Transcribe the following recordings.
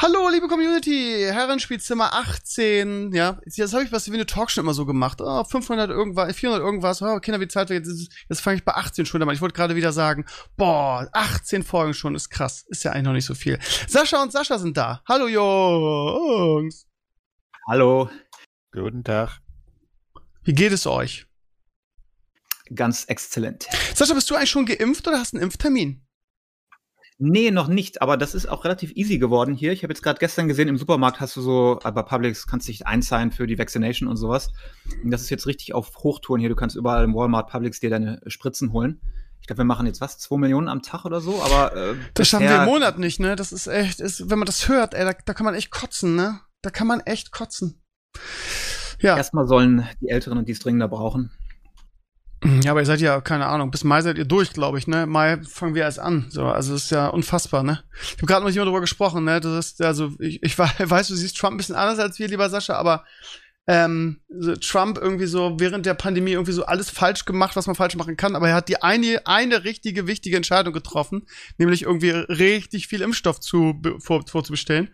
Hallo, liebe Community, Herrenspielzimmer 18, ja, jetzt habe ich was wie eine Talkshow immer so gemacht, oh, 500 irgendwas, 400 irgendwas, oh, Kinder, wie Zeit, jetzt, jetzt fange ich bei 18 schon an, ich wollte gerade wieder sagen, boah, 18 Folgen schon, ist krass, ist ja eigentlich noch nicht so viel. Sascha und Sascha sind da, hallo Jungs. Hallo. Guten Tag. Wie geht es euch? Ganz exzellent. Sascha, bist du eigentlich schon geimpft oder hast einen Impftermin? Nee, noch nicht, aber das ist auch relativ easy geworden hier. Ich habe jetzt gerade gestern gesehen, im Supermarkt hast du so, bei Publix kannst du dich einzahlen für die Vaccination und sowas. Und das ist jetzt richtig auf Hochtouren hier. Du kannst überall im Walmart, Publix dir deine Spritzen holen. Ich glaube, wir machen jetzt was, zwei Millionen am Tag oder so, aber äh, Das schaffen wir im Monat nicht, ne? Das ist echt, ist, wenn man das hört, ey, da, da kann man echt kotzen, ne? Da kann man echt kotzen. Ja. Erstmal sollen die Älteren und die es dringender brauchen. Ja, aber ihr seid ja, keine Ahnung, bis Mai seid ihr durch, glaube ich, ne? Mai fangen wir erst an. So, also das ist ja unfassbar, ne? Ich habe gerade mit jemandem darüber gesprochen, ne? Das ist, also, ich, ich weiß, du siehst Trump ein bisschen anders als wir, lieber Sascha, aber ähm, so Trump irgendwie so während der Pandemie irgendwie so alles falsch gemacht, was man falsch machen kann, aber er hat die eine, eine richtige, wichtige Entscheidung getroffen, nämlich irgendwie richtig viel Impfstoff zu, vor, vorzubestellen.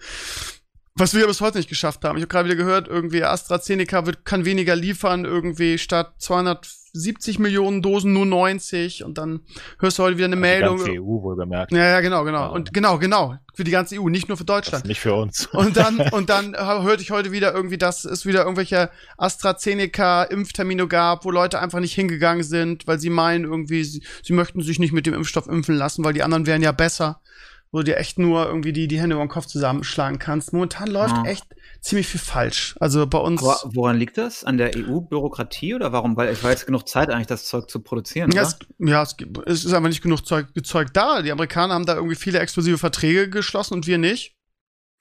Was wir bis heute nicht geschafft haben. Ich habe gerade wieder gehört, irgendwie AstraZeneca wird, kann weniger liefern, irgendwie statt 270 Millionen Dosen nur 90 und dann hörst du heute wieder eine die Meldung. Die ganze EU wohlgemerkt. Ja, ja, genau, genau. Und genau, genau. Für die ganze EU, nicht nur für Deutschland. nicht für uns. Und dann, und dann hörte ich heute wieder irgendwie, dass es wieder irgendwelche AstraZeneca-Impftermine gab, wo Leute einfach nicht hingegangen sind, weil sie meinen irgendwie, sie, sie möchten sich nicht mit dem Impfstoff impfen lassen, weil die anderen wären ja besser wo du dir echt nur irgendwie die, die Hände über den Kopf zusammenschlagen kannst. Momentan läuft ja. echt ziemlich viel falsch. Also bei uns. Aber woran liegt das? An der EU-Bürokratie oder warum? Weil es war jetzt genug Zeit eigentlich, das Zeug zu produzieren. Ja, es, ja es, es, ist einfach nicht genug Zeug, Zeug da. Die Amerikaner haben da irgendwie viele exklusive Verträge geschlossen und wir nicht.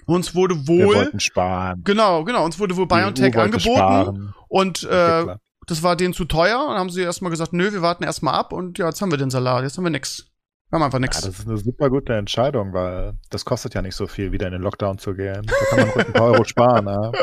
Uns wurde wohl. Wir wollten sparen. Genau, genau. Uns wurde wohl BioNTech angeboten. Sparen. Und äh, das war denen zu teuer. Und haben sie erstmal gesagt, nö, wir warten erstmal ab. Und ja, jetzt haben wir den Salat. Jetzt haben wir nix. Wir haben einfach nichts. Ja, das ist eine super gute Entscheidung, weil das kostet ja nicht so viel, wieder in den Lockdown zu gehen. Da kann man ein paar Euro sparen. Ja.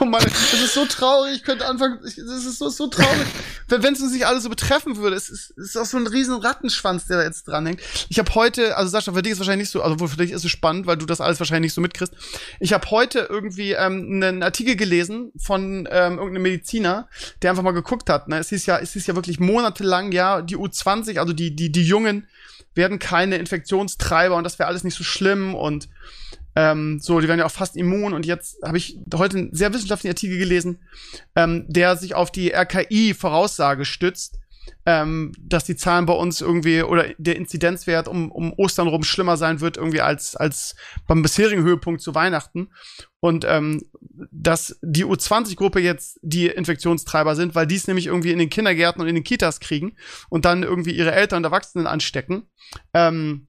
Oh Mann, das ist so traurig. Ich könnte anfangen, das ist so, so traurig. Wenn es uns nicht alle so betreffen würde, es ist, es ist auch so ein riesen Rattenschwanz, der da jetzt dranhängt. Ich habe heute, also Sascha, für dich ist es wahrscheinlich nicht so, also für dich ist es spannend, weil du das alles wahrscheinlich nicht so mitkriegst. Ich habe heute irgendwie ähm, einen Artikel gelesen von ähm, irgendeinem Mediziner, der einfach mal geguckt hat. Ne? Es ist ja, es ist ja wirklich monatelang, ja, die U20, also die, die, die Jungen, werden keine Infektionstreiber und das wäre alles nicht so schlimm und ähm, so, die werden ja auch fast immun und jetzt habe ich heute einen sehr wissenschaftlichen Artikel gelesen, ähm, der sich auf die RKI-Voraussage stützt, ähm, dass die Zahlen bei uns irgendwie oder der Inzidenzwert um, um Ostern rum schlimmer sein wird, irgendwie als, als beim bisherigen Höhepunkt zu Weihnachten. Und ähm, dass die U20-Gruppe jetzt die Infektionstreiber sind, weil die es nämlich irgendwie in den Kindergärten und in den Kitas kriegen und dann irgendwie ihre Eltern und Erwachsenen anstecken. Ähm,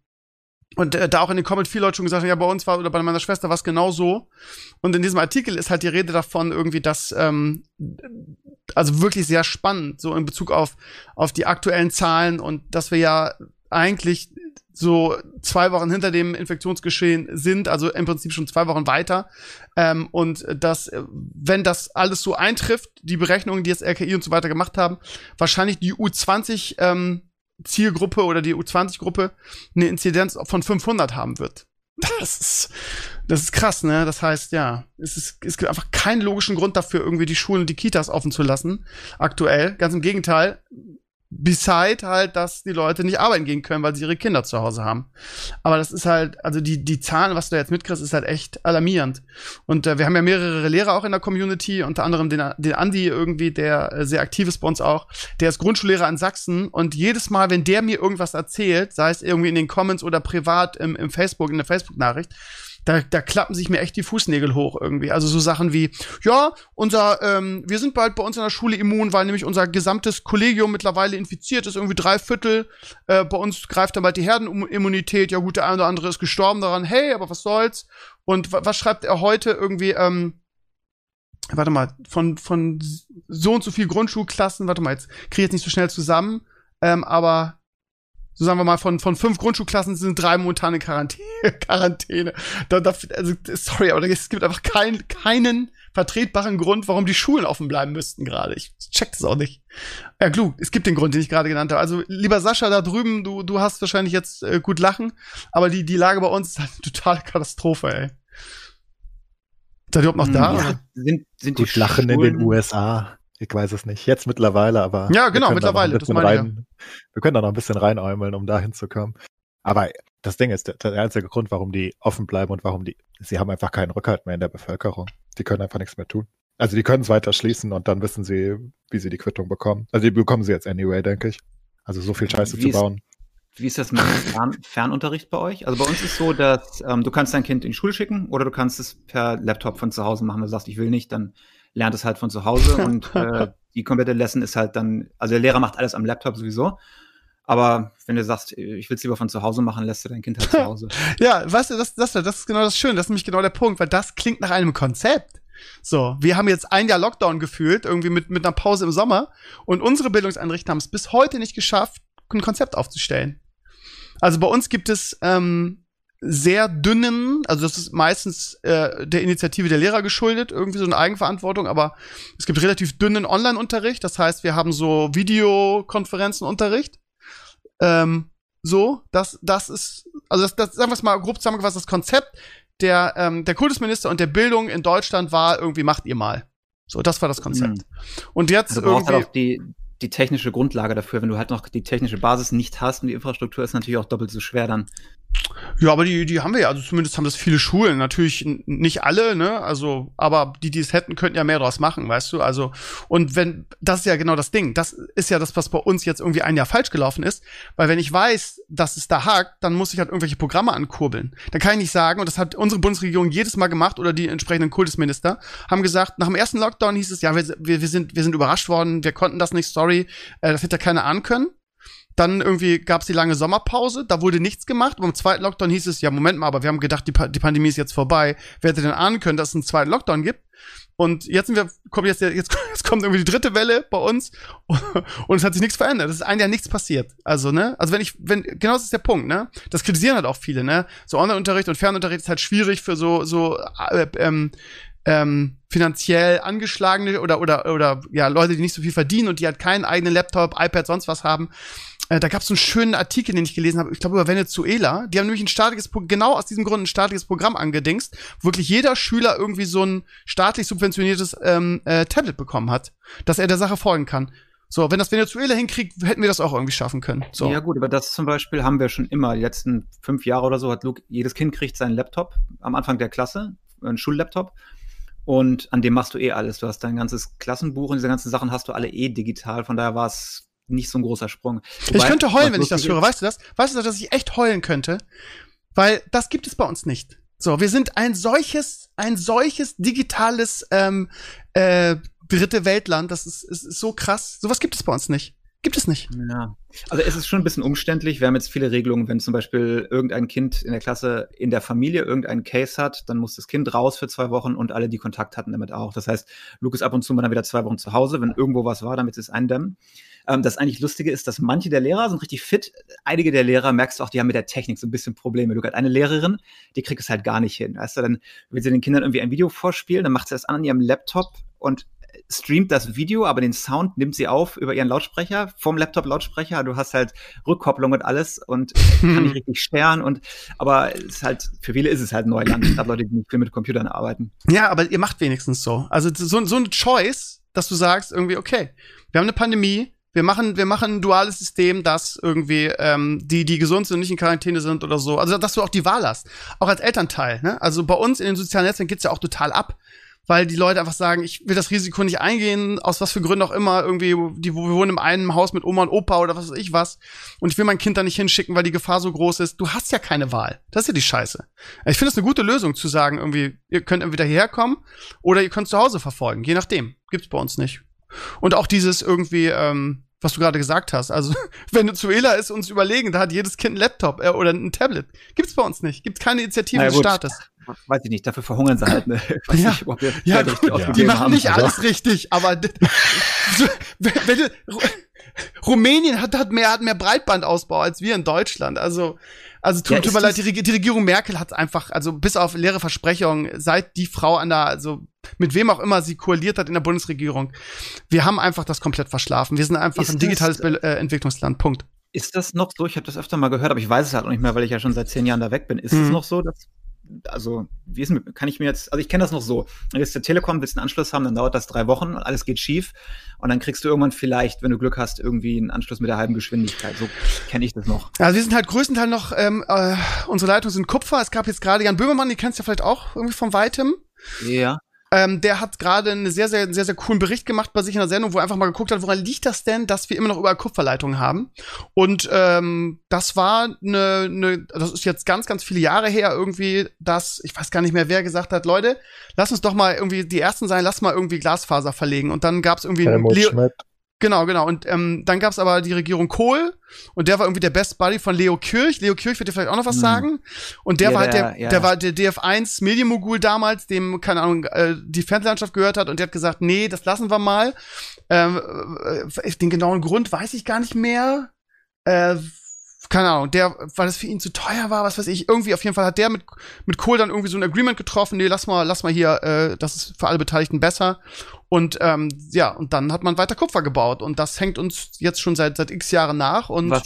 und äh, da auch in den Comments viele Leute schon gesagt haben, ja, bei uns war oder bei meiner Schwester war es genau so. Und in diesem Artikel ist halt die Rede davon irgendwie, dass, ähm, also wirklich sehr spannend, so in Bezug auf, auf die aktuellen Zahlen und dass wir ja eigentlich so zwei Wochen hinter dem Infektionsgeschehen sind, also im Prinzip schon zwei Wochen weiter. Ähm, und dass, wenn das alles so eintrifft, die Berechnungen, die jetzt RKI und so weiter gemacht haben, wahrscheinlich die U20 ähm, Zielgruppe oder die U20-Gruppe eine Inzidenz von 500 haben wird. Das ist, das ist krass, ne? Das heißt, ja, es, ist, es gibt einfach keinen logischen Grund dafür, irgendwie die Schulen und die Kitas offen zu lassen, aktuell. Ganz im Gegenteil, Beside halt, dass die Leute nicht arbeiten gehen können, weil sie ihre Kinder zu Hause haben. Aber das ist halt, also die, die Zahlen, was du jetzt mitkriegst, ist halt echt alarmierend. Und äh, wir haben ja mehrere Lehrer auch in der Community, unter anderem den, den Andi irgendwie, der äh, sehr aktiv ist bei uns auch. Der ist Grundschullehrer in Sachsen und jedes Mal, wenn der mir irgendwas erzählt, sei es irgendwie in den Comments oder privat im, im Facebook, in der Facebook-Nachricht, da, da klappen sich mir echt die Fußnägel hoch irgendwie. Also so Sachen wie, ja, unser, ähm, wir sind bald bei uns in der Schule immun, weil nämlich unser gesamtes Kollegium mittlerweile infiziert ist, irgendwie drei Viertel. Äh, bei uns greift dann bald die Herdenimmunität. Ja gut, der eine oder andere ist gestorben daran. Hey, aber was soll's? Und was schreibt er heute irgendwie? Ähm, warte mal, von, von so und so viel Grundschulklassen, warte mal, jetzt kriege ich jetzt nicht so schnell zusammen, ähm, aber so sagen wir mal, von, von fünf Grundschulklassen sind drei momentan in Quarantäne. Quarantäne. Da, da, also, sorry, aber es gibt einfach kein, keinen vertretbaren Grund, warum die Schulen offen bleiben müssten gerade. Ich check das auch nicht. Ja, klug, es gibt den Grund, den ich gerade genannt habe. Also, lieber Sascha da drüben, du, du hast wahrscheinlich jetzt äh, gut lachen, aber die, die Lage bei uns ist halt eine totale Katastrophe, ey. Seid ihr überhaupt noch da? Ja, sind, sind Gut die lachen in Schulen- den USA. Ich weiß es nicht. Jetzt mittlerweile, aber. Ja, genau, da mittlerweile, ich rein, Wir können da noch ein bisschen reinäumeln, um da hinzukommen. Aber das Ding ist, der, der einzige Grund, warum die offen bleiben und warum die, sie haben einfach keinen Rückhalt mehr in der Bevölkerung. Die können einfach nichts mehr tun. Also die können es weiter schließen und dann wissen sie, wie sie die Quittung bekommen. Also die bekommen sie jetzt anyway, denke ich. Also so viel Scheiße Wie zu ist- bauen. Wie ist das mit Fern Fernunterricht bei euch? Also bei uns ist so, dass ähm, du kannst dein Kind in die Schule schicken oder du kannst es per Laptop von zu Hause machen. Wenn du sagst, ich will nicht, dann lernt es halt von zu Hause und äh, die komplette Lesson ist halt dann, also der Lehrer macht alles am Laptop sowieso. Aber wenn du sagst, ich will es lieber von zu Hause machen, lässt du dein Kind halt zu Hause. Ja, weißt du, das, das, das ist genau das Schöne. Das ist nämlich genau der Punkt, weil das klingt nach einem Konzept. So, wir haben jetzt ein Jahr Lockdown gefühlt, irgendwie mit, mit einer Pause im Sommer. Und unsere Bildungseinrichtungen haben es bis heute nicht geschafft, ein Konzept aufzustellen. Also bei uns gibt es ähm, sehr dünnen, also das ist meistens äh, der Initiative der Lehrer geschuldet, irgendwie so eine Eigenverantwortung, aber es gibt relativ dünnen Online-Unterricht. Das heißt, wir haben so Videokonferenzenunterricht. Ähm, so, das, das ist, also das, das sagen wir es mal grob zusammengefasst, das Konzept der, ähm, der Kultusminister und der Bildung in Deutschland war irgendwie, macht ihr mal. So, das war das Konzept. Mhm. Und jetzt Also brauchst irgendwie. halt auch die, die technische Grundlage dafür. Wenn du halt noch die technische Basis nicht hast und die Infrastruktur ist natürlich auch doppelt so schwer dann. Ja, aber die, die haben wir ja, also zumindest haben das viele Schulen. Natürlich nicht alle, ne? Also, aber die, die es hätten, könnten ja mehr draus machen, weißt du? Also, und wenn, das ist ja genau das Ding. Das ist ja das, was bei uns jetzt irgendwie ein Jahr falsch gelaufen ist. Weil wenn ich weiß, dass es da hakt, dann muss ich halt irgendwelche Programme ankurbeln. Dann kann ich nicht sagen, und das hat unsere Bundesregierung jedes Mal gemacht oder die entsprechenden Kultusminister, haben gesagt, nach dem ersten Lockdown hieß es, ja, wir, wir, wir, sind, wir sind überrascht worden, wir konnten das nicht, sorry, äh, das hätte keiner ahnen können. Dann irgendwie gab es die lange Sommerpause, da wurde nichts gemacht. Und im zweiten Lockdown hieß es, ja, Moment mal, aber wir haben gedacht, die, pa die Pandemie ist jetzt vorbei. Wer hätte denn ahnen können, dass es einen zweiten Lockdown gibt? Und jetzt sind wir, kommt jetzt, jetzt, jetzt kommt irgendwie die dritte Welle bei uns und es hat sich nichts verändert. Es ist ein Jahr nichts passiert. Also, ne? Also wenn ich, wenn, genau das ist der Punkt, ne? Das kritisieren halt auch viele, ne? So Online-Unterricht und Fernunterricht ist halt schwierig für so, so, äh, ähm, ähm, finanziell angeschlagene oder, oder, oder ja, Leute, die nicht so viel verdienen und die halt keinen eigenen Laptop, iPad, sonst was haben. Äh, da gab es einen schönen Artikel, den ich gelesen habe, ich glaube über Venezuela. Die haben nämlich ein staatliches, genau aus diesem Grund ein staatliches Programm angedingst, wo wirklich jeder Schüler irgendwie so ein staatlich subventioniertes ähm, äh, Tablet bekommen hat, dass er der Sache folgen kann. So, wenn das Venezuela hinkriegt, hätten wir das auch irgendwie schaffen können. So. Ja gut, aber das zum Beispiel haben wir schon immer. Die letzten fünf Jahre oder so hat Luke, jedes Kind kriegt seinen Laptop am Anfang der Klasse, einen Schullaptop. Und an dem machst du eh alles. Du hast dein ganzes Klassenbuch und diese ganzen Sachen hast du alle eh digital. Von daher war es nicht so ein großer Sprung. Ich Wobei, könnte heulen, wenn ich das höre. Weißt du das? Weißt du, dass ich echt heulen könnte? Weil das gibt es bei uns nicht. So, wir sind ein solches, ein solches digitales ähm, äh, dritte Weltland. Das ist, ist, ist so krass. Sowas gibt es bei uns nicht. Gibt es nicht. Ja, also es ist schon ein bisschen umständlich. Wir haben jetzt viele Regelungen, wenn zum Beispiel irgendein Kind in der Klasse in der Familie irgendeinen Case hat, dann muss das Kind raus für zwei Wochen und alle, die Kontakt hatten, damit auch. Das heißt, Luke ist ab und zu mal dann wieder zwei Wochen zu Hause, wenn irgendwo was war, damit sie es eindämmen. Ähm, das eigentlich Lustige ist, dass manche der Lehrer sind richtig fit. Einige der Lehrer merkst du auch, die haben mit der Technik so ein bisschen Probleme. Luke hat eine Lehrerin, die kriegt es halt gar nicht hin. Weißt du, dann will sie den Kindern irgendwie ein Video vorspielen, dann macht sie das an ihrem Laptop und streamt das Video, aber den Sound nimmt sie auf über ihren Lautsprecher, vom Laptop-Lautsprecher. Du hast halt Rückkopplung und alles und kann nicht richtig stern und aber es ist halt, für viele ist es halt Neuland, gerade Leute, die nicht viel mit Computern arbeiten. Ja, aber ihr macht wenigstens so. Also so, so ein Choice, dass du sagst irgendwie, okay, wir haben eine Pandemie, wir machen, wir machen ein duales System, dass irgendwie ähm, die, die gesund sind und nicht in Quarantäne sind oder so. Also dass du auch die Wahl hast, auch als Elternteil. Ne? Also bei uns in den sozialen Netzwerken geht's ja auch total ab, weil die Leute einfach sagen, ich will das Risiko nicht eingehen, aus was für Gründen auch immer. Irgendwie, die, wir wohnen in einem Haus mit Oma und Opa oder was weiß ich was. Und ich will mein Kind da nicht hinschicken, weil die Gefahr so groß ist. Du hast ja keine Wahl. Das ist ja die Scheiße. Ich finde es eine gute Lösung zu sagen, irgendwie, ihr könnt entweder hierher kommen oder ihr könnt zu Hause verfolgen. Je nachdem. Gibt's bei uns nicht. Und auch dieses irgendwie, ähm, was du gerade gesagt hast. Also Venezuela ist uns überlegen, da hat jedes Kind ein Laptop äh, oder ein Tablet. Gibt's bei uns nicht. Gibt's keine Initiative ja, des. Staates. weiß ich nicht, dafür verhungern sie halt. Ne? Ja. nicht, wir Ja, gut, die machen haben. nicht alles richtig, aber so, wenn, wenn Rumänien hat, hat mehr hat mehr Breitbandausbau als wir in Deutschland. Also also tut, Ja, tut mir leid, die, die Regierung Merkel hat einfach, also bis auf leere Versprechungen, seit die Frau an der, also mit wem auch immer sie koaliert hat in der Bundesregierung, wir haben einfach das komplett verschlafen. Wir sind einfach Ist ein das- digitales Be äh, Entwicklungsland. Punkt. Ist das noch so? Ich habe das öfter mal gehört, aber ich weiß es halt noch nicht mehr, weil ich ja schon seit zehn Jahren da weg bin. Ist es Mhm. noch so, dass also wie ist mit, kann ich mir jetzt, also ich kenne das noch so. Wenn jetzt der Telekom willst einen Anschluss haben, dann dauert das drei Wochen und alles geht schief und dann kriegst du irgendwann vielleicht, wenn du Glück hast, irgendwie einen Anschluss mit der halben Geschwindigkeit. So kenne ich das noch. Also wir sind halt größtenteils noch, ähm, äh, unsere Leitungen sind Kupfer. Es gab jetzt gerade Jan Böhmermann, die kennst du ja vielleicht auch irgendwie von weitem. Ja. Ähm, der hat gerade einen sehr, sehr, sehr, sehr coolen Bericht gemacht bei sich in der Sendung, wo er einfach mal geguckt hat, woran liegt das denn, dass wir immer noch überall Kupferleitungen haben. Und ähm, das war eine, eine, das ist jetzt ganz, ganz viele Jahre her irgendwie, dass, ich weiß gar nicht mehr, wer gesagt hat, Leute, lass uns doch mal irgendwie die Ersten sein, lass mal irgendwie Glasfaser verlegen. Und dann gab's irgendwie Helmut Leo, Schmidt. Genau, genau. Und ähm, dann gab's aber die Regierung Kohl und der war irgendwie der Best Buddy von Leo Kirch. Leo Kirch wird dir vielleicht auch noch was Hm. sagen. Und der Ja, war halt der, der- ja. der war der DF1 Medienmogul damals, dem, keine Ahnung, äh, die Fernsehlandschaft gehört hat und der hat gesagt, nee, das lassen wir mal. Ähm, äh, den genauen Grund weiß ich gar nicht mehr. Äh, keine Ahnung, der, weil das für ihn zu teuer war, was weiß ich, irgendwie auf jeden Fall hat der mit, mit Kohl dann irgendwie so ein Agreement getroffen, nee, lass mal, lass mal hier, äh, das ist für alle Beteiligten besser. Und ähm, ja, und dann hat man weiter Kupfer gebaut und das hängt uns jetzt schon seit seit x Jahren nach und Was,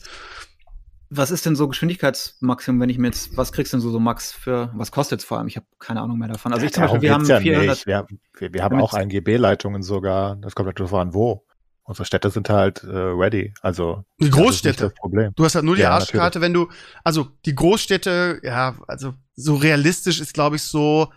was ist denn so Geschwindigkeitsmaximum, wenn ich mir jetzt, was kriegst du denn so, so Max für, was kostet's vor allem? Ich habe keine Ahnung mehr davon. Also ich zum Beispiel, wir haben ja 400, nicht. Wir, wir, wir haben auch 1GB-Leitungen sogar. Das kommt halt darauf an, wo. Unsere Städte sind halt äh, ready. Also die Großstädte. Du hast halt nur die Ja, Arschkarte, wenn du, also die Großstädte, ja, also so realistisch ist, glaube ich, so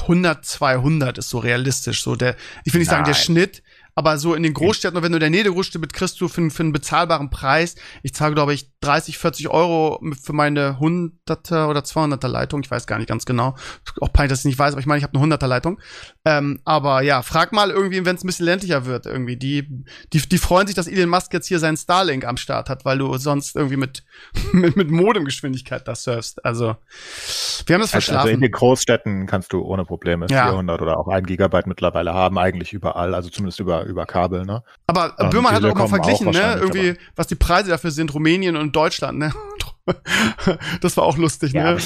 100, 200 ist so realistisch. So der, ich will nicht sagen der Nein. Schnitt, aber so in den Großstädten, wenn du in der Nähe der Großstädte bist, kriegst du für, für einen bezahlbaren Preis, ich zahle, glaube ich, 30, 40 Euro für meine 100er oder 200er Leitung. Ich weiß gar nicht ganz genau. Auch peinlich, dass ich nicht weiß, aber ich meine, ich habe eine 100er Leitung. Ähm, aber ja, frag mal irgendwie, wenn es ein bisschen ländlicher wird, irgendwie. Die, die, die freuen sich, dass Elon Musk jetzt hier seinen Starlink am Start hat, weil du sonst irgendwie mit, mit, mit Modemgeschwindigkeit da surfst. Also, wir haben das Also, also verschlafen. in den Großstädten kannst du ohne Probleme Ja. 400 oder auch 1 Gigabyte mittlerweile haben, eigentlich überall, also zumindest über, über Kabel, ne? Aber äh, Ähm, Böhmer hat auch mal kommen auch verglichen, ne? Irgendwie, was die Preise dafür sind, Rumänien und Deutschland, ne? das war auch lustig, Ja, ne? aber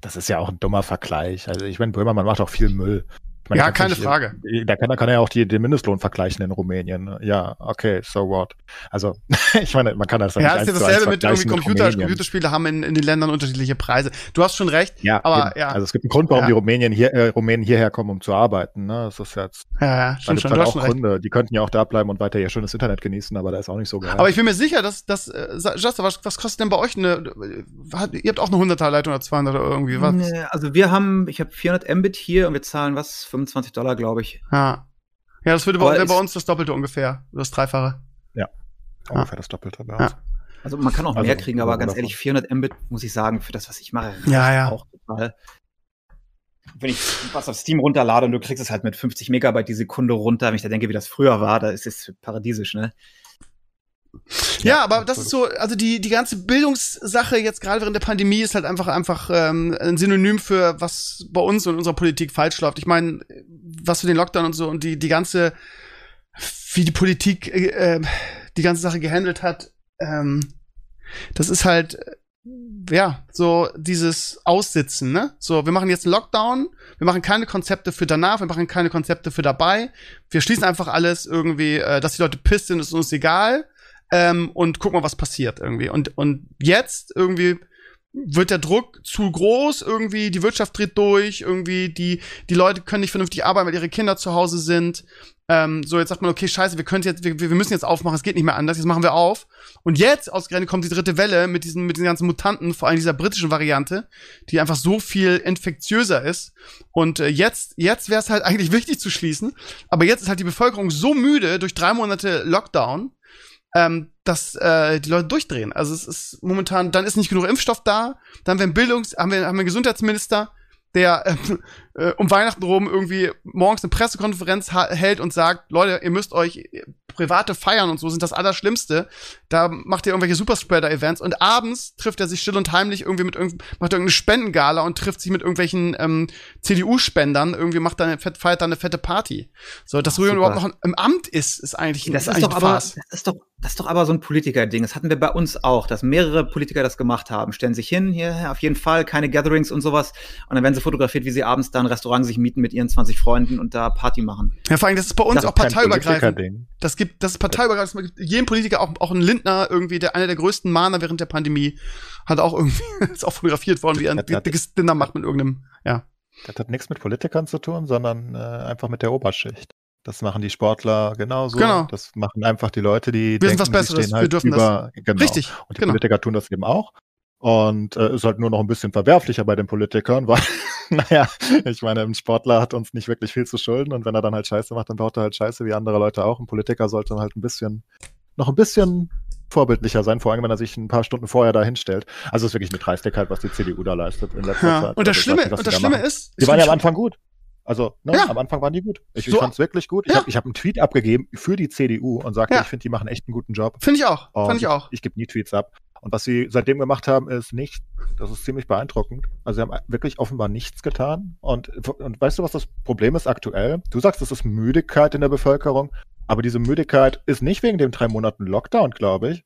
das ist ja auch ein dummer Vergleich. Also ich meine, Böhmermann macht auch viel Müll. Meine, Ja, keine nicht- Frage. Da kann, da kann er auch die, den Mindestlohn vergleichen in Rumänien. Ja, okay, so what. Also, ich meine, man kann das Ja, nicht ist ja zu eins dasselbe mit irgendwie Computer, Rumänien. Computerspiele haben in, in den Ländern unterschiedliche Preise. Du hast schon recht, Ja, aber eben. ja. Also es gibt einen Grund, warum Ja. die Rumänien hier, äh, Rumänen hierher kommen, um zu arbeiten. Ne? Das ist jetzt, ja, ja, stimmt schon, halt auch schon recht. Gründe. Die könnten ja auch da bleiben und weiter ihr schönes Internet genießen, aber da ist auch nicht so geil. Aber ich bin mir sicher, dass, dass äh, Justin, was, was kostet denn bei euch eine, hat, ihr habt auch eine 100er Leitung oder 200 oder irgendwie, was? Nee, also wir haben, ich habe 400 Mbit hier und wir zahlen was, 25 Dollar, glaube ich. Ja. Ja, das würde bei, bei uns das Doppelte ungefähr, das Dreifache. ungefähr das Doppelte bei Ja. uns. Also man kann auch Also, mehr kriegen, aber oder ganz davon. ehrlich, 400 Mbit, muss ich sagen, für das, was ich mache, Ja, ja. auch total. Wenn ich was auf Steam runterlade und du kriegst es halt mit 50 Megabyte die Sekunde runter, wenn ich da denke, wie das früher war, da ist es paradiesisch, ne? Ja, Ja, aber das ist so, also die, die ganze Bildungssache jetzt gerade während der Pandemie ist halt einfach, einfach ähm, ein Synonym für was bei uns und unserer Politik falsch läuft. Ich meine, was für den Lockdown und so und die, die ganze, wie die Politik äh, äh, die ganze Sache gehandelt hat, ähm, das ist halt, ja, so dieses Aussitzen, ne? So, wir machen jetzt einen Lockdown, wir machen keine Konzepte für danach, wir machen keine Konzepte für dabei, wir schließen einfach alles irgendwie, äh, dass die Leute pisst sind, ist uns egal ähm, und guck mal, was passiert irgendwie. Und, und jetzt irgendwie wird der Druck zu groß, irgendwie die Wirtschaft dreht durch, irgendwie die, die Leute können nicht vernünftig arbeiten, weil ihre Kinder zu Hause sind. Ähm, so, jetzt sagt man, okay, scheiße, wir können jetzt, wir, wir müssen jetzt aufmachen, es geht nicht mehr anders, jetzt machen wir auf. Und jetzt, ausgerechnet, kommt die dritte Welle mit diesen, mit diesen ganzen Mutanten, vor allem dieser britischen Variante, die einfach so viel infektiöser ist. Und äh, jetzt, jetzt wäre es halt eigentlich wichtig zu schließen. Aber jetzt ist halt die Bevölkerung so müde durch drei Monate Lockdown, ähm, dass äh, die Leute durchdrehen. Also es ist momentan, dann ist nicht genug Impfstoff da, dann haben wir einen Bildungs-, haben wir, haben wir einen Gesundheitsminister, der ähm, äh, um Weihnachten rum irgendwie morgens eine Pressekonferenz hält und sagt, Leute, ihr müsst euch private Feiern und so sind das Allerschlimmste. Da macht er irgendwelche Superspreader-Events und abends trifft er sich still und heimlich irgendwie mit irgend, macht irgendeine Spendengala und trifft sich mit irgendwelchen ähm, CDU-Spendern. Irgendwie macht dann feiert dann eine fette Party. So, dass super. überhaupt noch im Amt ist, ist eigentlich, Das ist eigentlich doch aber, Farce. das ist doch, das ist doch aber so ein Politiker-Ding. Das hatten wir bei uns auch, dass mehrere Politiker das gemacht haben. Stellen sich hin, hier auf jeden Fall, keine Gatherings und sowas. Und dann werden sie fotografiert, wie sie abends da ein Restaurant sich mieten mit ihren 20 Freunden und da Party machen. Ja, vor allem, das ist bei uns Das auch parteiübergreifend. Das gibt, das ist parteiübergreifend. Jeden Politiker, auch, auch ein Lindner, irgendwie, der einer der größten Mahner während der Pandemie, hat auch irgendwie, ist auch fotografiert worden, wie er ein Das dickes Dinner macht mit irgendeinem, ja. Das hat nichts mit Politikern zu tun, sondern äh, einfach mit der Oberschicht. Das machen die Sportler genauso. Genau. Das machen einfach die Leute, die Wir sind denken, was sie Besseres, stehen wir halt dürfen über, Genau. Richtig, Und die genau. Politiker tun das eben auch. Und äh, ist halt nur noch ein bisschen verwerflicher bei den Politikern, weil, naja, ich meine, ein Sportler hat uns nicht wirklich viel zu schulden und wenn er dann halt Scheiße macht, dann baut er halt Scheiße wie andere Leute auch. Ein Politiker sollte dann halt ein bisschen, noch ein bisschen vorbildlicher sein, vor allem wenn er sich ein paar Stunden vorher da hinstellt. Also es ist wirklich eine Dreistigkeit, was die CDU da leistet in letzter Ja. Zeit. Und das Also ich Schlimme, nicht, und das da Schlimme machen. ist, Die waren ja am Anfang gut. Also, ne, Ja. am Anfang waren die gut. Ich, So- ich fand's wirklich gut. Ich Ja. habe ich hab einen Tweet abgegeben für die CDU und sagte, Ja. ich finde, die machen echt einen guten Job. Finde ich auch, Und fand ich auch. Ich gebe nie Tweets ab. Und was sie seitdem gemacht haben, ist nicht, das ist ziemlich beeindruckend. Also sie haben wirklich offenbar nichts getan. Und, und weißt du, was das Problem ist aktuell? Du sagst, es ist Müdigkeit in der Bevölkerung, aber diese Müdigkeit ist nicht wegen dem drei Monaten Lockdown, glaube ich,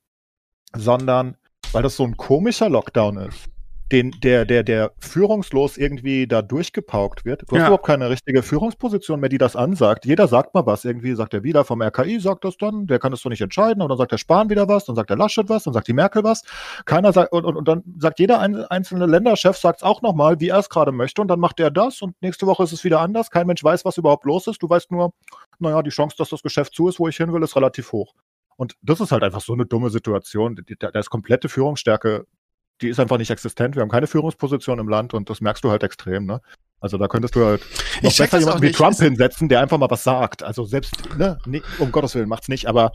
sondern weil das so ein komischer Lockdown ist. Den, der, der, der führungslos irgendwie da durchgepaukt wird. Du hast Ja. überhaupt keine richtige Führungsposition mehr, die das ansagt. Jeder sagt mal was. Irgendwie sagt der Wieler vom RKI, sagt das dann, der kann das doch nicht entscheiden. Und dann sagt der Spahn wieder was, dann sagt der Laschet was, dann sagt die Merkel was. Keiner sagt, und, und, und dann sagt jeder ein, einzelne Länderchef, sagt es auch nochmal, wie er es gerade möchte. Und dann macht er das und nächste Woche ist es wieder anders. Kein Mensch weiß, was überhaupt los ist. Du weißt nur, naja, die Chance, dass das Geschäft zu ist, wo ich hin will, ist relativ hoch. Und das ist halt einfach so eine dumme Situation. Da ist komplette Führungsstärke, die ist einfach nicht existent. Wir haben keine Führungsposition im Land und das merkst du halt extrem, ne? Also da könntest du halt noch besser jemanden wie. Trump hinsetzen, der einfach mal was sagt. Also selbst, ne, nee, um Gottes Willen macht's nicht, aber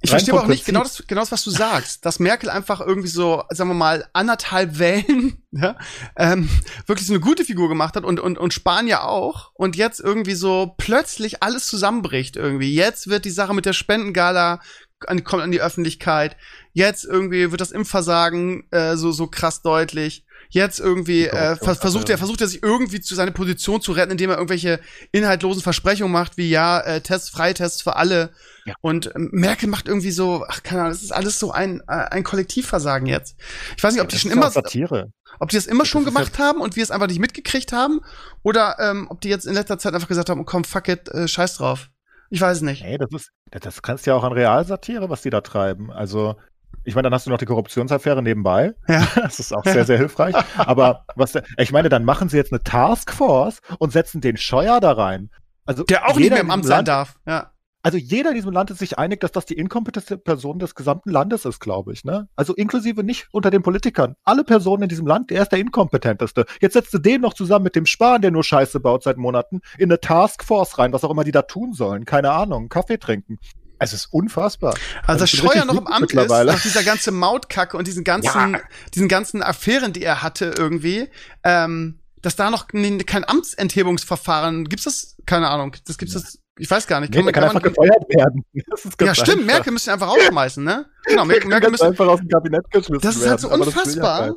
Ich verstehe aber auch nicht genau das, genau das, was du sagst, dass Merkel einfach irgendwie so, sagen wir mal, anderthalb Wellen, ja, ähm, wirklich so eine gute Figur gemacht hat und, und, und ja auch und jetzt irgendwie so plötzlich alles zusammenbricht irgendwie. Jetzt wird die Sache mit der Spendengala an, kommt an die Öffentlichkeit. Jetzt irgendwie wird das Impfversagen äh, so, so krass deutlich. Jetzt irgendwie Die äh, vers versucht er, also- versucht er sich irgendwie zu seine Position zu retten, indem er irgendwelche inhaltlosen Versprechungen macht, wie ja, äh, Tests, Freitests für alle. Ja. Und ähm, Merkel macht irgendwie so, ach keine Ahnung, das ist alles so ein, äh, ein Kollektivversagen jetzt. Ich weiß nicht, ob die das schon ja immer, Satire. ob die das immer Das schon gemacht haben und wir es einfach nicht mitgekriegt haben, oder ähm, ob die jetzt in letzter Zeit einfach gesagt haben, komm, fuck it, äh, scheiß drauf. Ich weiß es nicht. Nee, das ist, das, das kannst du ja auch an Realsatire, was die da treiben. Also, ich meine, dann hast du noch die Korruptionsaffäre nebenbei. Ja. Das ist auch sehr, sehr hilfreich. Aber was, ich meine, dann machen sie jetzt eine Taskforce und setzen den Scheuer da rein. Also Der auch nicht jeder mehr im Amt sein darf. Ja. Also jeder in diesem Land ist sich einig, dass das die inkompetente Person des gesamten Landes ist, glaube ich. Ne? Also inklusive nicht unter den Politikern. Alle Personen in diesem Land, der ist der inkompetenteste. Jetzt setzt du den noch zusammen mit dem Spahn, der nur Scheiße baut seit Monaten, in eine Taskforce rein, was auch immer die da tun sollen. Keine Ahnung, Kaffee trinken. Es ist unfassbar. Also, dass bin Scheuer noch im Amt ist, nach dieser ganze Mautkacke und diesen ganzen, Ja. diesen ganzen Affären, die er hatte irgendwie, ähm, dass da noch kein Amtsenthebungsverfahren, gibt's das? Keine Ahnung, das gibt's das, ich weiß gar nicht. Nee, der kann einfach gefeuert werden. Ja, stimmt, einfach. Merkel müsste einfach rausschmeißen, ne? Genau, Merkel, kann Merkel müsste, einfach aus dem Kabinett geschmissen Das ist halt so unfassbar.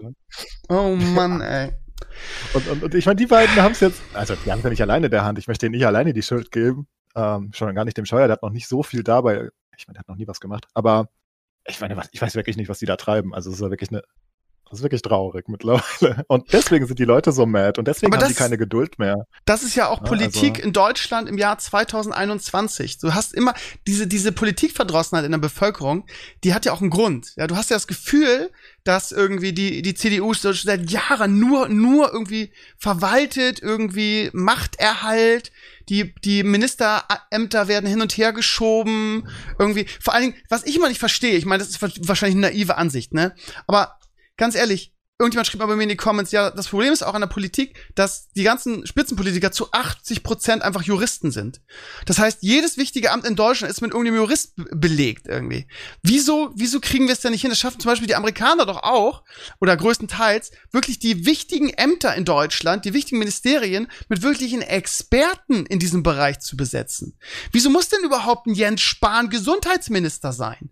oh Mann, ey. Und, und, und ich meine, die beiden haben es jetzt, also die haben es ja nicht alleine in der Hand. Ich möchte denen nicht alleine die Schuld geben. Ähm, schon gar nicht dem Scheuer, der hat noch nicht so viel dabei. Ich meine, der hat noch nie was gemacht. Aber ich meine, ich weiß wirklich nicht, was die da treiben. Also es ist ja wirklich eine, das ist wirklich traurig mittlerweile. Und deswegen sind die Leute so mad und deswegen Aber haben die keine Geduld mehr. Das ist ja auch Ja, Politik also- in Deutschland im Jahr 2021. Du hast immer diese, diese Politikverdrossenheit in der Bevölkerung, die hat ja auch einen Grund. Ja, du hast ja das Gefühl, dass irgendwie die, die CDU seit Jahren nur, nur irgendwie verwaltet, irgendwie Machterhalt, die, die Ministerämter werden hin und her geschoben, irgendwie, vor allen Dingen, was ich immer nicht verstehe, ich meine, das ist wahrscheinlich eine naive Ansicht, ne? Aber ganz ehrlich, irgendjemand schrieb mal bei mir in die Comments, ja, das Problem ist auch an der Politik, dass die ganzen Spitzenpolitiker zu 80 Prozent einfach Juristen sind. Das heißt, jedes wichtige Amt in Deutschland ist mit irgendeinem Jurist belegt irgendwie. Wieso, wieso kriegen wir es denn nicht hin? Das schaffen zum Beispiel die Amerikaner doch auch, oder größtenteils, wirklich die wichtigen Ämter in Deutschland, die wichtigen Ministerien mit wirklichen Experten in diesem Bereich zu besetzen. Wieso muss denn überhaupt ein Jens Spahn Gesundheitsminister sein?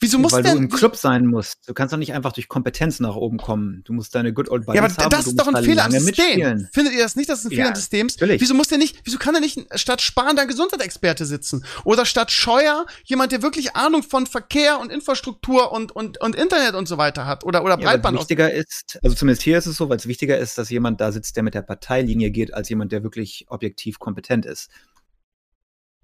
Wieso muss Weil denn, du im Club sein musst. Du kannst doch nicht einfach durch Kompetenz nach oben kommen. Du musst deine Good Old Buddies Ja, aber haben das ist du doch ein da Fehler am System. mitspielen. Findet ihr das nicht, dass es ein Fehler Ja, am System ist? natürlich. Wieso muss der nicht, wieso kann er nicht statt Spahn da ein Gesundheitsexperte sitzen? Oder statt Scheuer jemand, der wirklich Ahnung von Verkehr und Infrastruktur und, und, und Internet und so weiter hat? Oder, oder Ja, weil Breitband. es wichtiger ist, also zumindest hier ist es so, weil es wichtiger ist, dass jemand da sitzt, der mit der Parteilinie geht, als jemand, der wirklich objektiv kompetent ist.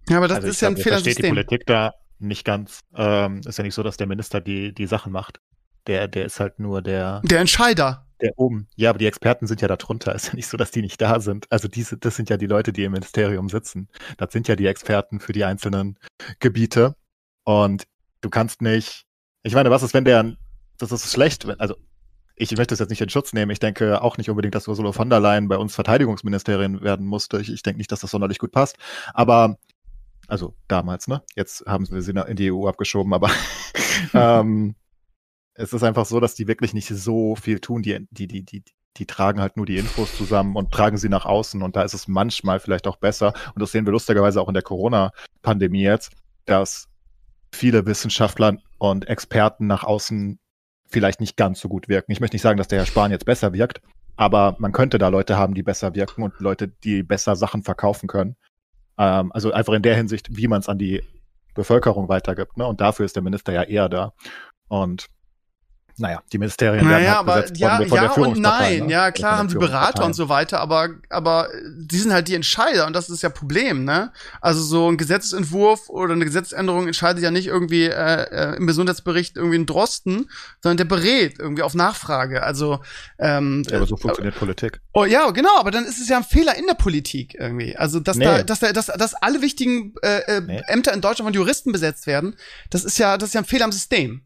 ja, aber das also ist ja ein glaub, Fehler am versteht die. Politik da nicht ganz. Ähm, ist ja nicht so, dass der Minister die, die Sachen macht. Der, der ist halt nur der, Der Entscheider. der oben. Ja, aber die Experten sind ja da drunter. Ist ja nicht so, dass die nicht da sind. Also diese, das sind ja die Leute, die im Ministerium sitzen. Das sind ja die Experten für die einzelnen Gebiete. Und du kannst nicht. Ich meine, was ist, wenn der, das ist schlecht, wenn, also ich möchte es jetzt nicht in Schutz nehmen. Ich denke auch nicht unbedingt, dass Ursula von der Leyen bei uns Verteidigungsministerin werden musste. Ich, ich denke nicht, dass das sonderlich gut passt. Aber, also damals, ne? Jetzt haben wir sie in die EU abgeschoben, aber ähm, es ist einfach so, dass die wirklich nicht so viel tun. Die, die, die, die, die tragen halt nur die Infos zusammen und tragen sie nach außen. Und da ist es manchmal vielleicht auch besser. Und das sehen wir lustigerweise auch in der Corona-Pandemie jetzt, dass viele Wissenschaftler und Experten nach außen vielleicht nicht ganz so gut wirken. Ich möchte nicht sagen, dass der Herr Spahn jetzt besser wirkt, aber man könnte da Leute haben, die besser wirken und Leute, die besser Sachen verkaufen können. Ähm, also einfach in der Hinsicht, wie man es an die Bevölkerung weitergibt. Ne? Und dafür ist der Minister ja eher da. Und naja, die Ministerien werden Naja, halt aber besetzt ja, worden von ja der und nein. ne? Ja, klar haben die Berater und so weiter, aber, aber die sind halt die Entscheider und das ist ja Problem, ne? Also so ein Gesetzesentwurf oder eine Gesetzesänderung entscheidet ja nicht irgendwie äh, äh, im Gesundheitsbericht irgendwie ein Drosten, sondern der berät irgendwie auf Nachfrage. Also ähm, Ja, aber so funktioniert Politik. Oh, ja, genau, aber dann ist es ja ein Fehler in der Politik irgendwie. Also, dass Nee. da, dass da, dass, dass alle wichtigen äh, äh, Nee. Ämter in Deutschland von Juristen besetzt werden, das ist ja, das ist ja ein Fehler am System.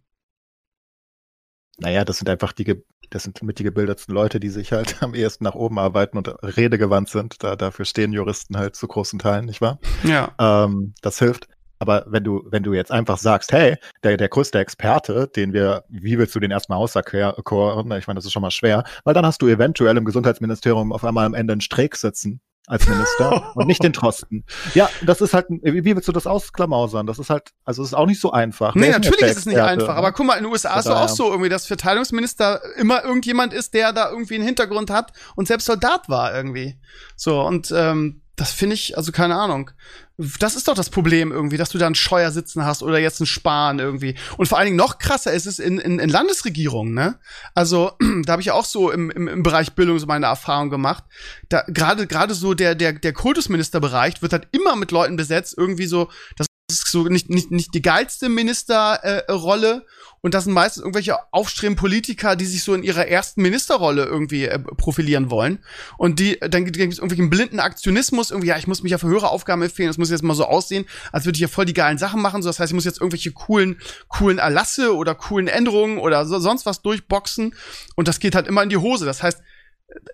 Naja, das sind einfach die, das sind mit die gebildetsten Leute, die sich halt am ehesten nach oben arbeiten und redegewandt sind. Da, dafür stehen Juristen halt zu großen Teilen, nicht wahr? Ja. Ähm, das hilft. Aber wenn du, wenn du jetzt einfach sagst, hey, der, der größte Experte, den wir, wie willst du den erstmal auserkoren? Ich meine, das ist schon mal schwer, weil dann hast du eventuell im Gesundheitsministerium auf einmal am Ende einen Streeck sitzen als Minister und nicht den Trosten. Ja, das ist halt, wie willst du das ausklamausern? Das ist halt, also es ist auch nicht so einfach. Nee, natürlich ist es nicht einfach. Aber guck mal, in den USA ist es auch so irgendwie, dass Verteidigungsminister immer irgendjemand ist, der da irgendwie einen Hintergrund hat und selbst Soldat war irgendwie. So, und ähm, das finde ich, also keine Ahnung. Das ist doch das Problem irgendwie, dass du da einen Scheuer sitzen hast oder jetzt einen Spahn irgendwie. Und vor allen Dingen noch krasser ist es in, in, in Landesregierungen, ne? Also, da habe ich auch so im, im, im Bereich Bildung so meine Erfahrung gemacht. Da gerade gerade so der, der, der Kultusministerbereich wird halt immer mit Leuten besetzt, irgendwie so, das ist so nicht, nicht, nicht die geilste Ministerrolle äh, und das sind meistens irgendwelche aufstrebenden Politiker, die sich so in ihrer ersten Ministerrolle irgendwie äh, profilieren wollen. Und die, dann gibt es irgendwelchen blinden Aktionismus, irgendwie, ja, ich muss mich ja für höhere Aufgaben empfehlen, das muss jetzt mal so aussehen, als würde ich ja voll die geilen Sachen machen. So, das heißt, ich muss jetzt irgendwelche coolen, coolen Erlasse oder coolen Änderungen oder so, sonst was durchboxen. Und das geht halt immer in die Hose. Das heißt,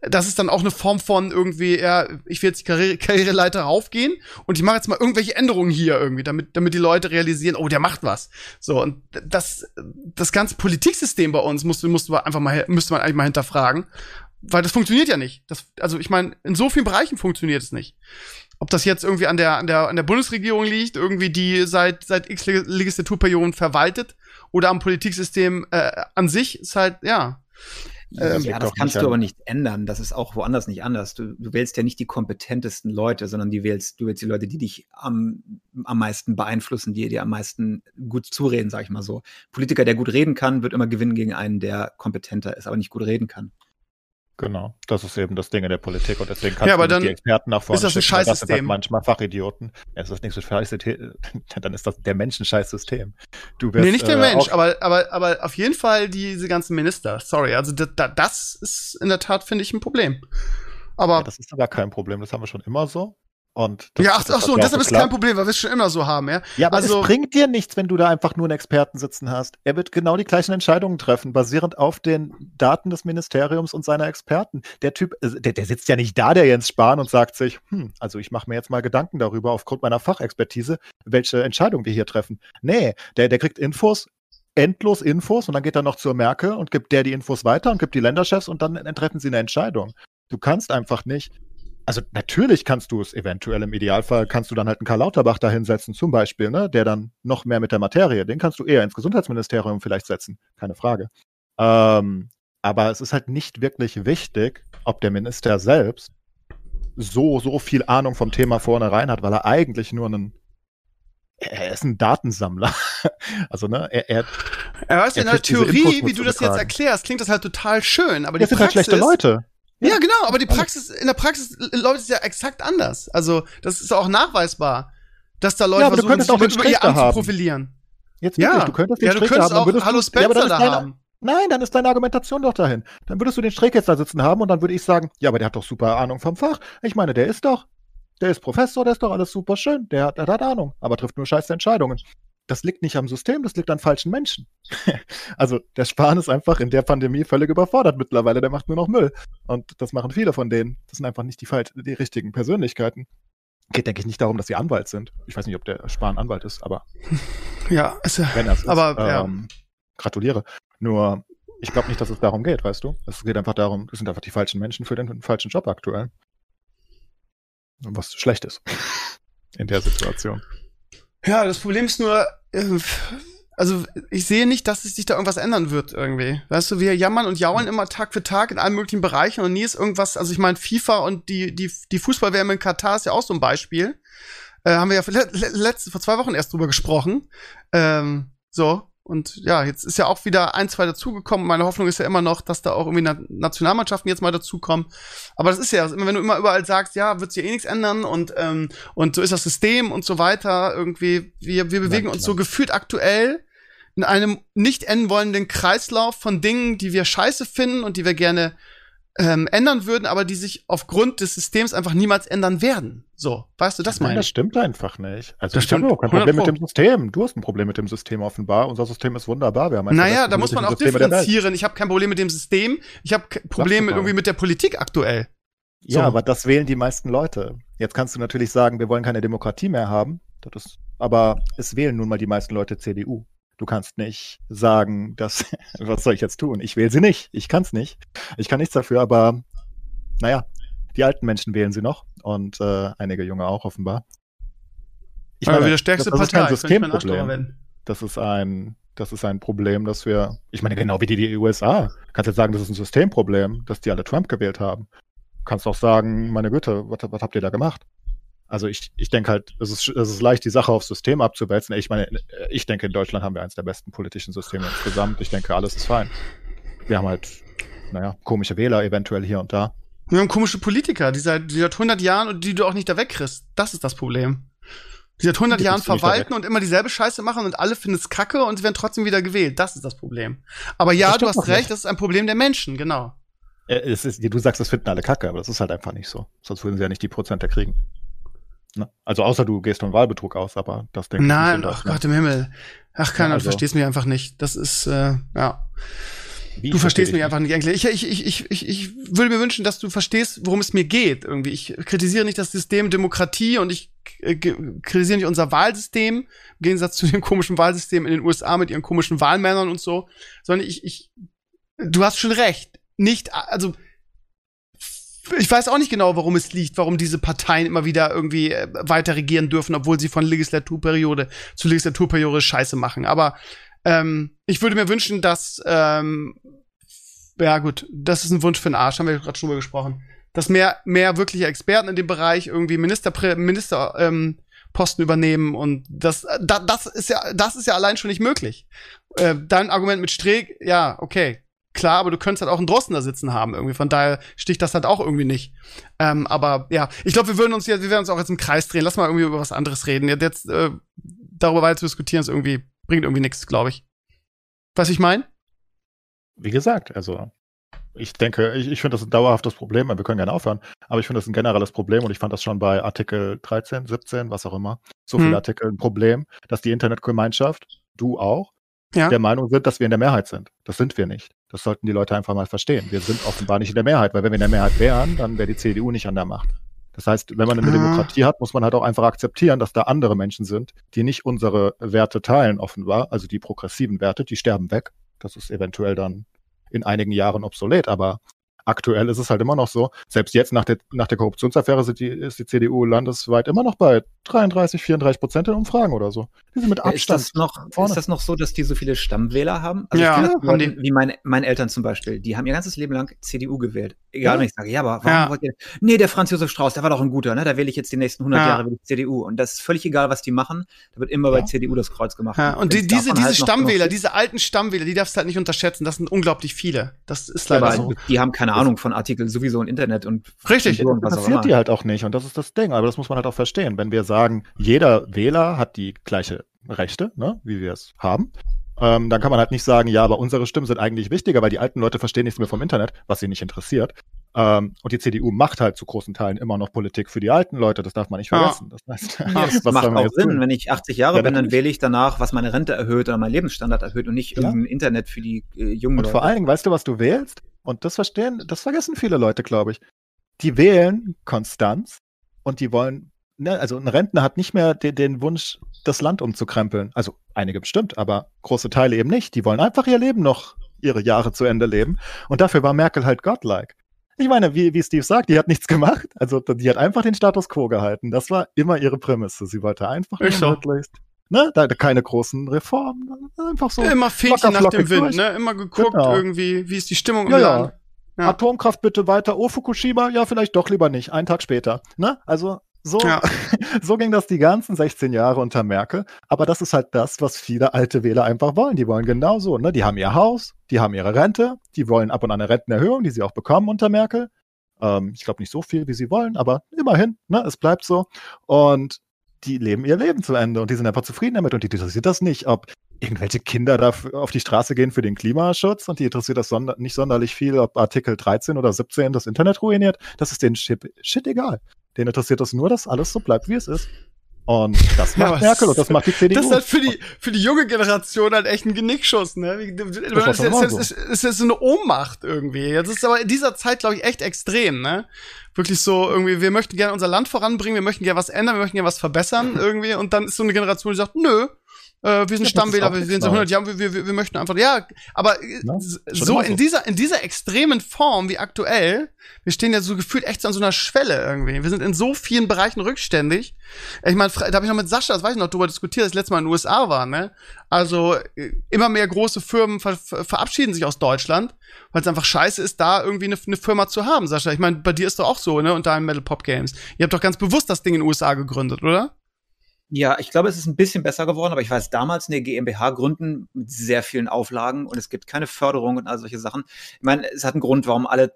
das ist dann auch eine Form von irgendwie, ja, ich will jetzt die Karriere Karriereleiter raufgehen und ich mache jetzt mal irgendwelche Änderungen hier irgendwie, damit, damit die Leute realisieren, oh, der macht was. So, und das, das ganze Politiksystem bei uns musste, musste man einfach mal, müsste man eigentlich mal hinterfragen, weil das funktioniert ja nicht. Das, also ich meine, in so vielen Bereichen funktioniert es nicht. Ob das jetzt irgendwie an der, an der, an der Bundesregierung liegt, irgendwie die seit, seit x Legislaturperioden verwaltet oder am Politiksystem äh, an sich, ist halt, ja. Das Ähm, ja, das kannst du aber nicht ändern. Das ist auch woanders nicht anders. Du, du wählst ja nicht die kompetentesten Leute, sondern die wählst, du wählst die Leute, die dich am, am meisten beeinflussen, die dir am meisten gut zureden, sag ich mal so. Politiker, der gut reden kann, wird immer gewinnen gegen einen, der kompetenter ist, aber nicht gut reden kann. Genau, das ist eben das Ding in der Politik und deswegen kannst Ja, aber dann die Experten nach vorne ist das ein schicken, das sind halt Scheißsystem. manchmal Fachidioten. Ja, es ist nicht so scheiße, dann ist das der Menschen Scheißsystem. Du wirst, Nee, nicht der äh, Mensch, aber, aber, aber auf jeden Fall diese ganzen Minister. Sorry, also da, da, das ist in der Tat, finde ich, ein Problem. Aber Ja, das ist aber kein Problem, das haben wir schon immer so. Und ja, ach, ach so, und deshalb ist kein Problem, weil wir es schon immer so haben, ja. Ja, aber Also- es bringt dir nichts, wenn du da einfach nur einen Experten sitzen hast. Er wird genau die gleichen Entscheidungen treffen, basierend auf den Daten des Ministeriums und seiner Experten. Der Typ, äh, der, der sitzt ja nicht da, der Jens Spahn, und sagt sich, hm, also ich mache mir jetzt mal Gedanken darüber, aufgrund meiner Fachexpertise, welche Entscheidung wir hier treffen. Nee, der, der kriegt Infos, endlos Infos, und dann geht er noch zur Merkel und gibt der die Infos weiter und gibt die Länderchefs und dann treffen sie eine Entscheidung. Du kannst einfach nicht also natürlich kannst du es eventuell im Idealfall, kannst du dann halt einen Karl Lauterbach da hinsetzen, zum Beispiel, ne, der dann noch mehr mit der Materie, den kannst du eher ins Gesundheitsministerium vielleicht setzen, keine Frage. Ähm, aber es ist halt nicht wirklich wichtig, ob der Minister selbst so, so viel Ahnung vom Thema vornherein hat, weil er eigentlich nur einen er ist ein Datensammler. Also, ne, er, er, Ja, weißt du, in Er der Theorie, wie du das jetzt erklärst, klingt das halt total schön, aber das die sind halt Praxis, schlechte Leute. Ja, genau, aber die Praxis, in der Praxis läuft es ja exakt anders. Also, das ist auch nachweisbar, dass da Leute Ja, aber du versuchen, könntest sich auch den über ihr Strichter haben. anzuprofilieren. Jetzt Ja, wirklich, du könntest den ja, du Strick könntest haben, auch Hallo du, ja, Spencer ist da haben. Nein, dann ist deine Argumentation doch dahin. Dann würdest du den Streeck jetzt da sitzen haben und dann würde ich sagen, ja, aber der hat doch super Ahnung vom Fach. Ich meine, der ist doch, der ist Professor, der ist doch alles super schön, der hat, der hat Ahnung, aber trifft nur scheiße Entscheidungen. Das liegt nicht am System, das liegt an falschen Menschen. also der Spahn ist einfach in der Pandemie völlig überfordert mittlerweile, der macht nur noch Müll. Und das machen viele von denen. Das sind einfach nicht die, die richtigen Persönlichkeiten. Geht, denke ich, nicht darum, dass sie Anwalt sind. Ich weiß nicht, ob der Spahn Anwalt ist, aber Ja, ja. wenn es ist, Aber, ja. ähm, gratuliere. Nur, ich glaube nicht, dass es darum geht, weißt du? Es geht einfach darum, es sind einfach die falschen Menschen für den falschen Job aktuell. Was schlecht ist. In der Situation. Ja, das Problem ist nur, äh, also ich sehe nicht, dass sich da irgendwas ändern wird irgendwie. Weißt du, wir jammern und jaulen immer Tag für Tag in allen möglichen Bereichen und nie ist irgendwas, also ich meine, FIFA und die, die, die Fußball-WM in Katar ist ja auch so ein Beispiel. Äh, haben wir ja le le letzte, vor zwei Wochen erst drüber gesprochen. Ähm, so. Und ja, jetzt ist ja auch wieder ein, zwei dazugekommen. Meine Hoffnung ist ja immer noch, dass da auch irgendwie Na Nationalmannschaften jetzt mal dazukommen. Aber das ist ja, wenn du immer überall sagst, ja, wird sich ja eh nichts ändern und, ähm, und so ist das System und so weiter. Irgendwie, wir, wir bewegen uns so gefühlt aktuell in einem nicht enden wollenden Kreislauf von Dingen, die wir scheiße finden und die wir gerne ähm, ändern würden, aber die sich aufgrund des Systems einfach niemals ändern werden. So, weißt du, das Nein, meine das ich. stimmt einfach nicht. Also Das ich habe stimmt überhaupt kein 100 Problem mit dem System. Du hast ein Problem mit dem System offenbar. Unser System ist wunderbar. Wir haben Naja, da muss man auch differenzieren. Ich habe kein Problem mit dem System. Ich habe Probleme irgendwie mit der Politik aktuell. Ja, So. aber das wählen die meisten Leute. Jetzt kannst du natürlich sagen, wir wollen keine Demokratie mehr haben. Das ist, aber es wählen nun mal die meisten Leute CDU. Du kannst nicht sagen, dass, was soll ich jetzt tun? Ich wähle sie nicht. Ich kann es nicht. Ich kann nichts dafür, aber naja, die alten Menschen wählen sie noch und äh, einige Junge auch offenbar. Ich stärkste das, das ist Partei. kein Arsch drüber Systemproblem. Das ist ein, das ist ein Problem, das wir, ich meine, genau wie die, die USA. Kannst jetzt sagen, das ist ein Systemproblem, dass die alle Trump gewählt haben. Kannst auch sagen, meine Güte, was, was habt ihr da gemacht? Also ich, ich denke halt, es ist, es ist leicht, die Sache aufs System abzuwälzen. Ich meine, ich denke, in Deutschland haben wir eines der besten politischen Systeme insgesamt. Ich denke, alles ist fein. Wir haben halt, naja, komische Wähler eventuell hier und da. Wir haben komische Politiker, die seit, die seit 100 Jahren und die du auch nicht da wegkriegst. Das ist das Problem. Die seit 100 Die Jahren verwalten und immer dieselbe Scheiße machen und alle finden es kacke und sie werden trotzdem wieder gewählt. Das ist das Problem. Aber ja, du hast recht, nicht. das ist ein Problem der Menschen, genau. Äh, Es ist, du sagst, das finden alle Kacke, aber das ist halt einfach nicht so. Sonst würden sie ja nicht die Prozente kriegen. Ne? Also außer du gehst von Wahlbetrug aus, aber das denke ich nicht. Nein, in ach. Gott im Himmel. Ach, keiner, Ja, also- du verstehst mich einfach nicht. Das ist, äh, ja. Wie, Du ich verstehst versteh mich einfach nicht eigentlich. Ich, ich, ich, ich, ich würde mir wünschen, dass du verstehst, worum es mir geht. Irgendwie. Ich kritisiere nicht das System Demokratie und ich äh, kritisiere nicht unser Wahlsystem, im Gegensatz zu dem komischen Wahlsystem in den USA mit ihren komischen Wahlmännern und so, sondern ich, ich, du hast schon recht. Nicht, also, ich weiß auch nicht genau, warum es liegt, warum diese Parteien immer wieder irgendwie äh, weiter regieren dürfen, obwohl sie von Legislaturperiode zu Legislaturperiode Scheiße machen. Aber ähm, ich würde mir wünschen, dass ähm, ja gut, das ist ein Wunsch für den Arsch, haben wir gerade schon drüber gesprochen. Dass mehr, mehr wirkliche Experten in dem Bereich irgendwie Ministerprä Minister ähm, Posten übernehmen und das, da, das ist ja, das ist ja allein schon nicht möglich. Äh, dein Argument mit Streeck, ja, okay, klar, aber du könntest halt auch einen Drosten da sitzen haben irgendwie. Von daher sticht das halt auch irgendwie nicht. Ähm, aber ja, ich glaube, wir würden uns jetzt, wir werden uns auch jetzt im Kreis drehen. Lass mal irgendwie über was anderes reden. Jetzt, äh, darüber weiter zu diskutieren, ist irgendwie bringt irgendwie nichts, glaube ich. Was ich meine? Wie gesagt, also ich denke, ich, ich finde das ein dauerhaftes Problem. Wir können gerne aufhören, aber ich finde das ein generelles Problem und ich fand das schon bei Artikel 13, 17, was auch immer, so viele Hm. Artikel ein Problem, dass die Internetgemeinschaft, du auch, Ja. der Meinung sind, dass wir in der Mehrheit sind. Das sind wir nicht. Das sollten die Leute einfach mal verstehen. Wir sind offenbar nicht in der Mehrheit, weil wenn wir in der Mehrheit wären, dann wäre die CDU nicht an der Macht. Das heißt, wenn man eine Ah. Demokratie hat, muss man halt auch einfach akzeptieren, dass da andere Menschen sind, die nicht unsere Werte teilen, offenbar, also die progressiven Werte, die sterben weg. Das ist eventuell dann in einigen Jahren obsolet, aber aktuell ist es halt immer noch so. Selbst jetzt nach der, nach der Korruptionsaffäre sind die, ist die CDU landesweit immer noch bei 33, 34 Prozent in Umfragen oder so. Die sind mit Ist Abstand. das, noch, vorne. ist das noch so, dass die so viele Stammwähler haben? Also Ja, ich kenne das haben von die. Wie meine, meine Eltern zum Beispiel, die haben ihr ganzes Leben lang CDU gewählt. Egal, Ja. wenn ich sage, ja, aber warum Ja. wollt ihr. Nee, der Franz Josef Strauß, der war doch ein guter, ne? Da wähle ich jetzt die nächsten 100 Ja. Jahre CDU. Und das ist völlig egal, was die machen. Da wird immer bei. CDU das Kreuz gemacht. Ja, und die, diese, davon diese halt Stammwähler, diese alten Stammwähler, die darfst du halt nicht unterschätzen. Das sind unglaublich viele. Das ist leider so. die haben keine Ahnung von Artikeln sowieso im Internet und Richtig. und was immer. die halt auch nicht. Und das ist das Ding. Aber das muss man halt auch verstehen. Wenn wir sagen, jeder Wähler hat die gleiche Rechte, ne, wie wir es haben, ähm, dann kann man halt nicht sagen, ja, aber unsere Stimmen sind eigentlich wichtiger, weil die alten Leute verstehen nichts mehr vom Internet, was sie nicht interessiert. Ähm, und die CDU macht halt zu großen Teilen immer noch Politik für die alten Leute. Das darf man nicht Ja. vergessen. Das heißt, Ja, das macht auch Sinn. tun? Wenn ich 80 Jahre Ja, bin, dann wähle ich danach, was meine Rente erhöht oder mein Lebensstandard erhöht und nicht Ja. irgendein Internet für die äh, jungen Und Leute. vor allen Dingen, weißt du, was du wählst? Und das verstehen, das vergessen viele Leute, glaube ich. Die wählen Konstanz und die wollen, ne, also ein Rentner hat nicht mehr den, den Wunsch, das Land umzukrempeln. Also einige bestimmt, aber große Teile eben nicht. Die wollen einfach ihr Leben noch, ihre Jahre zu Ende leben. Und dafür war Merkel halt godlike. Ich meine, wie, wie Steve sagt, die hat nichts gemacht. Also die hat einfach den Status quo gehalten. Das war immer ihre Prämisse. Sie wollte einfach so. möglichst, ne, da, keine großen Reformen. Einfach so. Immer Fähnchen nach dem Wind, durch. ne? Immer geguckt Genau. irgendwie, wie ist die Stimmung im Ja, ja. Ja. Atomkraft bitte weiter. Oh, Fukushima, ja, vielleicht doch lieber nicht. Einen Tag später. Ne? Also so, Ja. so ging das die ganzen 16 Jahre unter Merkel. Aber das ist halt das, was viele alte Wähler einfach wollen. Die wollen genau so. Ne? Die haben ihr Haus, die haben ihre Rente, die wollen ab und an eine Rentenerhöhung, die sie auch bekommen unter Merkel. Ähm, ich glaube nicht so viel, wie sie wollen, aber immerhin, ne? es bleibt so. Und die leben ihr Leben zu Ende und die sind einfach zufrieden damit und die interessiert das nicht, ob irgendwelche Kinder da auf die Straße gehen für den Klimaschutz und die interessiert das sonder nicht sonderlich viel, ob Artikel 13 oder 17 das Internet ruiniert. Das ist denen shit, shit egal. Denen interessiert das nur, dass alles so bleibt, wie es ist. Und das Ja, macht aber Merkel und das macht die CDU. Das ist halt für die, für die junge Generation halt echt ein Genickschuss, ne? Es schon ist, so. ist, ist so eine Ohnmacht irgendwie. Das ist aber in dieser Zeit, glaube ich, echt extrem, ne? Wirklich so irgendwie, wir möchten gerne unser Land voranbringen, wir möchten gerne was ändern, wir möchten gerne was verbessern irgendwie und dann ist so eine Generation, die sagt, nö, äh, wir sind Stammwähler, wir sind seit 100 Neues. Jahren, wir, wir, wir möchten einfach, ja, aber äh, schon so in so. dieser, in dieser extremen Form wie aktuell, wir stehen ja so gefühlt echt an so einer Schwelle irgendwie. Wir sind in so vielen Bereichen rückständig. Ich meine, da habe ich noch mit Sascha, das weiß ich noch, darüber diskutiert, als ich letztes Mal in den USA war, ne? Also äh, immer mehr große Firmen ver ver verabschieden sich aus Deutschland, weil es einfach scheiße ist, da irgendwie eine, eine Firma zu haben, Sascha. Ich meine, bei dir ist doch auch so, ne? Und deinem Metal Pop Games. Ihr habt doch ganz bewusst das Ding in den USA gegründet, oder? Ja, ich glaube, es ist ein bisschen besser geworden, aber ich weiß damals eine GmbH gründen mit sehr vielen Auflagen und es gibt keine Förderung und all solche Sachen. Ich meine, es hat einen Grund, warum alle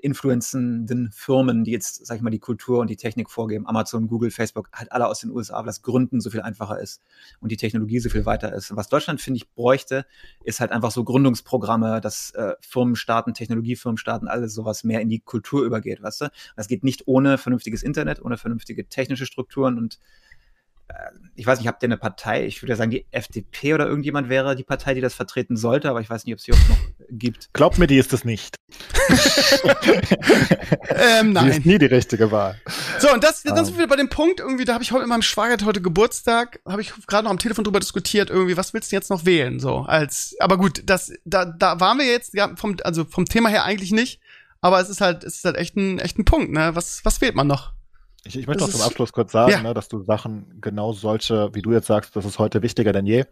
influenzenden Firmen, die jetzt, sag ich mal, die Kultur und die Technik vorgeben, Amazon, Google, Facebook, halt alle aus den USA, weil das Gründen so viel einfacher ist und die Technologie so viel weiter ist. Und was Deutschland, finde ich, bräuchte, ist halt einfach so Gründungsprogramme, dass äh, Firmen starten, Technologiefirmen starten, alles sowas mehr in die Kultur übergeht, weißt du? Das geht nicht ohne vernünftiges Internet, ohne vernünftige technische Strukturen und ich weiß nicht, habt ihr eine Partei? Ich würde ja sagen, die FDP oder irgendjemand wäre die Partei, die das vertreten sollte, aber ich weiß nicht, ob es sie auch noch gibt. Glaubt mir, die ist es nicht. Ähm, Die nein. ist nie die richtige Wahl. So, und das, dann Ähm. sind wir bei dem Punkt, irgendwie, da habe ich heute mit meinem Schwager heute Geburtstag, habe ich gerade noch am Telefon drüber diskutiert, irgendwie, was willst du jetzt noch wählen? So, als, aber gut, das, da, da waren wir jetzt, ja, vom, also vom Thema her eigentlich nicht, aber es ist halt, es ist halt echt ein, echt ein Punkt, ne? Was, was wählt man noch? Ich, ich möchte noch zum Abschluss kurz sagen, Ja. ne, dass du Sachen genau solche, wie du jetzt sagst, das ist heute wichtiger denn je.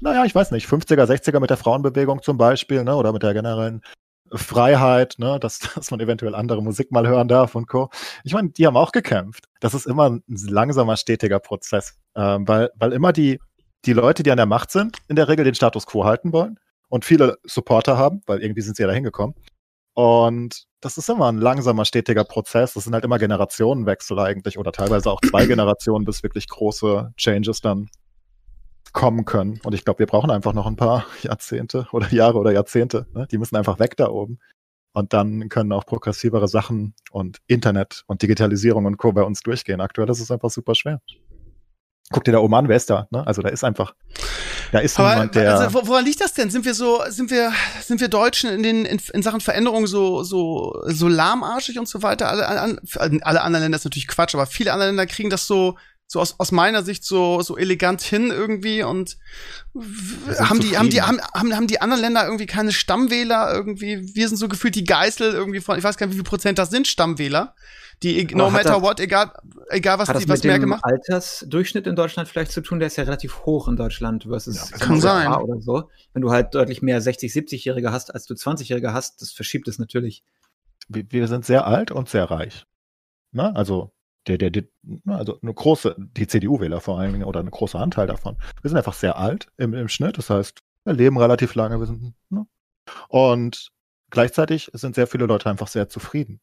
Naja, ich weiß nicht, 50er, 60er mit der Frauenbewegung zum Beispiel, ne, oder mit der generellen Freiheit, ne, dass, dass man eventuell andere Musik mal hören darf und Co. Ich meine, die haben auch gekämpft. Das ist immer ein langsamer, stetiger Prozess, ähm, weil, weil immer die, die Leute, die an der Macht sind, in der Regel den Status quo halten wollen und viele Supporter haben, weil irgendwie sind sie ja da hingekommen. Und das ist immer ein langsamer, stetiger Prozess. Das sind halt immer Generationenwechsel eigentlich oder teilweise auch zwei Generationen, bis wirklich große Changes dann kommen können. Und ich glaube, wir brauchen einfach noch ein paar Jahrzehnte oder Jahre oder Jahrzehnte. Ne? Die müssen einfach weg da oben. Und dann können auch progressivere Sachen und Internet und Digitalisierung und Co. bei uns durchgehen. Aktuell ist es einfach super schwer. Guck dir da oben an, wer ist da? Ne? Also da ist einfach, da ist Aber niemand, der. also, wo- woran liegt das denn? Sind wir so, sind wir, sind wir Deutschen in den in, in Sachen Veränderung so so so lahmarschig und so weiter? Alle, alle, alle anderen Länder ist natürlich Quatsch, aber viele andere Länder kriegen das so so aus, aus meiner Sicht so so elegant hin irgendwie und haben die haben die haben, haben haben die anderen Länder irgendwie keine Stammwähler irgendwie? Wir sind so gefühlt die Geißel irgendwie von, ich weiß gar nicht, wie viel Prozent das sind Stammwähler, die no matter das- what, egal egal was Hat das die was mit Merkel dem macht. Altersdurchschnitt in Deutschland vielleicht zu tun? Der ist ja relativ hoch in Deutschland versus Ja, kann sein. Oder so. Wenn du halt deutlich mehr 60, 70-Jährige hast, als du 20-Jährige hast, das verschiebt es natürlich. wir, wir sind sehr alt und sehr reich. Ne? Also der, der, der, ne, also eine große, die CDU-Wähler vor allen Dingen oder ein großer Anteil davon. Wir sind einfach sehr alt im, im Schnitt. Das heißt, wir leben relativ lange. Wir sind, ne? Und gleichzeitig sind sehr viele Leute einfach sehr zufrieden.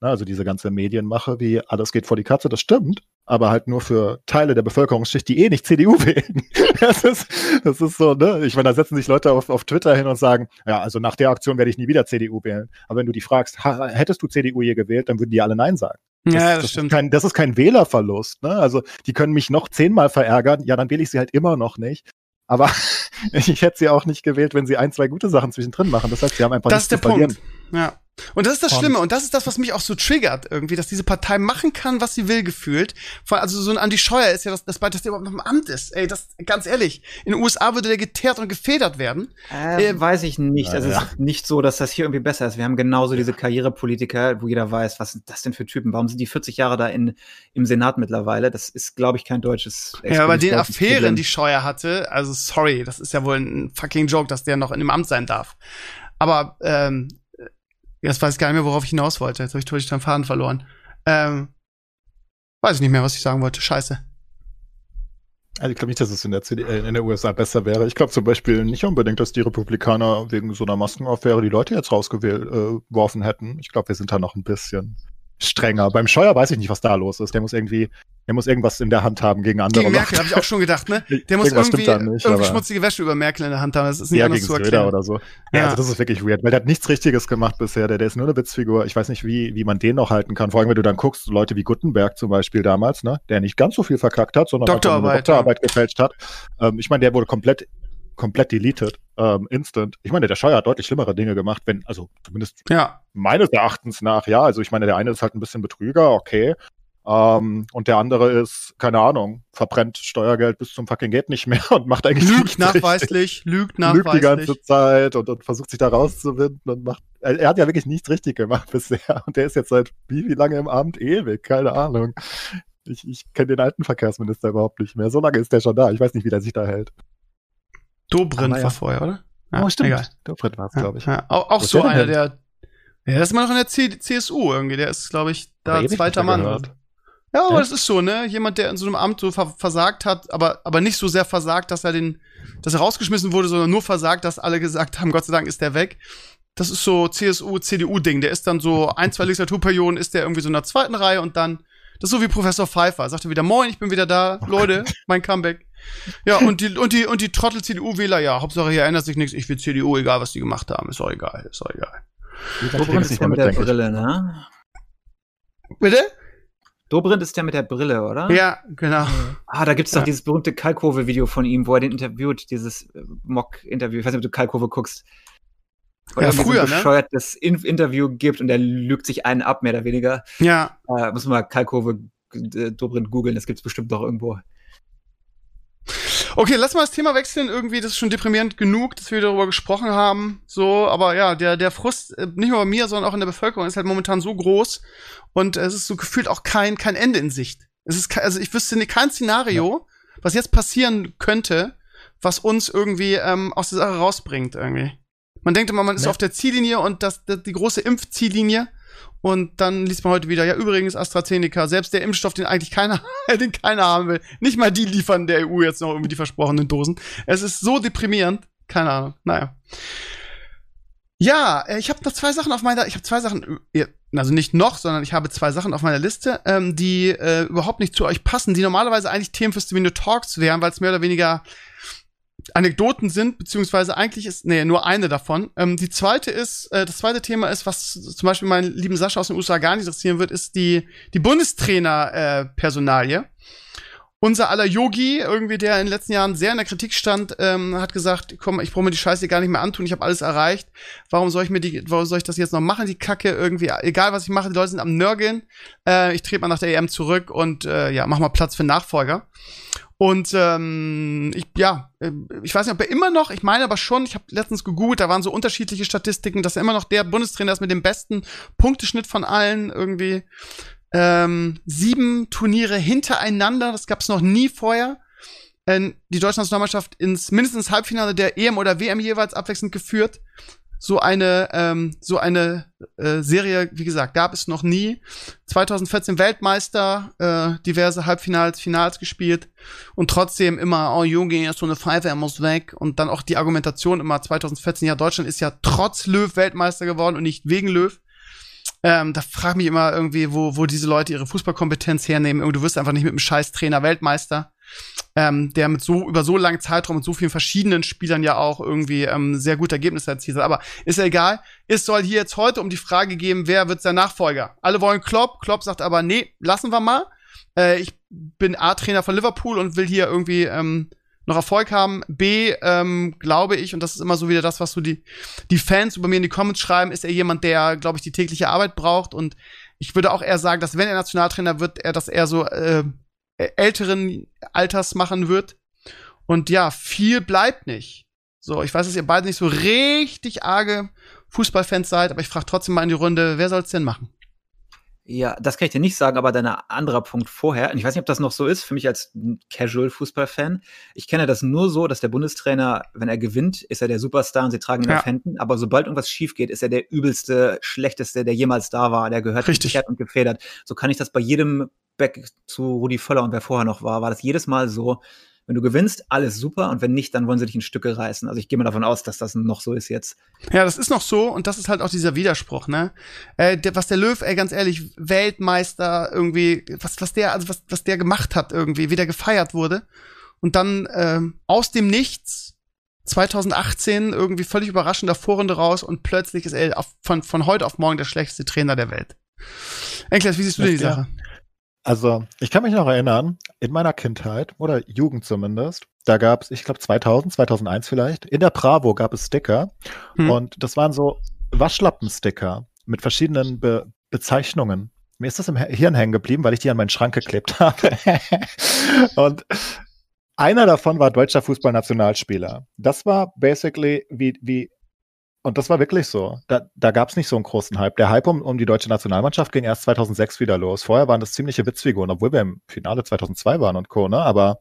Ne? Also diese ganze Medienmache, wie alles geht vor die Katze, das stimmt, aber halt nur für Teile der Bevölkerungsschicht, die eh nicht CDU wählen. Das ist, das ist so, ne? Ich meine, da setzen sich Leute auf, auf Twitter hin und sagen, ja, also nach der Aktion werde ich nie wieder CDU wählen. Aber wenn du die fragst, hättest du CDU je gewählt, dann würden die alle Nein sagen. Ja, das, das stimmt. Ist kein, das ist kein Wählerverlust. Ne? Also die können mich noch zehnmal verärgern. Ja, dann wähle ich sie halt immer noch nicht. Aber ich hätte sie auch nicht gewählt, wenn sie ein, zwei gute Sachen zwischendrin machen. Das heißt, sie haben einfach Das nichts ist der zu verlieren. Punkt. Ja. Und das ist das Und- Schlimme und das ist das, was mich auch so triggert irgendwie, dass diese Partei machen kann, was sie will, gefühlt. Vor- Also so ein Andi Scheuer ist ja das, das, dass der überhaupt noch im Amt ist. Ey, das ganz ehrlich. In den USA würde der geteert und gefedert werden. Äh, Äh, weiß ich nicht. Also ja. es ist nicht so, dass das hier irgendwie besser ist. Wir haben genauso diese Karrierepolitiker, wo jeder weiß, was sind das denn für Typen? Warum sind die 40 Jahre da in, im Senat mittlerweile? Das ist, glaube ich, kein deutsches. Ja, aber den Affären, Problem. die Scheuer hatte, also sorry, das ist ja wohl ein fucking Joke, dass der noch in dem Amt sein darf. Aber ähm, jetzt weiß ich gar nicht mehr, worauf ich hinaus wollte. Jetzt habe ich völlig den Faden verloren. Ähm, weiß ich nicht mehr, was ich sagen wollte. Scheiße. Also ich glaube nicht, dass es in der, CD, äh, in der USA besser wäre. Ich glaube zum Beispiel nicht unbedingt, dass die Republikaner wegen so einer Maskenaffäre die Leute jetzt rausgeworfen hätten. Ich glaube, wir sind da noch ein bisschen strenger. Beim Scheuer weiß ich nicht, was da los ist. Der muss irgendwie, der muss irgendwas in der Hand haben gegen andere. Gegen Merkel habe ich auch schon gedacht, ne? Der muss irgendwie, nicht, irgendwie schmutzige Wäsche über Merkel in der Hand haben. Das ist nicht Ja, anders gegen zu Söder erklären. oder so. Ja, Ja. also das ist wirklich weird, weil der hat nichts Richtiges gemacht bisher. Der, der ist nur eine Witzfigur. Ich weiß nicht, wie, wie man den noch halten kann. Vor allem, wenn du dann guckst, Leute wie Gutenberg zum Beispiel damals, ne, der nicht ganz so viel verkackt hat, sondern Doktorarbeit, Doktorarbeit gefälscht hat. Ähm, ich meine, der wurde komplett, komplett deleted, ähm, instant. Ich meine, der Scheuer hat deutlich schlimmere Dinge gemacht, wenn, also zumindest Ja. meines Erachtens nach, ja. Also ich meine, der eine ist halt ein bisschen Betrüger, okay. Ähm, und der andere ist, keine Ahnung, verbrennt Steuergeld bis zum fucking geht nicht mehr und macht eigentlich Lügt nichts richtig nachweislich, lügt lügt die nachweislich. ganze Zeit und, und versucht sich da rauszuwinden und macht. Er, er hat ja wirklich nichts richtig gemacht bisher. Und der ist jetzt seit wie, wie lange im Amt? Ewig, keine Ahnung. Ich, ich kenne den alten Verkehrsminister überhaupt nicht mehr. So lange ist der schon da. Ich weiß nicht, wie der sich da hält. Dobrindt ja. war vorher, oder? oh, stimmt. Egal. Fred war es, Ja, glaube ich. Ja, auch auch so einer, der. Ja, das ist immer noch in der C CSU irgendwie. Der ist, glaube ich, da zweiter Mann. gehört. Ja, aber das ist so, ne? Jemand, der in so einem Amt so ver versagt hat, aber, aber nicht so sehr versagt, dass er den, dass er rausgeschmissen wurde, sondern nur versagt, dass alle gesagt haben, Gott sei Dank ist der weg. Das ist so CSU, CDU-Ding. Der ist dann so ein, zwei Legislaturperioden ist der irgendwie so in der zweiten Reihe und dann, das ist so wie Professor Pfeiffer. Sagt er wieder, moin, ich bin wieder da, Leute, mein Comeback. Ja, und die, und die, und die Trottel-CDU-Wähler, ja, Hauptsache hier ändert sich nichts, ich will CDU, egal was die gemacht haben, ist auch egal, ist auch egal. Dobrindt ist der mit der. Brille, ne? Bitte? Dobrindt ist der mit der Brille, oder? Ja, genau. Ah, da gibt's doch Ja. dieses berühmte Kalkove-Video von ihm, wo er den interviewt, dieses äh, Mock-Interview. Ich weiß nicht, ob du Kalkove guckst. Wo Ja, er früher, so ne? ein bescheuertes In Interview gibt und er lügt sich einen ab, mehr oder weniger. Ja, Äh, muss man mal Kalkove äh, Dobrindt googeln, das gibt's bestimmt doch irgendwo. Okay, lass mal das Thema wechseln. Irgendwie, das ist schon deprimierend genug, dass wir darüber gesprochen haben. So, aber ja, der, der Frust, äh, nicht nur bei mir, sondern auch in der Bevölkerung, ist halt momentan so groß. Und es ist so gefühlt auch kein, kein Ende in Sicht. Es ist, also ich wüsste nicht, kein Szenario, was jetzt passieren könnte, was uns irgendwie ähm, aus der Sache rausbringt, irgendwie. Man denkt immer, man ist Ja. auf der Ziellinie und das, das die große Impfziellinie. Und dann liest man heute wieder, ja, übrigens AstraZeneca, selbst der Impfstoff, den eigentlich keiner, den keiner haben will, nicht mal die liefern der EU jetzt noch irgendwie die versprochenen Dosen. Es ist so deprimierend. Keine Ahnung. Naja. Ja, äh, ich habe noch zwei Sachen auf meiner, ich habe zwei Sachen, äh, also nicht noch, sondern ich habe zwei Sachen auf meiner Liste, ähm, die äh, überhaupt nicht zu euch passen, die normalerweise eigentlich Themen für Stevenio Talks wären, weil es mehr oder weniger Anekdoten sind, beziehungsweise eigentlich ist, nee, nur eine davon. Ähm, die zweite ist, äh, das zweite Thema ist, was zum Beispiel meinen lieben Sascha aus den USA gar nicht interessieren wird, ist die, die Bundestrainer-Personalie. Äh, unser aller Yogi, irgendwie, der in den letzten Jahren sehr in der Kritik stand, ähm, hat gesagt, komm, ich brauche mir die Scheiße gar nicht mehr antun, ich habe alles erreicht. Warum soll ich mir die, warum soll ich das jetzt noch machen, die Kacke irgendwie? Egal was ich mache, die Leute sind am Nörgeln. Äh, ich trete mal nach der EM zurück und äh, ja, mach mal Platz für Nachfolger. Und ähm, ich, ja, äh, ich weiß nicht, ob er immer noch, ich meine aber schon, ich habe letztens gegoogelt, da waren so unterschiedliche Statistiken, dass er immer noch der Bundestrainer ist mit dem besten Punkteschnitt von allen irgendwie ähm, sieben Turniere hintereinander. Das gab es noch nie vorher. Ähm, die deutsche Nationalmannschaft ins mindestens Halbfinale der EM oder WM jeweils abwechselnd geführt. So eine, ähm, so eine äh, Serie, wie gesagt, gab es noch nie. 2014 Weltmeister, äh, diverse Halbfinals, Finals gespielt und trotzdem immer, oh Junge, ist so eine Pfeife, er muss weg. Und dann auch die Argumentation immer 2014, ja, Deutschland ist ja trotz Löw Weltmeister geworden und nicht wegen Löw. Ähm, da frage mich immer irgendwie, wo, wo diese Leute ihre Fußballkompetenz hernehmen. Irgendwie, du wirst einfach nicht mit einem scheiß Trainer Weltmeister, ähm, der mit so über so langen Zeitraum mit so vielen verschiedenen Spielern ja auch irgendwie ähm, sehr gute Ergebnisse erzielt hat. Aber ist ja egal. Es soll hier jetzt heute um die Frage gehen, wer wird sein Nachfolger? Alle wollen Klopp. Klopp sagt aber, nee, lassen wir mal. Äh, ich bin A-Trainer von Liverpool und will hier irgendwie ähm, noch Erfolg haben. B, ähm, glaube ich, und das ist immer so wieder das, was so die, die Fans über mir in die Comments schreiben, ist er jemand, der, glaube ich, die tägliche Arbeit braucht. Und ich würde auch eher sagen, dass wenn er Nationaltrainer wird, er das eher so äh, älteren Alters machen wird. Und ja, viel bleibt nicht. So, ich weiß, dass ihr beide nicht so richtig arge Fußballfans seid, aber ich frage trotzdem mal in die Runde, wer soll's denn machen? Ja, das kann ich dir nicht sagen, aber dein anderer Punkt vorher, und ich weiß nicht, ob das noch so ist, für mich als Casual-Fußball-Fan. Ich kenne das nur so, dass der Bundestrainer, wenn er gewinnt, ist er der Superstar und sie tragen ihn ja. auf Händen, aber sobald irgendwas schief geht, ist er der übelste, schlechteste, der jemals da war, der gehört Richtig. und gefedert. So kann ich das bei jedem Back zu Rudi Völler und wer vorher noch war, war das jedes Mal so, wenn du gewinnst, alles super und wenn nicht, dann wollen sie dich in Stücke reißen. Also ich gehe mal davon aus, dass das noch so ist jetzt. Ja, das ist noch so und das ist halt auch dieser Widerspruch, ne? Äh, der, was der Löw, ey, ganz ehrlich, Weltmeister irgendwie, was, was der, also was, was der gemacht hat irgendwie, wie der gefeiert wurde. Und dann ähm, aus dem Nichts 2018 irgendwie völlig überraschender Vorrunde raus und plötzlich ist er auf, von, von heute auf morgen der schlechteste Trainer der Welt. Enkles, wie siehst du denn die Sache? Also, ich kann mich noch erinnern, in meiner Kindheit oder Jugend zumindest, da gab es, ich glaube 2000, 2001 vielleicht, in der Bravo gab es Sticker hm. und das waren so Waschlappen-Sticker mit verschiedenen Be Bezeichnungen. Mir ist das im Hirn hängen geblieben, weil ich die an meinen Schrank geklebt habe. und einer davon war deutscher Fußballnationalspieler. Das war basically wie, wie und das war wirklich so. Da, da gab es nicht so einen großen Hype. Der Hype um, um die deutsche Nationalmannschaft ging erst 2006 wieder los. Vorher waren das ziemliche Witzfiguren, obwohl wir im Finale 2002 waren und Co. Ne? Aber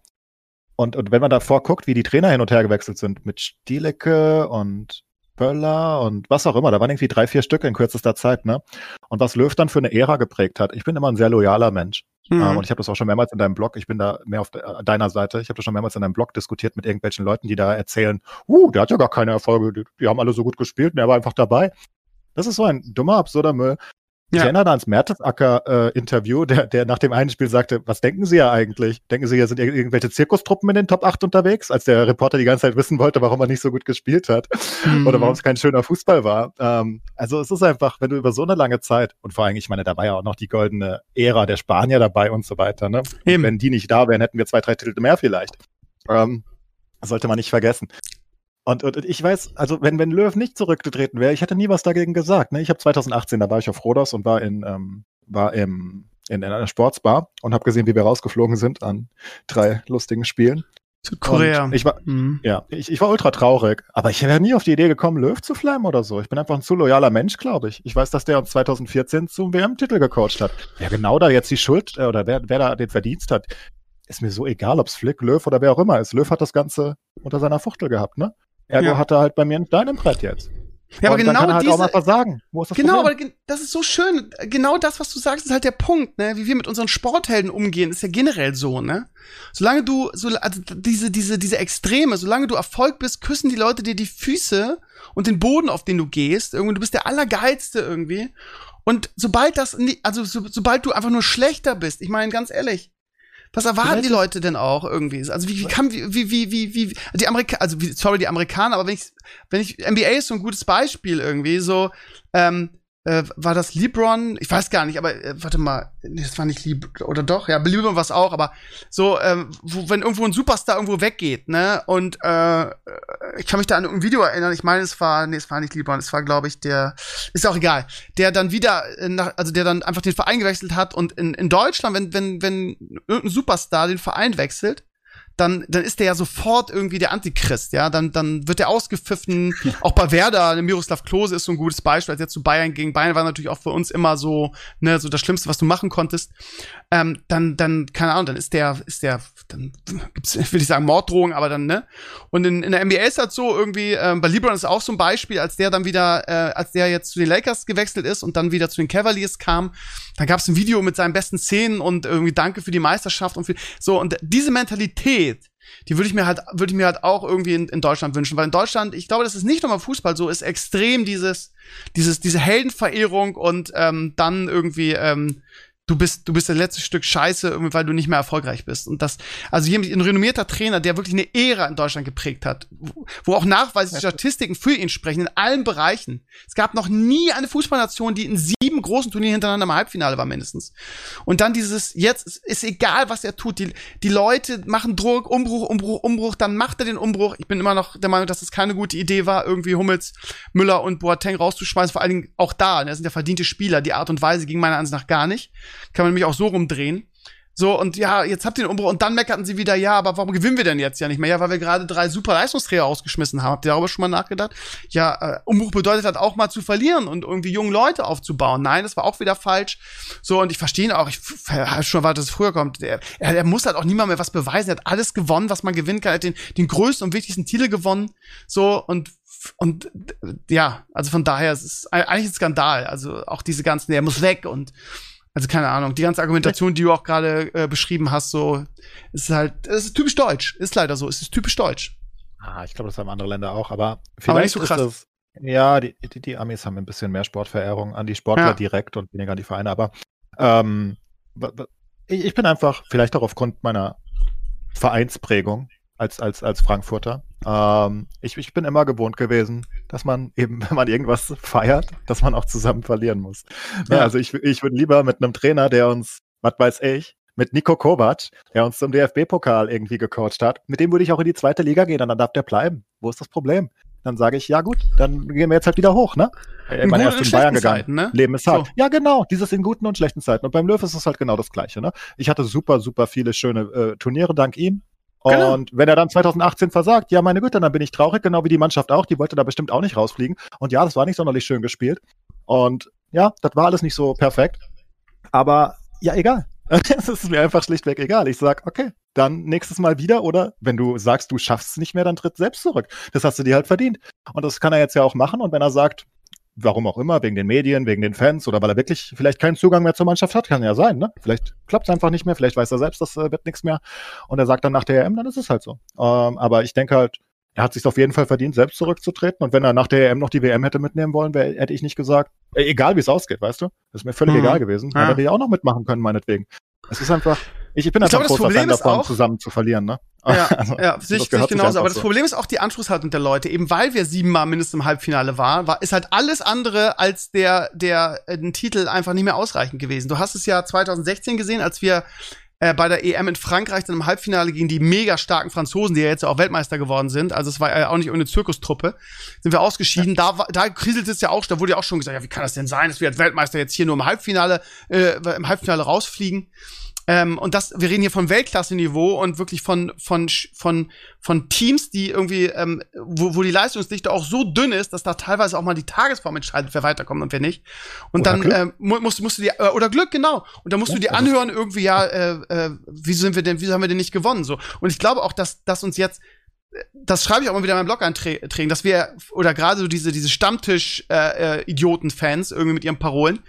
und, und wenn man davor guckt, wie die Trainer hin und her gewechselt sind mit Stielecke und Böller und was auch immer. Da waren irgendwie drei, vier Stück in kürzester Zeit, ne? Und was Löw dann für eine Ära geprägt hat. Ich bin immer ein sehr loyaler Mensch. Mhm. Ähm, und ich habe das auch schon mehrmals in deinem Blog, ich bin da mehr auf de deiner Seite, ich habe das schon mehrmals in deinem Blog diskutiert mit irgendwelchen Leuten, die da erzählen, uh, der hat ja gar keine Erfolge, die, die haben alle so gut gespielt und er war einfach dabei. Das ist so ein dummer, absurder Müll. Ich erinnere ans Mertesacker-Interview, äh, der, der nach dem einen Spiel sagte, was denken Sie ja eigentlich? Denken Sie, hier sind irgendwelche Zirkustruppen in den Top 8 unterwegs? Als der Reporter die ganze Zeit wissen wollte, warum er nicht so gut gespielt hat mhm. oder warum es kein schöner Fußball war. Ähm, also es ist einfach, wenn du über so eine lange Zeit, und vor allem, ich meine, da war ja auch noch die goldene Ära der Spanier dabei und so weiter, ne? Eben. Wenn die nicht da wären, hätten wir zwei, drei Titel mehr vielleicht. Ähm, sollte man nicht vergessen. Und, und ich weiß, also wenn, wenn Löw nicht zurückgetreten wäre, ich hätte nie was dagegen gesagt. Ne? Ich habe 2018, da war ich auf Rodos und war in, ähm, war im, in, in einer Sportsbar und habe gesehen, wie wir rausgeflogen sind an drei lustigen Spielen. Korea. ich war, mhm. ja, ich, ich war ultra traurig, aber ich wäre nie auf die Idee gekommen, Löw zu flammen oder so. Ich bin einfach ein zu loyaler Mensch, glaube ich. Ich weiß, dass der uns 2014 zum WM-Titel gecoacht hat. Wer genau da jetzt die Schuld äh, oder wer, wer da den Verdienst hat, ist mir so egal, ob es Flick, Löw oder wer auch immer ist. Löw hat das Ganze unter seiner Fuchtel gehabt, ne? Ergo ja. hat er halt bei mir ein Stein im Brett jetzt. Ja, aber genau halt diese, genau, Problem? aber das ist so schön. Genau das, was du sagst, ist halt der Punkt, ne? Wie wir mit unseren Sporthelden umgehen, ist ja generell so, ne? Solange du, so, also diese, diese, diese Extreme, solange du Erfolg bist, küssen die Leute dir die Füße und den Boden, auf den du gehst. Irgendwie, du bist der Allergeilste irgendwie. Und sobald das, also so, sobald du einfach nur schlechter bist, ich meine, ganz ehrlich, Was erwarten die Leute denn auch irgendwie? Also wie, wie kann wie wie wie wie, wie die Amerika also wie, sorry die Amerikaner, aber wenn ich wenn ich NBA ist so ein gutes Beispiel irgendwie so ähm, äh, war das LeBron? Ich weiß gar nicht, aber äh, warte mal, das war nicht LeBron oder doch? Ja, LeBron war es auch, aber so ähm, wo, wenn irgendwo ein Superstar irgendwo weggeht, ne? Und äh, ich kann mich da an ein Video erinnern. Ich meine, es war nee, es war nicht LeBron, es war glaube ich der ist auch egal, der dann wieder äh, nach, also der dann einfach den Verein gewechselt hat und in, in Deutschland, wenn wenn wenn irgendein Superstar den Verein wechselt, dann, dann ist der ja sofort irgendwie der Antichrist, ja. Dann, dann wird der ausgepfiffen. auch bei Werder, Miroslav Klose ist so ein gutes Beispiel, als er zu Bayern ging. Bayern war natürlich auch für uns immer so, ne, so das Schlimmste, was du machen konntest. Ähm, dann, dann, keine Ahnung, dann ist der, ist der, dann gibt's, will ich sagen, Morddrohung, aber dann, ne? Und in, in der NBA ist halt so irgendwie, ähm, bei LeBron ist auch so ein Beispiel, als der dann wieder, äh, als der jetzt zu den Lakers gewechselt ist und dann wieder zu den Cavaliers kam, da gab es ein Video mit seinen besten Szenen und irgendwie Danke für die Meisterschaft und für, so, und diese Mentalität, die würde ich mir halt, würde ich mir halt auch irgendwie in, in Deutschland wünschen, weil in Deutschland, ich glaube, das ist nicht nur beim Fußball so, ist extrem dieses, dieses, diese Heldenverehrung und ähm, dann irgendwie ähm, du bist, du bist das letzte Stück Scheiße, weil du nicht mehr erfolgreich bist. Und das, also jemand, ein renommierter Trainer, der wirklich eine Ära in Deutschland geprägt hat, wo, auch nachweislich Statistiken für ihn sprechen, in allen Bereichen. Es gab noch nie eine Fußballnation, die in sieben großen Turnieren hintereinander im Halbfinale war, mindestens. Und dann dieses, jetzt ist, ist egal, was er tut. Die, die Leute machen Druck, Umbruch, Umbruch, Umbruch, dann macht er den Umbruch. Ich bin immer noch der Meinung, dass es keine gute Idee war, irgendwie Hummels, Müller und Boateng rauszuschmeißen. Vor allen Dingen auch da, ne, das sind ja verdiente Spieler. Die Art und Weise ging meiner Ansicht nach gar nicht. Kann man nämlich auch so rumdrehen. So, und ja, jetzt habt ihr den Umbruch. Und dann meckerten sie wieder, ja, aber warum gewinnen wir denn jetzt ja nicht mehr? Ja, weil wir gerade drei super Leistungsträger ausgeschmissen haben. Habt ihr darüber schon mal nachgedacht? Ja, äh, Umbruch bedeutet halt auch mal zu verlieren und irgendwie junge Leute aufzubauen. Nein, das war auch wieder falsch. So, und ich verstehe ihn auch. Ich habe schon erwartet, dass es früher kommt. Er, er, er muss halt auch niemand mehr was beweisen. Er hat alles gewonnen, was man gewinnen kann. Er hat den, den größten und wichtigsten Titel gewonnen. So, und und ja, also von daher es ist eigentlich ein Skandal. Also auch diese ganzen, der muss weg und also keine Ahnung, die ganze Argumentation, die du auch gerade äh, beschrieben hast, so ist halt, es ist typisch deutsch, ist leider so, es ist typisch deutsch. Ah, ich glaube, das haben andere Länder auch, aber vielleicht Aber nicht so krass. ist das. Ja, die, die, die Amis haben ein bisschen mehr Sportverehrung an die Sportler Ja. direkt und weniger an die Vereine, aber ähm, ich, ich bin einfach, vielleicht auch aufgrund meiner Vereinsprägung als, als, als Frankfurter, ähm, ich, ich bin immer gewohnt gewesen, dass man eben, wenn man irgendwas feiert, dass man auch zusammen verlieren muss. Ne, Ja. Also ich, ich würde lieber mit einem Trainer, der uns, was weiß ich, mit Nico Kovac, der uns zum DFB-Pokal irgendwie gecoacht hat, mit dem würde ich auch in die zweite Liga gehen und dann darf der bleiben. Wo ist das Problem? Dann sage ich, ja gut, dann gehen wir jetzt halt wieder hoch, ne? Ich In meine, er und in Bayern gegangen. Zeiten, ne? Leben ist hart. So. Ja, genau, dieses in guten und schlechten Zeiten. Und beim Löw ist es halt genau das Gleiche, ne? Ich hatte super, super viele schöne äh, Turniere dank ihm. Genau. Und wenn er dann 2018 versagt, ja, meine Güte, dann bin ich traurig, genau wie die Mannschaft auch. Die wollte da bestimmt auch nicht rausfliegen. Und ja, das war nicht sonderlich schön gespielt. Und ja, das war alles nicht so perfekt. Aber ja, egal. Es ist mir einfach schlichtweg egal. Ich sag, okay, dann nächstes Mal wieder oder wenn du sagst, du schaffst es nicht mehr, dann tritt selbst zurück. Das hast du dir halt verdient. Und das kann er jetzt ja auch machen. Und wenn er sagt, warum auch immer, wegen den Medien, wegen den Fans oder weil er wirklich vielleicht keinen Zugang mehr zur Mannschaft hat, kann ja sein, ne? Vielleicht klappt es einfach nicht mehr, vielleicht weiß er selbst, das äh, wird nichts mehr. Und er sagt dann nach der EM, dann ist es halt so. Ähm, aber ich denke halt, er hat sich auf jeden Fall verdient, selbst zurückzutreten. Und wenn er nach der EM noch die WM hätte mitnehmen wollen, wär, hätte ich nicht gesagt, äh, egal wie es ausgeht, weißt du? Das ist mir völlig Mhm. egal gewesen. Ja. Hätte ich auch noch mitmachen können, meinetwegen. Es ist einfach, ich, ich bin Ich einfach glaube, großer Fan davon, zusammen zu verlieren, ne? Ja, Also, ja, das sehe ich, sehe gehört ich sich genauso. Aber das so. Problem ist auch die Anspruchshaltung der Leute. Eben weil wir siebenmal mindestens im Halbfinale waren, war, ist halt alles andere als der, der, äh, den Titel einfach nicht mehr ausreichend gewesen. Du hast es ja 2016 gesehen, als wir äh, bei der EM in Frankreich dann im Halbfinale gegen die mega starken Franzosen, die ja jetzt auch Weltmeister geworden sind. Also es war ja auch nicht irgendeine Zirkustruppe. Sind wir ausgeschieden. Da, war- da kriselt es ja auch, da wurde ja auch schon gesagt, ja, wie kann das denn sein, dass wir als Weltmeister jetzt hier nur im Halbfinale, äh, im Halbfinale rausfliegen? Ähm, und das, wir reden hier von Weltklasse-Niveau und wirklich von, von, von, von Teams, die irgendwie, ähm, wo, wo die Leistungsdichte auch so dünn ist, dass da teilweise auch mal die Tagesform entscheidet, wer weiterkommt und wer nicht. Und Oder dann Glück. ähm, mu- musst, musst du dir, äh, oder Glück, genau. Und dann musst Ja, du dir ist- anhören, irgendwie, ja, äh, äh, wieso sind wir denn, wieso haben wir denn nicht gewonnen? So. Und ich glaube auch, dass, dass uns jetzt das schreibe ich auch mal wieder in meinem Blog-Einträgen, dass wir, oder gerade so diese, diese Stammtisch-Idioten-Fans irgendwie mit ihren Parolen,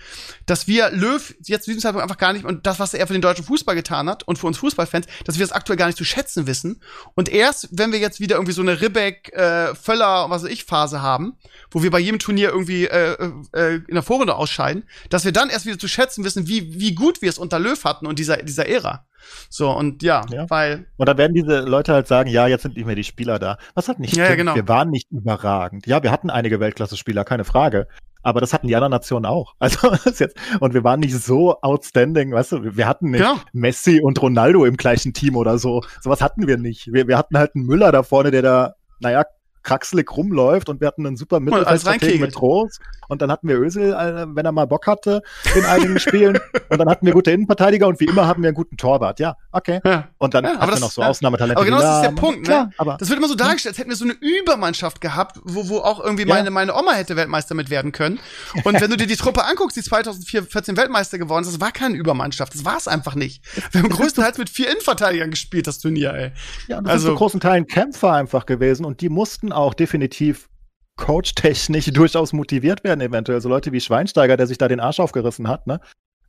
dass wir Löw jetzt zu diesem Zeitpunkt einfach gar nicht, und das, was er für den deutschen Fußball getan hat und für uns Fußballfans, dass wir das aktuell gar nicht zu schätzen wissen. Und erst, wenn wir jetzt wieder irgendwie so eine Ribbeck, äh, Völler, was weiß ich, Phase haben, wo wir bei jedem Turnier irgendwie äh, äh, in der Vorrunde ausscheiden, dass wir dann erst wieder zu schätzen wissen, wie, wie gut wir es unter Löw hatten und dieser, dieser Ära. So, und ja, Ja. weil, Und dann werden diese Leute halt sagen, ja, jetzt sind nicht mehr die Spieler da. Was hat nicht Ja, genau. Wir waren nicht überragend. Ja, wir hatten einige Weltklasse-Spieler, keine Frage. Aber das hatten die anderen Nationen auch. Also jetzt, und wir waren nicht so outstanding, weißt du, wir hatten nicht genau. Messi und Ronaldo im gleichen Team oder so. Sowas hatten wir nicht. Wir, wir hatten halt einen Müller da vorne, der da, naja, kraxelig rumläuft und wir hatten einen super Mittelfeldstrategen mit Groß und dann hatten wir Özil, äh, wenn er mal Bock hatte in einigen Spielen und dann hatten wir gute Innenverteidiger und wie immer haben wir einen guten Torwart. Ja, okay. Ja. Und dann Ja, hatten wir noch so ja. Ausnahmetalente. Aber genau das ist der. Punkt, ne? Klar, aber Das wird immer so dargestellt, als hätten wir so eine Übermannschaft gehabt, wo, wo auch irgendwie meine, meine Oma hätte Weltmeister mit werden können. Und wenn du dir die Truppe anguckst, die 2014 Weltmeister geworden ist, das war keine Übermannschaft. Das war es einfach nicht. Wir haben größtenteils mit vier Innenverteidigern gespielt, das Turnier, ey. ja, und das also- sind zu großen Teilen Kämpfer einfach gewesen und die mussten auch definitiv coachtechnisch durchaus motiviert werden, eventuell. So Leute wie Schweinsteiger, der sich da den Arsch aufgerissen hat, ne?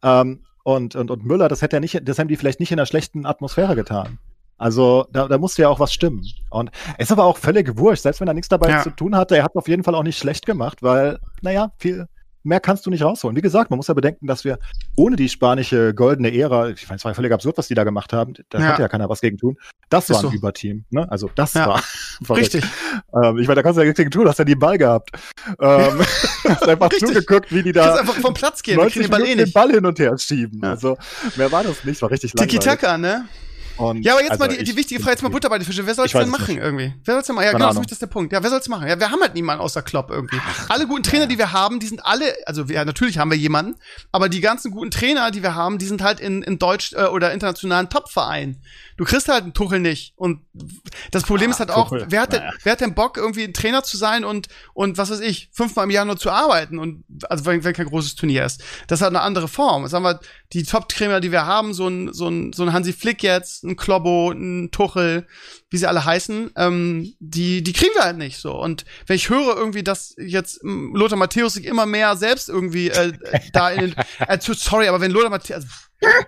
Ähm, und, und, und Müller, das hätte er nicht, das haben die vielleicht nicht in einer schlechten Atmosphäre getan. Also da, da musste ja auch was stimmen. Und es ist aber auch völlig wurscht, selbst wenn er nichts dabei Ja. zu tun hatte, er hat auf jeden Fall auch nicht schlecht gemacht, weil, naja, viel mehr kannst du nicht rausholen. Wie gesagt, man muss ja bedenken, dass wir ohne die spanische goldene Ära, ich meine, es war völlig absurd, was die da gemacht haben, da Ja. konnte ja keiner was gegen tun. Das Ist war ein so. Überteam, ne? Also das Ja. war verrückt. Richtig. Ähm, ich meine, da kannst du ja nichts gegen tun, hast ja die Ball gehabt. Ähm, hast einfach Richtig. zugeguckt, wie die da einfach vom Platz gehen, wir kriegen 90 den Ball eh den. Ball hin und her schieben. Ja. Also mehr war das nicht, war richtig. Tiki-Taka, ne? Und Ja, aber jetzt also mal die, die wichtige Frage, jetzt mal Butter bei den Fische. Wer soll's denn machen nicht. irgendwie? Wer soll's denn machen? Ja, Keine genau, das Ahnung. ist das der Punkt. Ja, wer soll's machen? Ja, wir haben halt niemanden außer Klopp irgendwie. Alle guten Trainer, die wir haben, die sind alle, also wir, natürlich haben wir jemanden, aber die ganzen guten Trainer, die wir haben, die sind halt in, in Deutsch äh, oder internationalen Top-Vereinen. Du kriegst halt einen Tuchel nicht. Und das Problem ist halt auch, Tuchel, wer hat, denn, naja. wer hat denn Bock, irgendwie ein Trainer zu sein und, und was weiß ich, fünfmal im Jahr nur zu arbeiten und also wenn, wenn kein großes Turnier ist. Das hat eine andere Form. Sagen wir, die Top-Trainer, die wir haben, so ein, so ein, so ein Hansi Flick jetzt, ein Klobbo, ein Tuchel, wie sie alle heißen, ähm, die, die kriegen wir halt nicht so. Und wenn ich höre irgendwie, dass jetzt ähm, Lothar Matthäus sich immer mehr selbst irgendwie äh, da in den, äh, sorry, aber wenn Lothar Matthäus,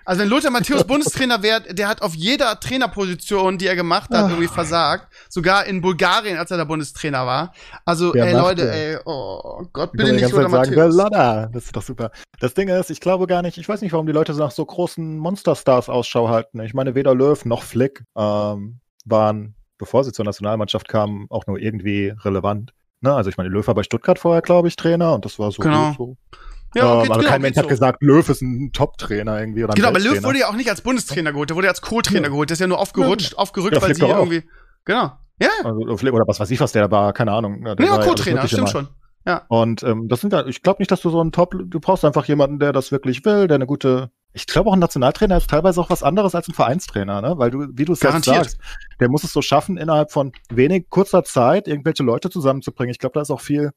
also, wenn Lothar Matthäus Bundestrainer wäre, der hat auf jeder Trainerposition, die er gemacht hat, Ah. irgendwie versagt. Sogar in Bulgarien, als er da Bundestrainer war. Also, Wer ey Leute, ey, oh Gott, Ich bitte nicht Lothar Zeit sagen, der Matthäus. Lada. Das ist doch super. Das Ding ist, ich glaube gar nicht, ich weiß nicht, warum die Leute so nach so großen Monsterstars Ausschau halten. Ich meine, weder Löw noch Flick ähm, waren, bevor sie zur Nationalmannschaft kamen, auch nur irgendwie relevant. Ne? Also ich meine, Löw war bei Stuttgart vorher, glaube ich, Trainer und das war so Genau. so. Ja, ähm, geht- aber genau, kein Mensch hat so. gesagt, Löw ist ein Top-Trainer irgendwie oder Genau, aber Löw wurde ja auch nicht als Bundestrainer geholt, der wurde ja als Co-Trainer Ja. geholt. Der ist ja nur aufgerutscht, aufgerückt, Ja, weil Flick sie irgendwie. Genau. Ja, ja. Also, oder was weiß ich, was der da war, keine Ahnung. Der ja Co-Trainer, stimmt mal. schon. Ja. Und ähm, das sind ja, ich glaube nicht, dass du so einen Top, du brauchst einfach jemanden, der das wirklich will, der eine gute. Ich glaube auch ein Nationaltrainer ist teilweise auch was anderes als ein Vereinstrainer, ne? Weil du, wie du es selbst sagst, der muss es so schaffen, innerhalb von wenig kurzer Zeit irgendwelche Leute zusammenzubringen. Ich glaube, da ist auch viel,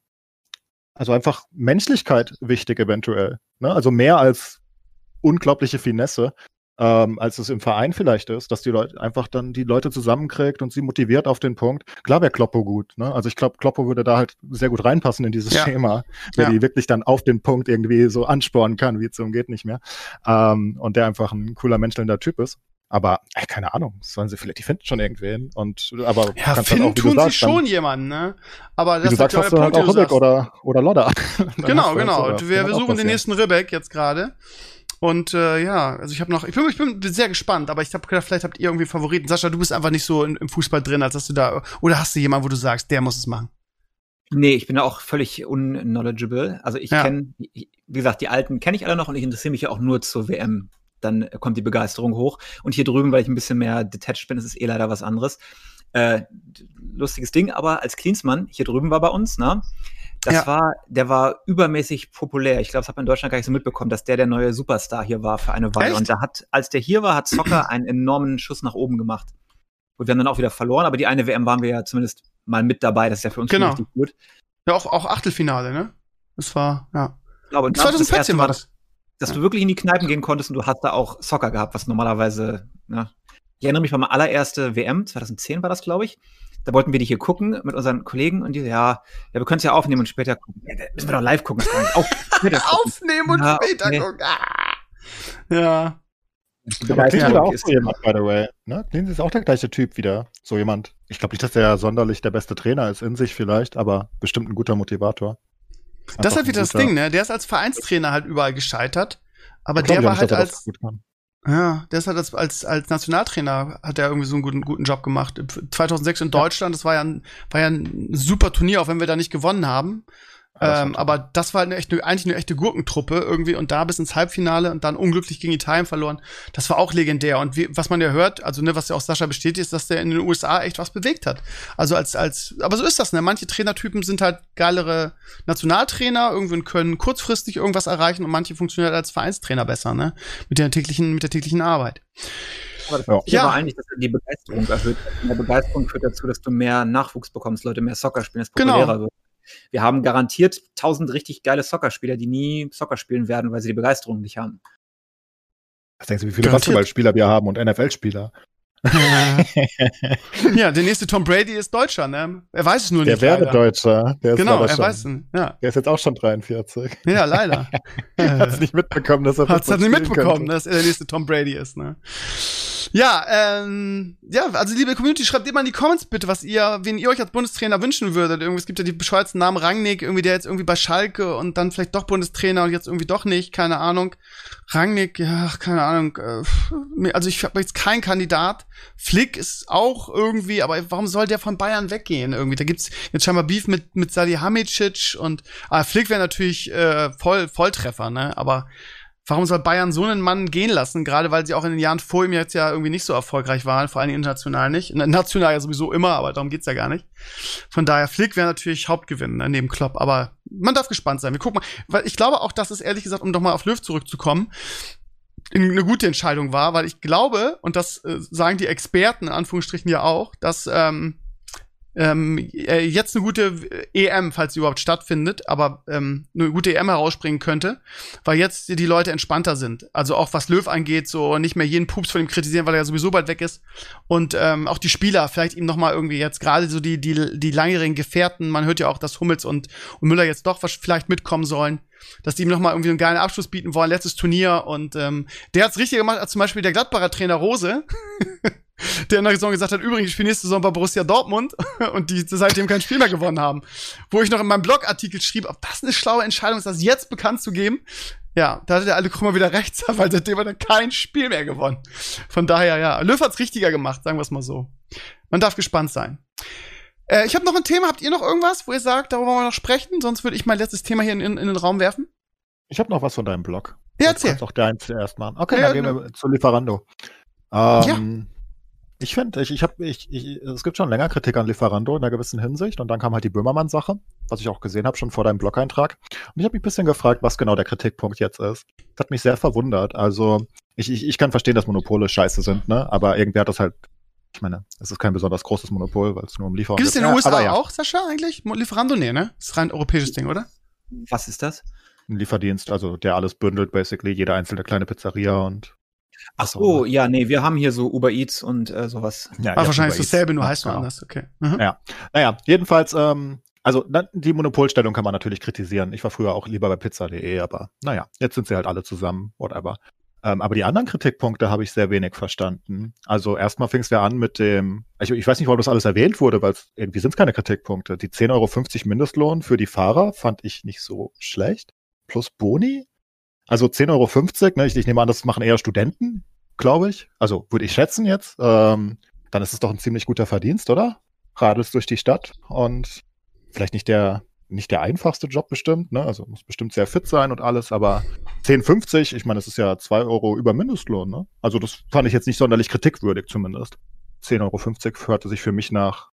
also einfach Menschlichkeit wichtig eventuell. Ne? Also mehr als unglaubliche Finesse, ähm, als es im Verein vielleicht ist, dass die Leute einfach dann die Leute zusammenkriegt und sie motiviert auf den Punkt. Klar wäre Kloppo gut, ne? Also ich glaube, Kloppo würde da halt sehr gut reinpassen in dieses Ja. Schema, der Ja. die wirklich dann auf den Punkt irgendwie so anspornen kann, wie es so geht nicht mehr. Ähm, und der einfach ein cooler menschelnder Typ ist. Aber ey, keine Ahnung, sollen sie vielleicht, die finden schon irgendwen. Und aber Ja, halt finden auch, wie tun sie sagst, dann- schon jemanden, ne? Aber Wie das du sagst, ist hast du halt Punkt, auch sagst. oder, oder Lodder. Dann Genau, halt genau. wir, wir suchen den nächsten Ribbeck jetzt gerade. Und äh, ja, also ich habe noch, ich bin, ich bin sehr gespannt, aber ich habe gedacht, vielleicht habt ihr irgendwie Favoriten. Sascha, du bist einfach nicht so in, im Fußball drin, als dass du da, oder hast du jemanden, wo du sagst, der muss es machen? Nee, ich bin auch völlig unknowledgeable. Also ich Ja. kenne, wie gesagt, die alten kenne ich alle noch und ich interessiere mich ja auch nur zur WM. Dann kommt die Begeisterung hoch. Und hier drüben, weil ich ein bisschen mehr detached bin, ist es eh leider was anderes. Äh, lustiges Ding, aber als Klinsmann hier drüben war bei uns, ne? Das Ja. war, der war übermäßig populär. Ich glaube, das hat man in Deutschland gar nicht so mitbekommen, dass der der neue Superstar hier war für eine Weile. Echt? Und da hat, als der hier war, hat Zocker einen enormen Schuss nach oben gemacht. Und wir haben dann auch wieder verloren, aber die eine WM waren wir ja zumindest mal mit dabei. Das ist ja für uns Genau. richtig gut. Ja, auch, auch Achtelfinale, ne? Das war, ja. Ich glaube, und das ist das 2014 erste war das. dass du wirklich in die Kneipen gehen konntest und du hast da auch Soccer gehabt, was normalerweise, ne? Ich erinnere mich an meine allererste WM, 2010 war das, glaube ich. Da wollten wir die hier gucken mit unseren Kollegen und die, so, ja, ja, wir können es ja aufnehmen und später gucken. Ja, müssen wir doch live gucken. Auf, gucken. Aufnehmen und Ja, später okay. gucken. Ah. Ja. Aber Begeisterung war auch ist- so jemand, by the way. Ne? Cleansy ist auch der gleiche Typ wieder. So jemand. Ich glaube nicht, dass der sonderlich der beste Trainer ist in sich vielleicht, aber bestimmt ein guter Motivator. Das ist Einfach halt wieder das Ding, ne? Der ist als Vereinstrainer halt überall gescheitert. Aber der war halt als, gut kann. Ja, der ist halt als, als, als Nationaltrainer hat er irgendwie so einen guten, guten Job gemacht. 2006 in Deutschland, das war ja, ein, war ja ein super Turnier, auch wenn wir da nicht gewonnen haben. Ja, ähm, aber das war halt eine echte, eigentlich eine echte Gurkentruppe irgendwie und da bis ins Halbfinale und dann unglücklich gegen Italien verloren. Das war auch legendär. Und wie, was man ja hört, also ne, was ja auch Sascha bestätigt, ist, dass der in den USA echt was bewegt hat. Also als, als, aber so ist das, ne? Manche Trainertypen sind halt geilere Nationaltrainer, irgendwie können kurzfristig irgendwas erreichen und manche funktionieren halt als Vereinstrainer besser, ne? Mit der täglichen, mit der täglichen Arbeit. Aber das Ja. Ja. war eigentlich, dass er die Begeisterung erhöht. Und der Begeisterung führt dazu, dass du mehr Nachwuchs bekommst, Leute mehr Soccer spielen, es Genau. populärer wird. Wir haben garantiert tausend richtig geile Soccerspieler, die nie Soccer spielen werden, weil sie die Begeisterung nicht haben. Was denkst du, wie viele Garantiert. Basketballspieler wir haben und NFL-Spieler? ja, der nächste Tom Brady ist Deutscher, ne? Er weiß es nur Der nicht. wäre leider. Deutscher. Der Genau, er schon, weiß es. Ja, Der ist jetzt auch schon 43. ja, leider. Hat's nicht mitbekommen, dass er halt Football nicht mitbekommen, könnte. dass er der nächste Tom Brady ist, ne? Ja, ähm, ja, also liebe Community, schreibt immer in die Comments bitte, was ihr, wen ihr euch als Bundestrainer wünschen würdet. Irgendwie, es gibt ja die bescheuerten Namen Rangnick, irgendwie der jetzt irgendwie bei Schalke und dann vielleicht doch Bundestrainer und jetzt irgendwie doch nicht, keine Ahnung. Rangnick, ja, keine Ahnung. äh, Also ich habe jetzt keinen Kandidat. Flick ist auch irgendwie, aber warum soll der von Bayern weggehen? Irgendwie, da gibt's jetzt scheinbar Beef mit mit Salihamidzic und ah, Flick wäre natürlich äh, voll Volltreffer, ne? Aber Warum soll Bayern so einen Mann gehen lassen, gerade weil sie auch in den Jahren vor ihm jetzt ja irgendwie nicht so erfolgreich waren, vor allem international nicht. Na- National ja sowieso immer, aber darum geht's ja gar nicht. Von daher, Flick wäre natürlich Hauptgewinn ne, neben Klopp, aber man darf gespannt sein. Wir gucken mal, weil ich glaube auch, dass es ehrlich gesagt, um doch mal auf Löw zurückzukommen, eine gute Entscheidung war, weil ich glaube, und das äh, sagen die Experten in Anführungsstrichen ja auch, dass ähm, ähm, äh, jetzt eine gute EM, falls sie überhaupt stattfindet, aber ähm, eine gute EM herausspringen könnte, weil jetzt die Leute entspannter sind. Also auch was Löw angeht, so nicht mehr jeden Pups von ihm kritisieren, weil er ja sowieso bald weg ist. Und ähm, auch die Spieler, vielleicht ihm noch mal irgendwie jetzt gerade so die, die, die langjährigen Gefährten, man hört ja auch, dass Hummels und, und Müller jetzt doch was vielleicht mitkommen sollen, dass die ihm noch mal irgendwie einen geilen Abschluss bieten wollen, letztes Turnier. Und ähm, der hat's richtig gemacht, als zum Beispiel der Gladbacher Trainer Rose. der in der Saison gesagt hat, übrigens, ich spiele nächste Saison bei Borussia Dortmund und die seitdem kein Spiel mehr gewonnen haben. Wo ich noch in meinem Blogartikel schrieb, ob das eine schlaue Entscheidung ist, das jetzt bekannt zu geben. Ja, da hatte der alte Krummer wieder recht, weil seitdem hat er kein Spiel mehr gewonnen. Von daher, ja, Löw hat's richtiger gemacht, sagen wir es mal so. Man darf gespannt sein. Äh, ich habe noch ein Thema, habt ihr noch irgendwas, wo ihr sagt, darüber wollen wir noch sprechen? Sonst würde ich mein letztes Thema hier in, in, in den Raum werfen. Ich habe noch was von deinem Blog. Ja, Du erzähl. kannst auch deins zuerst machen. Okay, Ja, dann gehen wir zu Lieferando. Ähm, Ich finde, ich, ich habe, ich, ich, es gibt schon länger Kritik an Lieferando in einer gewissen Hinsicht und dann kam halt die Böhmermann-Sache, was ich auch gesehen habe, schon vor deinem Blog-Eintrag. Und ich habe mich ein bisschen gefragt, was genau der Kritikpunkt jetzt ist. Das hat mich sehr verwundert. Also, ich, ich, ich kann verstehen, dass Monopole scheiße sind, ne? Aber irgendwie hat das halt, ich meine, es ist kein besonders großes Monopol, weil es nur um Lieferung Gibt es in geht. den Ja, USA aber ja, auch, Sascha, eigentlich? Lieferando, nee, ne? Ist rein europäisches Ding, oder? Was ist das? Ein Lieferdienst, also der alles bündelt, basically, jede einzelne kleine Pizzeria und Ach so, immer. ja, nee, wir haben hier so Uber Eats und äh, sowas. ja, ja, wahrscheinlich dasselbe, nur Ja, heißt genau. anders, okay. Mhm. Ja. Naja, jedenfalls, ähm, also die Monopolstellung kann man natürlich kritisieren. Ich war früher auch lieber bei pizza.de, aber naja, jetzt sind sie halt alle zusammen, whatever. Ähm, aber die anderen Kritikpunkte habe ich sehr wenig verstanden. Also erstmal fing es ja an mit dem, ich, ich weiß nicht, warum das alles erwähnt wurde, weil irgendwie sind es keine Kritikpunkte. Die 10,50 Euro Mindestlohn für die Fahrer fand ich nicht so schlecht. Plus Boni. Also 10,50 Euro, ne? ich, ich nehme an, das machen eher Studenten, glaube ich. Also würde ich schätzen jetzt. Ähm, dann ist es doch ein ziemlich guter Verdienst, oder? Radelst durch die Stadt und vielleicht nicht der nicht der einfachste Job bestimmt, ne? Also muss bestimmt sehr fit sein und alles, aber 10,50, ich meine, das ist ja 2 Euro über Mindestlohn, ne? Also das fand ich jetzt nicht sonderlich kritikwürdig zumindest. 10,50 Euro hörte sich für mich nach,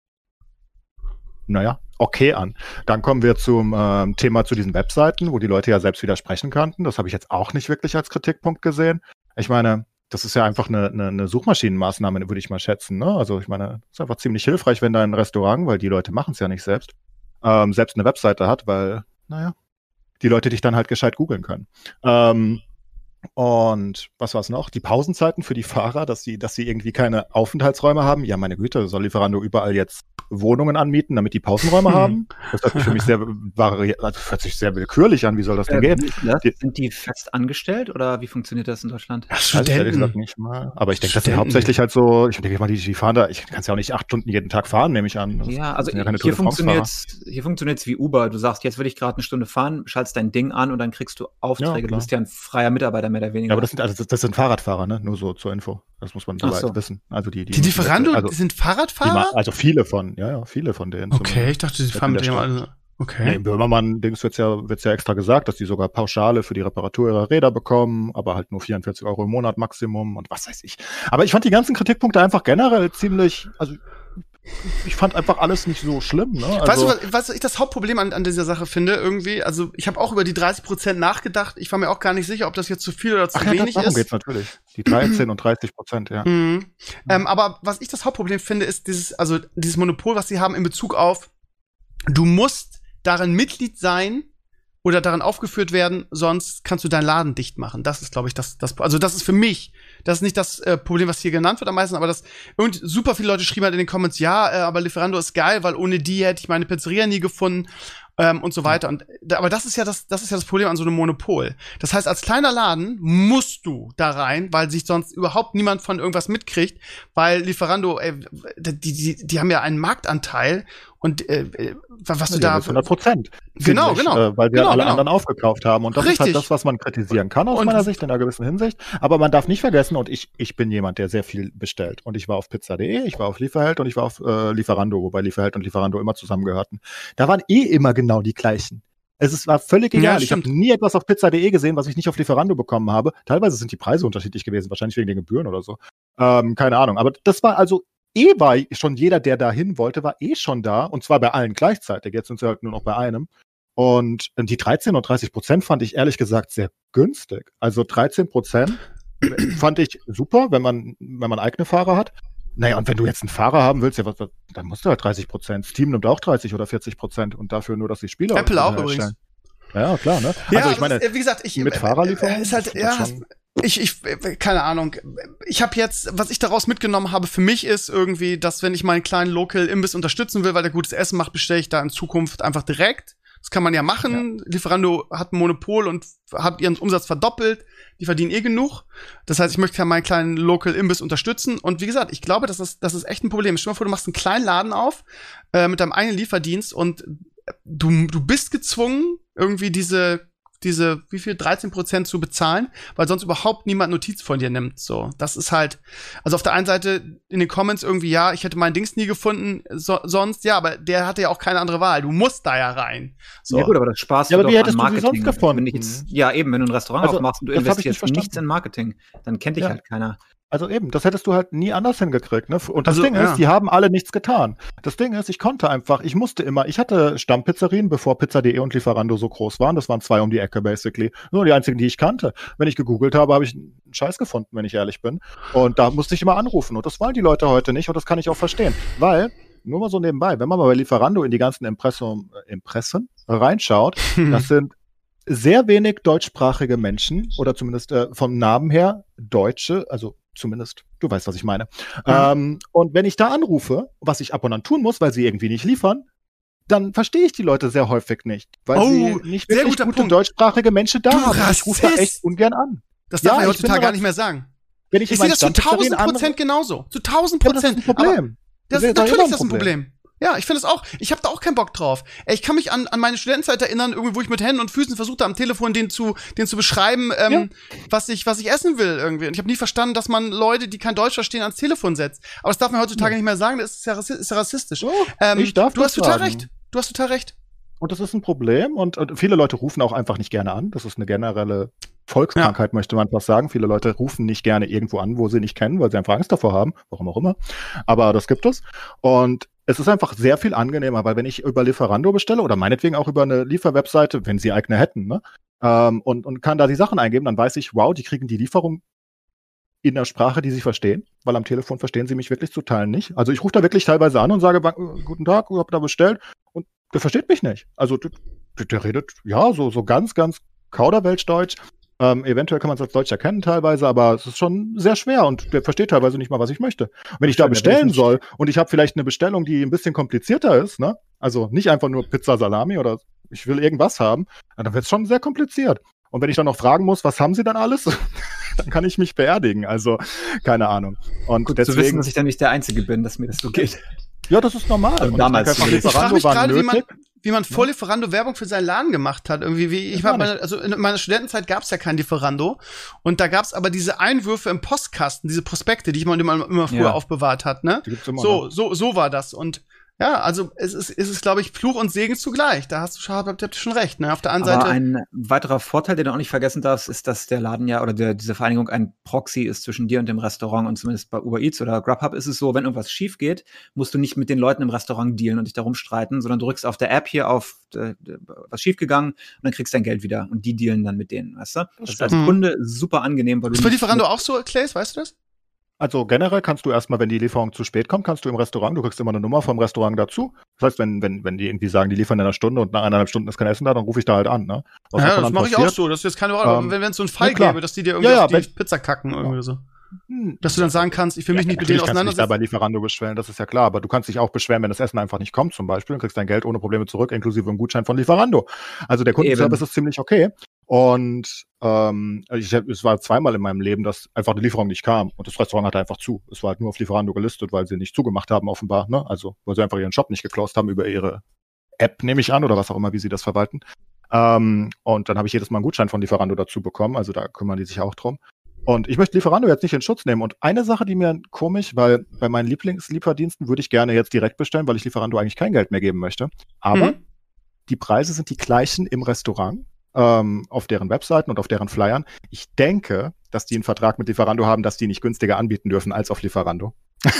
naja, okay an. Dann kommen wir zum ähm, Thema zu diesen Webseiten, wo die Leute ja selbst widersprechen könnten. Das habe ich jetzt auch nicht wirklich als Kritikpunkt gesehen. Ich meine, das ist ja einfach eine, eine, eine Suchmaschinenmaßnahme, würde ich mal schätzen. Ne? Also ich meine, ist einfach ziemlich hilfreich, wenn dein Restaurant, weil die Leute machen es ja nicht selbst, ähm, selbst eine Webseite hat, weil, naja, die Leute dich dann halt gescheit googeln können. Ähm, und was war es noch? Die Pausenzeiten für die Fahrer, dass sie, dass sie irgendwie keine Aufenthaltsräume haben. Ja, meine Güte, soll Lieferando überall jetzt Wohnungen anmieten, damit die Pausenräume Hm. haben? Das hört sich für mich sehr, vari- also hört sich sehr willkürlich an. Wie soll das denn Äh, gehen? ist das? Die- Sind die fest angestellt oder wie funktioniert das in Deutschland? Ja, ich ehrlich gesagt Studenten. nicht mal. Aber ich denke, das sind Studenten. hauptsächlich halt so, ich denke mal, die, die fahren da, ich kann es ja auch nicht acht Stunden jeden Tag fahren, nehme ich an. Das Ja, also ja hier funktioniert hier funktioniert's wie Uber. Du sagst, jetzt will ich gerade eine Stunde fahren, schaltest dein Ding an und dann kriegst du Ja, Aufträge. du klar. bist ja ein freier Mitarbeiter mehr oder weniger. Ja, aber das sind, also das, sind Fahrradfahrer, ne? Nur so zur Info. Das muss man soweit so. wissen. Also die, die, Die Lieferando also, sind die, Fahrradfahrer? also viele von, ja, ja, viele von denen. Okay, ich dachte, die Mitten fahren mit dem alle. Nee, Okay. im Böhmermann-Dings wird's ja, wird's ja extra gesagt, dass die sogar Pauschale für die Reparatur ihrer Räder bekommen, aber halt nur 44 Euro im Monat Maximum und was weiß ich. Aber ich fand die ganzen Kritikpunkte einfach generell ziemlich, also ich fand einfach alles nicht so schlimm, ne? Also, weißt du, was, was ich das Hauptproblem an, an dieser Sache finde, irgendwie? Also, ich habe auch über die 30 Prozent nachgedacht. Ich war mir auch gar nicht sicher, ob das jetzt zu viel oder zu Ach ja, wenig darum ist. geht's natürlich. Die 13 und 30 Prozent, ja. Mhm. Ähm, aber was ich das Hauptproblem finde, ist dieses, also dieses Monopol, was sie haben in Bezug auf, du musst darin Mitglied sein oder darin aufgeführt werden, sonst kannst du deinen Laden dicht machen. Das ist, glaube ich, das, das, also das ist für mich, das ist nicht das äh, Problem, was hier genannt wird am meisten, aber das, und super viele Leute schrieben halt in den Comments, ja, äh, aber Lieferando ist geil, weil ohne die hätte ich meine Pizzeria nie gefunden ähm, und so weiter. Und aber das ist ja das, das ist ja das Problem an so einem Monopol. Das heißt, als kleiner Laden musst du da rein, weil sich sonst überhaupt niemand von irgendwas mitkriegt, weil Lieferando, ey, die, die, die haben ja einen Marktanteil und äh, äh, was du da 100 Prozent. Genau, genau. Äh, weil wir Genau, alle genau. anderen aufgekauft haben. Und das ist Richtig. halt das, was man kritisieren kann aus Und- meiner Sicht, in einer gewissen Hinsicht. Aber man darf nicht vergessen, und ich, ich bin jemand, der sehr viel bestellt. Und ich war auf pizza.de, ich war auf Lieferheld und ich war auf äh, Lieferando, wobei Lieferheld und Lieferando immer zusammengehörten. Da waren eh immer genau die gleichen. Es ist, war völlig Ja, egal. ich habe nie etwas auf pizza.de gesehen, was ich nicht auf Lieferando bekommen habe. Teilweise sind die Preise unterschiedlich gewesen, wahrscheinlich wegen den Gebühren oder so. Ähm, keine Ahnung. Aber das war also eh war schon jeder, der dahin wollte, war eh schon da. Und zwar bei allen gleichzeitig. Jetzt sind sie halt nur noch bei einem. Und äh, die 13 und 30 Prozent fand ich ehrlich gesagt sehr günstig. Also 13 Prozent fand ich super, wenn man, wenn man eigene Fahrer hat. Naja, und wenn du jetzt einen Fahrer haben willst, ja, was, was, dann musst du halt 30 Prozent. Steam nimmt auch 30 oder 40 Prozent und dafür nur, dass die Spieler Apple auch herstellen. übrigens. Ja, klar, ne? Ja, also ich meine, ist, wie gesagt, ich mit äh, Fahrerlieferung äh, ist halt ist ja, schon- ich ich keine Ahnung. Ich habe jetzt, was ich daraus mitgenommen habe für mich ist irgendwie, dass wenn ich meinen kleinen Local Imbiss unterstützen will, weil der gutes Essen macht, bestelle ich da in Zukunft einfach direkt. Das kann man ja machen. Lieferando hat ein Monopol und hat ihren Umsatz verdoppelt. Die verdienen eh genug. Das heißt, ich möchte ja meinen kleinen Local Imbiss unterstützen. Und wie gesagt, ich glaube, das ist, das ist echt ein Problem. Stell dir mal vor, du machst einen kleinen Laden auf äh, mit deinem eigenen Lieferdienst und du, du bist gezwungen, irgendwie diese, diese, wie viel, 13 Prozent zu bezahlen, weil sonst überhaupt niemand Notiz von dir nimmt. So, das ist halt, also auf der einen Seite in den Comments irgendwie, ja, ich hätte mein Dings nie gefunden, so, sonst, ja, aber der hatte ja auch keine andere Wahl. Du musst da ja rein. So. Ja gut, aber das sparst Ja, du aber doch wie hättest an du sie Marketing. sonst gefunden? Wenn ich jetzt, ja, eben, wenn du ein Restaurant Also, aufmachst und du nicht investierst nichts in Marketing, dann kennt dich Ja. halt keiner. Also eben, das hättest du halt nie anders hingekriegt. Ne? Und das Also, Ding ja. ist, die haben alle nichts getan. Das Ding ist, ich konnte einfach, ich musste immer, ich hatte Stammpizzerien, bevor Pizza.de und Lieferando so groß waren. Das waren zwei um die Ecke, basically. Nur die einzigen, die ich kannte. Wenn ich gegoogelt habe, habe ich einen Scheiß gefunden, wenn ich ehrlich bin. Und da musste ich immer anrufen. Und das wollen die Leute heute nicht. Und das kann ich auch verstehen. Weil, nur mal so nebenbei, wenn man mal bei Lieferando in die ganzen Impressum, Impressen reinschaut, das sind sehr wenig deutschsprachige Menschen oder zumindest äh, vom Namen her Deutsche, also zumindest, du weißt, was ich meine. Ähm, und wenn ich da anrufe, was ich ab und an tun muss, weil sie irgendwie nicht liefern, dann verstehe ich die Leute sehr häufig nicht, weil Oh, sie nicht wirklich gute Punkt. deutschsprachige Menschen da Du haben. Ich rufe da echt ungern an. Das darf Ja, man ja heutzutage gar nicht mehr sagen. Wenn ich, Ich sehe das zu Stammpizzerien 1000 Prozent genauso. Zu 1000 Ja, aber das ist Prozent. ein Problem. Das ist natürlich ist das ein Problem. Ja, ich finde es auch. Ich habe da auch keinen Bock drauf. Ich kann mich an, an meine Studentenzeit erinnern, irgendwie, wo ich mit Händen und Füßen versuchte, am Telefon den zu, den zu beschreiben, ähm, was ich, was ich essen will irgendwie. Und ich habe nie verstanden, dass man Leute, die kein Deutsch verstehen, ans Telefon setzt. Aber das darf man heutzutage nicht mehr sagen. Das ist ja, ist ja rassistisch. So, Ähm, ich darf du das hast total sagen. recht. Du hast total recht. Und das ist ein Problem. Und, und viele Leute rufen auch einfach nicht gerne an. Das ist eine generelle Volkskrankheit, möchte man fast sagen. Viele Leute rufen nicht gerne irgendwo an, wo sie nicht kennen, weil sie einfach Angst davor haben. Warum auch immer. Aber das gibt es. Und es ist einfach sehr viel angenehmer, weil wenn ich über Lieferando bestelle oder meinetwegen auch über eine Lieferwebseite, wenn sie eigene hätten, ne? Ähm, und, und kann da die Sachen eingeben, dann weiß ich, wow, die kriegen die Lieferung in der Sprache, die sie verstehen, weil am Telefon verstehen sie mich wirklich zu Teilen nicht. Also ich rufe da wirklich teilweise an und sage, äh, guten Tag, ich habe da bestellt und der versteht mich nicht. Also der, der- der redet, ja, so, so ganz, ganz Kauderwelschdeutsch. Ähm, eventuell kann man es als Deutsch erkennen teilweise, aber es ist schon sehr schwer und der versteht teilweise nicht mal, was ich möchte. Wenn ich da bestellen soll und ich habe vielleicht eine Bestellung, die ein bisschen komplizierter ist, ne? Also nicht einfach nur Pizza Salami oder ich will irgendwas haben, dann wird es schon sehr kompliziert. Und wenn ich dann noch fragen muss, was haben sie dann alles, dann kann ich mich beerdigen. Also keine Ahnung. Und Gut zu wissen, deswegen, dass ich da nicht der Einzige bin, dass mir das so geht. Ja, das ist normal. Also ich damals. Ich frage mich gerade, wie man, wie man vor Lieferando Werbung für seinen Laden gemacht hat. Irgendwie, wie ich war, meine, also in meiner Studentenzeit gab es ja kein Lieferando. Und da gab es aber diese Einwürfe im Postkasten, diese Prospekte, die man immer, immer früher Ja. aufbewahrt hat, ne? So, so, so war das. Und ja, also es ist, es ist, glaube ich, Fluch und Segen zugleich. Da hast du schon, habt schon recht, ne? Auf der anderen Aber Seite. ein weiterer Vorteil, den du auch nicht vergessen darfst, ist, dass der Laden ja oder der, diese Vereinigung ein Proxy ist zwischen dir und dem Restaurant. Und zumindest bei Uber Eats oder Grubhub ist es so, wenn irgendwas schief geht, musst du nicht mit den Leuten im Restaurant dealen und dich darum streiten, sondern du drückst auf der App hier auf äh, was schiefgegangen und dann kriegst du dein Geld wieder und die dealen dann mit denen, weißt du? Das ist als stimmt. Kunde super angenehm, weil du ist nicht Lieferando auch so, Clays, weißt du das? Also generell kannst du erstmal, wenn die Lieferung zu spät kommt, kannst du im Restaurant, du kriegst immer eine Nummer vom Restaurant dazu. Das heißt, wenn, wenn, wenn die irgendwie sagen, die liefern in einer Stunde und nach eineinhalb Stunden ist kein Essen da, dann rufe ich da halt an, ne? Was ja, das mache ich auch so. Das ist jetzt keine Frage. Ähm, wenn wenn es so einen Fall ja, gäbe, dass die dir irgendwie Ja, ja, auf die wenn- Pizza kacken irgendwie so. Hm, Dass du dann sagen kannst, ich will mich Ja, nicht mit denen kannst du dich da bei auseinandersetzen. Lieferando beschweren, das ist ja klar. Aber du kannst dich auch beschweren, wenn das Essen einfach nicht kommt, zum Beispiel, und kriegst dein Geld ohne Probleme zurück, inklusive einem Gutschein von Lieferando. Also der Kundenservice Eben. ist ziemlich okay. Und ähm, ich, hab- es war zweimal in meinem Leben, dass einfach die Lieferung nicht kam und das Restaurant hatte einfach zu. Es war halt nur auf Lieferando gelistet, weil sie nicht zugemacht haben, offenbar. Ne? Also weil sie einfach ihren Shop nicht geclosed haben über ihre App, nehme ich an, oder was auch immer, wie sie das verwalten. Ähm, und dann habe ich jedes Mal einen Gutschein von Lieferando dazu bekommen. Also da kümmern die sich auch drum. Und ich möchte Lieferando jetzt nicht in Schutz nehmen. Und eine Sache, die mir komisch, weil bei meinen Lieblingslieferdiensten würde ich gerne jetzt direkt bestellen, weil ich Lieferando eigentlich kein Geld mehr geben möchte. Aber Mhm. die Preise sind die gleichen im Restaurant, ähm, auf deren Webseiten und auf deren Flyern. Ich denke, dass die einen Vertrag mit Lieferando haben, dass die nicht günstiger anbieten dürfen als auf Lieferando.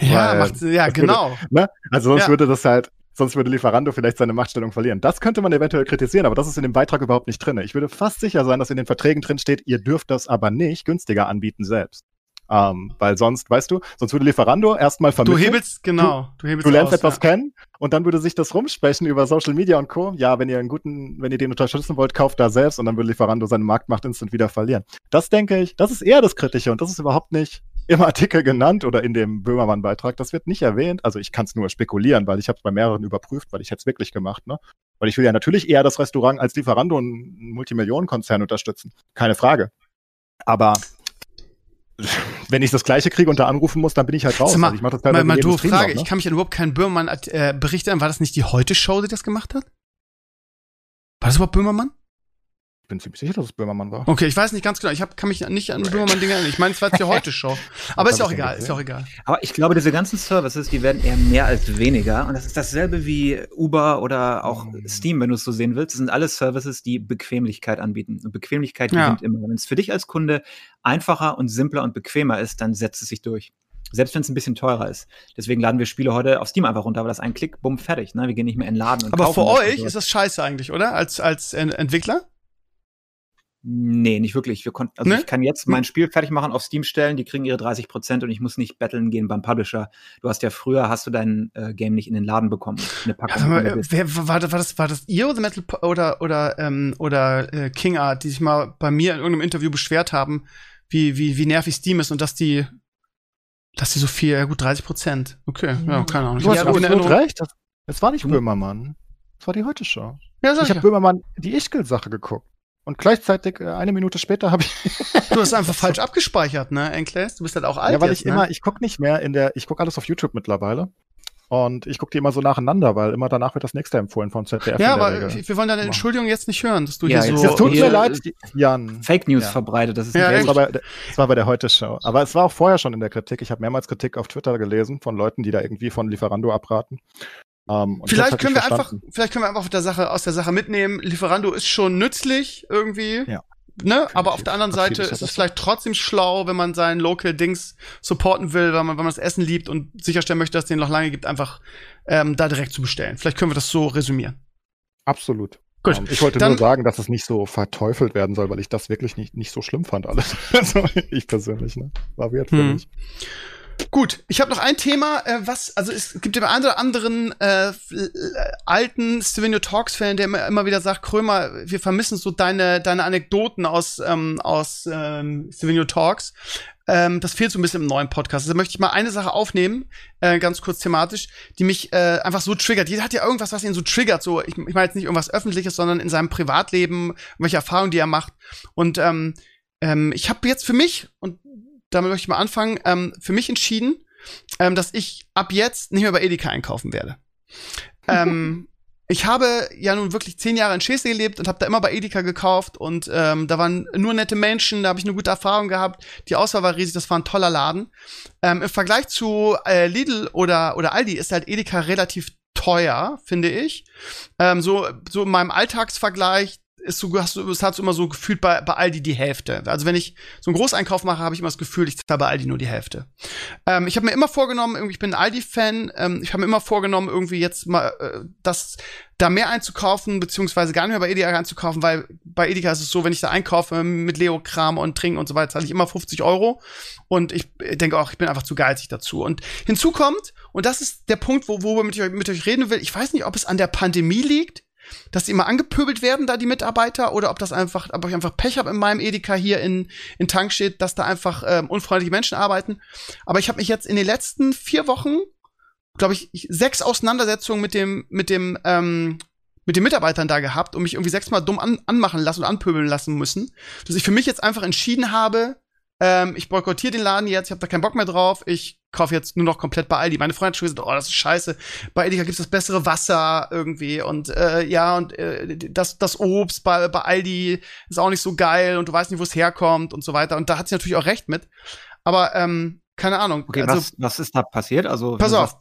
Ja, Weil macht, ja, das würde- genau. Ne? Also sonst Ja. würde das halt, sonst würde Lieferando vielleicht seine Machtstellung verlieren. Das könnte man eventuell kritisieren, aber das ist in dem Beitrag überhaupt nicht drin. Ich würde fast sicher sein, dass in den Verträgen drin steht, ihr dürft das aber nicht günstiger anbieten selbst. Ähm, weil sonst, weißt du, sonst würde Lieferando erstmal Du vermitteln. hebelst, genau. Du, hebelst Du lernst aus, etwas ja. kennen und dann würde sich das rumsprechen über Social Media und Co. Ja, wenn ihr einen guten, wenn ihr den unterstützen wollt, kauft da selbst und dann würde Lieferando seine Marktmacht instant wieder verlieren. Das denke ich, das ist eher das Kritische und das ist überhaupt nicht im Artikel genannt oder in dem Böhmermann-Beitrag. Das wird nicht erwähnt. Also ich kann es nur spekulieren, weil ich habe es bei mehreren überprüft, weil ich hätte es wirklich gemacht, ne? Weil ich will ja natürlich eher das Restaurant als Lieferando einen Multimillionenkonzern unterstützen. Keine Frage. Aber wenn ich das Gleiche kriege und da anrufen muss, dann bin ich halt raus. Mal, Also ich mach das Mal, mal doofe Industrie Frage. noch, ne? Ich kann mich an überhaupt keinen Böhmermann-Bericht erinnern. War das nicht die Heute-Show, die das gemacht hat? War das überhaupt Böhmermann? Ich bin ziemlich sicher, dass es Böhmermann war. Okay, ich weiß nicht ganz genau. Ich hab, kann mich nicht an Böhmermann-Dinge erinnern. Ich meine, es war jetzt die Heute-Show. Aber ist ja auch egal, ist ja auch egal. Aber ich glaube, diese ganzen Services, die werden eher mehr als weniger. Und das ist dasselbe wie Uber oder auch Mhm. Steam, wenn du es so sehen willst. Das sind alles Services, die Bequemlichkeit anbieten. Und Bequemlichkeit Ja. gewinnt immer. Wenn es für dich als Kunde einfacher und simpler und bequemer ist, dann setzt es sich durch. Selbst wenn es ein bisschen teurer ist. Deswegen laden wir Spiele heute auf Steam einfach runter, weil das ein Klick, bumm, fertig. Ne? Wir gehen nicht mehr in den Laden und Aber für das und euch ist das scheiße eigentlich, oder? Als, als Ent- Entwickler? Nee, nicht wirklich. Wir konnten, also Ne? ich kann jetzt mein Spiel fertig machen, auf Steam stellen, die kriegen ihre 30 Prozent und ich muss nicht betteln gehen beim Publisher. Du hast ja früher, hast du dein äh, Game nicht in den Laden bekommen. Eine Packung. Ja, mal, wer, war, das- war, das, war das ihr oder Metal oder, oder, ähm, oder äh, King Art, die sich mal bei mir in irgendeinem Interview beschwert haben, wie, wie, wie nervig Steam ist und dass die, dass die so viel, ja gut, 30 Prozent. Okay, ja, keine Ahnung. Ich Du hast absolut Erinnerung. recht. Das, das war nicht Böhmermann. Das war die Heute-Show. Ja, sag Ich ich habe ja. Böhmermann die Ichkel-Sache geguckt. Und gleichzeitig, äh, eine Minute später, habe ich. Du hast einfach falsch abgespeichert, ne, Enkles? Du bist halt auch alt ja, weil jetzt, ich ne? immer, ich gucke nicht mehr in der, ich gucke alles auf YouTube mittlerweile. Und ich gucke die immer so nacheinander, weil immer danach wird das nächste empfohlen von ZDF. Ja, aber Regel. wir wollen deine. Entschuldigung jetzt nicht hören, dass du Ja, hier jetzt- so. Das tut mir leid, Jan. Fake News Ja. verbreitet. Das ist Ja, nicht Das war, bei, das war bei der Heute-Show. Aber es war auch vorher schon in der Kritik. Ich habe mehrmals Kritik auf Twitter gelesen von Leuten, die da irgendwie von Lieferando abraten. Ähm, und ich Vielleicht können wir einfach, vielleicht können wir einfach aus der Sache, aus der Sache mitnehmen. Lieferando ist schon nützlich irgendwie. Ja. Ne? Aber auf der anderen Seite ist es vielleicht trotzdem schlau, wenn man sein Local Dings supporten will, weil man, weil man das Essen liebt und sicherstellen möchte, dass es den noch lange gibt, einfach ähm, da direkt zu bestellen. Vielleicht können wir das so resümieren. Absolut. Gut. Ähm, ich wollte Dann- nur sagen, dass es nicht so verteufelt werden soll, weil ich das wirklich nicht, nicht so schlimm fand alles. also ich persönlich, ne? War weird für Hm. mich. Gut, ich habe noch ein Thema, äh, was, also es gibt den einen oder anderen äh, äh, alten Stevenio Talks-Fan, der immer, immer wieder sagt, Krömer, wir vermissen so deine, deine Anekdoten aus, ähm, aus ähm, Stevenio Talks. Ähm, das fehlt so ein bisschen im neuen Podcast. Also möchte ich mal eine Sache aufnehmen, äh, ganz kurz thematisch, die mich äh, einfach so triggert. Jeder hat ja irgendwas, was ihn so triggert. So, ich, ich meine jetzt nicht irgendwas Öffentliches, sondern in seinem Privatleben, welche Erfahrungen, die er macht. Und ähm, ähm, ich habe jetzt für mich, und damit möchte ich mal anfangen, ähm, für mich entschieden, ähm, dass ich ab jetzt nicht mehr bei Edeka einkaufen werde. ähm, ich habe ja nun wirklich zehn Jahre in Schesel gelebt und habe da immer bei Edeka gekauft und ähm, da waren nur nette Menschen, da habe ich eine gute Erfahrung gehabt. Die Auswahl war riesig, das war ein toller Laden. Ähm, Im Vergleich zu äh, Lidl oder, oder Aldi ist halt Edeka relativ teuer, finde ich. Ähm, so, so in meinem Alltagsvergleich ist so, hast du, es so immer so gefühlt bei, bei Aldi die Hälfte. Also wenn ich so einen Großeinkauf mache, habe ich immer das Gefühl, ich zahle bei Aldi nur die Hälfte. Ähm, ich habe mir immer vorgenommen, irgendwie, ich bin ein Aldi-Fan, ähm, ich habe mir immer vorgenommen, irgendwie jetzt mal äh, das da mehr einzukaufen, beziehungsweise gar nicht mehr bei Edeka einzukaufen, weil bei Edeka ist es so, wenn ich da einkaufe mit Leo-Kram und Trinken und so weiter, zahle ich immer 50 Euro. Und ich denke auch, ich bin einfach zu geizig dazu. Und hinzu kommt, und das ist der Punkt, wo, wo ich mit euch reden will, ich weiß nicht, ob es an der Pandemie liegt, dass die immer angepöbelt werden, da die Mitarbeiter, oder ob das einfach, ob ich einfach Pech habe in meinem Edeka hier in, in Tankstedt, dass da einfach ähm, unfreundliche Menschen arbeiten. Aber ich habe mich jetzt in den letzten vier Wochen, glaube ich, sechs Auseinandersetzungen mit dem, mit dem, ähm, mit den Mitarbeitern da gehabt und mich irgendwie sechsmal dumm an, anmachen lassen und anpöbeln lassen müssen, dass ich für mich jetzt einfach entschieden habe, ähm, ich boykottiere den Laden jetzt, ich habe da keinen Bock mehr drauf, ich kaufe jetzt nur noch komplett bei Aldi. Meine Freundin hat schon gesagt, oh, das ist scheiße. Bei Edeka gibt's das bessere Wasser irgendwie und äh, ja, und äh, das, das Obst bei, bei Aldi ist auch nicht so geil und du weißt nicht, wo es herkommt und so weiter. Und da hat sie natürlich auch recht mit. Aber ähm, keine Ahnung. Okay, also, was, was ist da passiert? Also pass auf.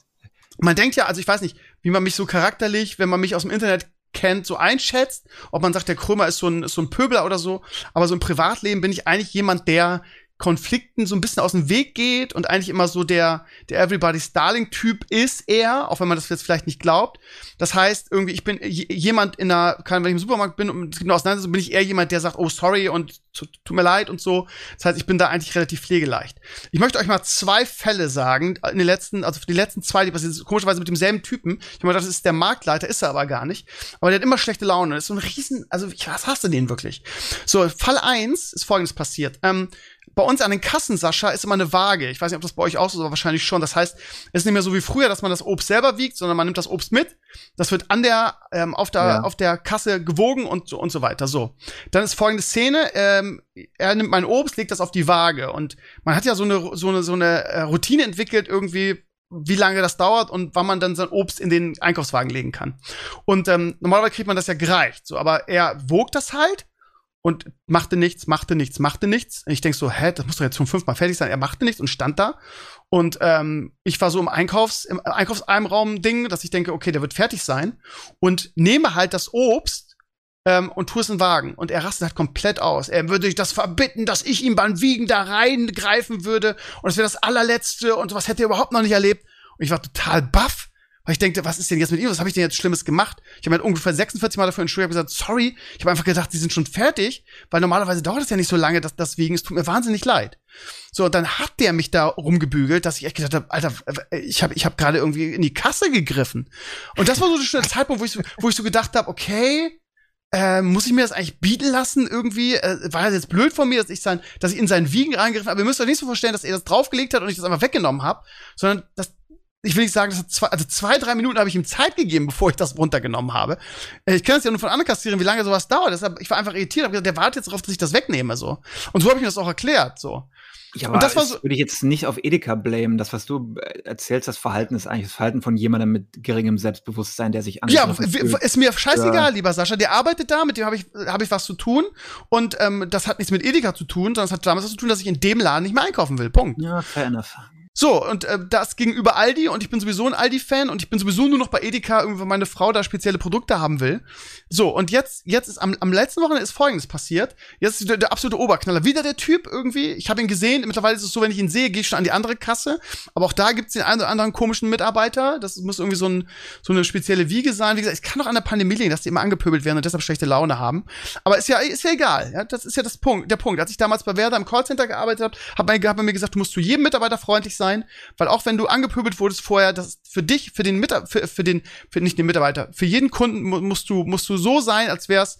Man denkt ja, also ich weiß nicht, wie man mich so charakterlich, wenn man mich aus dem Internet kennt, so einschätzt, ob man sagt, der Krömer ist so ein, ist so ein Pöbler oder so, aber so im Privatleben bin ich eigentlich jemand, der Konflikten so ein bisschen aus dem Weg geht und eigentlich immer so der, der Everybody's Darling-Typ ist er, auch wenn man das jetzt vielleicht nicht glaubt. Das heißt, irgendwie, ich bin jemand in einer, kann, wenn ich im Supermarkt bin und es gibt eine Auseinandersetzung, bin ich eher jemand, der sagt, oh, sorry und tut mir leid und so. Das heißt, ich bin da eigentlich relativ pflegeleicht. Ich möchte euch mal zwei Fälle sagen, in den letzten, also die letzten zwei, die passieren, komischerweise mit demselben Typen. Ich habe das ist der Marktleiter, ist er aber gar nicht. Aber der hat immer schlechte Laune. Das ist so ein riesen, also, was hast du den wirklich? So, Fall eins ist folgendes passiert. Ähm, bei uns an den Kassen, Sascha, ist immer eine Waage. Ich weiß nicht, ob das bei euch auch so ist, aber wahrscheinlich schon. Das heißt, es ist nicht mehr so wie früher, dass man das Obst selber wiegt, sondern man nimmt das Obst mit. Das wird an der, ähm, auf der, ja. auf der Kasse gewogen und so und so weiter. So. Dann ist folgende Szene, ähm, er nimmt mein Obst, legt das auf die Waage. Und man hat ja so eine, so eine, so eine äh, Routine entwickelt, irgendwie, wie lange das dauert und wann man dann sein Obst in den Einkaufswagen legen kann. Und ähm, normalerweise kriegt man das ja gereicht. So, aber er wog das halt und machte nichts, machte nichts, machte nichts. Und ich denk so, hä, das muss doch jetzt schon fünfmal fertig sein. Er machte nichts und stand da. Und ähm, ich war so im Einkaufs, im Einkaufseinraum-Ding, dass ich denke, okay, der wird fertig sein. Und nehme halt das Obst ähm, und tue es in den Wagen. Und er rastet halt komplett aus. Er würde das verbitten, dass ich ihm beim Wiegen da reingreifen würde. Und das wäre das allerletzte und was hätte er überhaupt noch nicht erlebt. Und ich war total baff weil ich denke, was ist denn jetzt mit ihm? Was habe ich denn jetzt Schlimmes gemacht? Ich habe halt ungefähr 46 Mal dafür entschuldigt, habe gesagt, sorry. Ich habe einfach gedacht, die sind schon fertig, weil normalerweise dauert es ja nicht so lange, dass deswegen, es tut mir wahnsinnig leid. So, und dann hat der mich da rumgebügelt, dass ich echt gedacht habe, Alter, ich habe ich hab gerade irgendwie in die Kasse gegriffen. Und das war so der Zeitpunkt, wo ich, wo ich so gedacht habe, okay, äh, muss ich mir das eigentlich bieten lassen irgendwie? Äh, war das jetzt blöd von mir, dass ich sein, dass ich in seinen Wiegen reingriffen habe? Ihr müsst euch nicht so vorstellen, dass er das draufgelegt hat und ich das einfach weggenommen habe, sondern dass ich will nicht sagen, zwei, also zwei, drei Minuten habe ich ihm Zeit gegeben, bevor ich das runtergenommen habe. Äh, ich kann es ja nur von anderen kassieren, wie lange sowas dauert. Deshalb, ich war einfach irritiert, habe gesagt, der wartet jetzt darauf, dass ich das wegnehme, so. Und so habe ich mir das auch erklärt, so. Ja, aber das, so, würde ich jetzt nicht auf Edeka blamen. Das, was du äh, erzählst, das Verhalten ist eigentlich das Verhalten von jemandem mit geringem Selbstbewusstsein, der sich Ja, ist mir scheißegal, ja. lieber Sascha. Der arbeitet da, mit dem habe ich, hab ich was zu tun. Und ähm, das hat nichts mit Edeka zu tun, sondern es hat damals was zu tun, dass ich in dem Laden nicht mehr einkaufen will. Punkt. Ja, fair enough. So, und äh, das gegenüber Aldi und ich bin sowieso ein Aldi-Fan und ich bin sowieso nur noch bei Edeka, irgendwie, wenn meine Frau da spezielle Produkte haben will. So, und jetzt, jetzt ist am, am letzten Wochenende ist folgendes passiert. Jetzt ist der, der absolute Oberknaller. Wieder der Typ irgendwie. Ich habe ihn gesehen. Mittlerweile ist es so, wenn ich ihn sehe, gehe ich schon an die andere Kasse. Aber auch da gibt's den einen oder anderen komischen Mitarbeiter. Das muss irgendwie so, ein, so eine spezielle Wiege sein. Wie gesagt, es kann doch an der Pandemie liegen, dass die immer angepöbelt werden und deshalb schlechte Laune haben. Aber ist ja, ist ja egal. Ja? Das ist ja das Punkt, der Punkt. Als ich damals bei Werder im Callcenter gearbeitet habe, hat man, hat man mir gesagt, du musst zu jedem Mitarbeiter freundlich sein, weil auch wenn du angepöbelt wurdest vorher, das für dich, für den Mitarbeiter, für, für den, für nicht den Mitarbeiter, für jeden Kunden musst du, musst du so sein, als wär's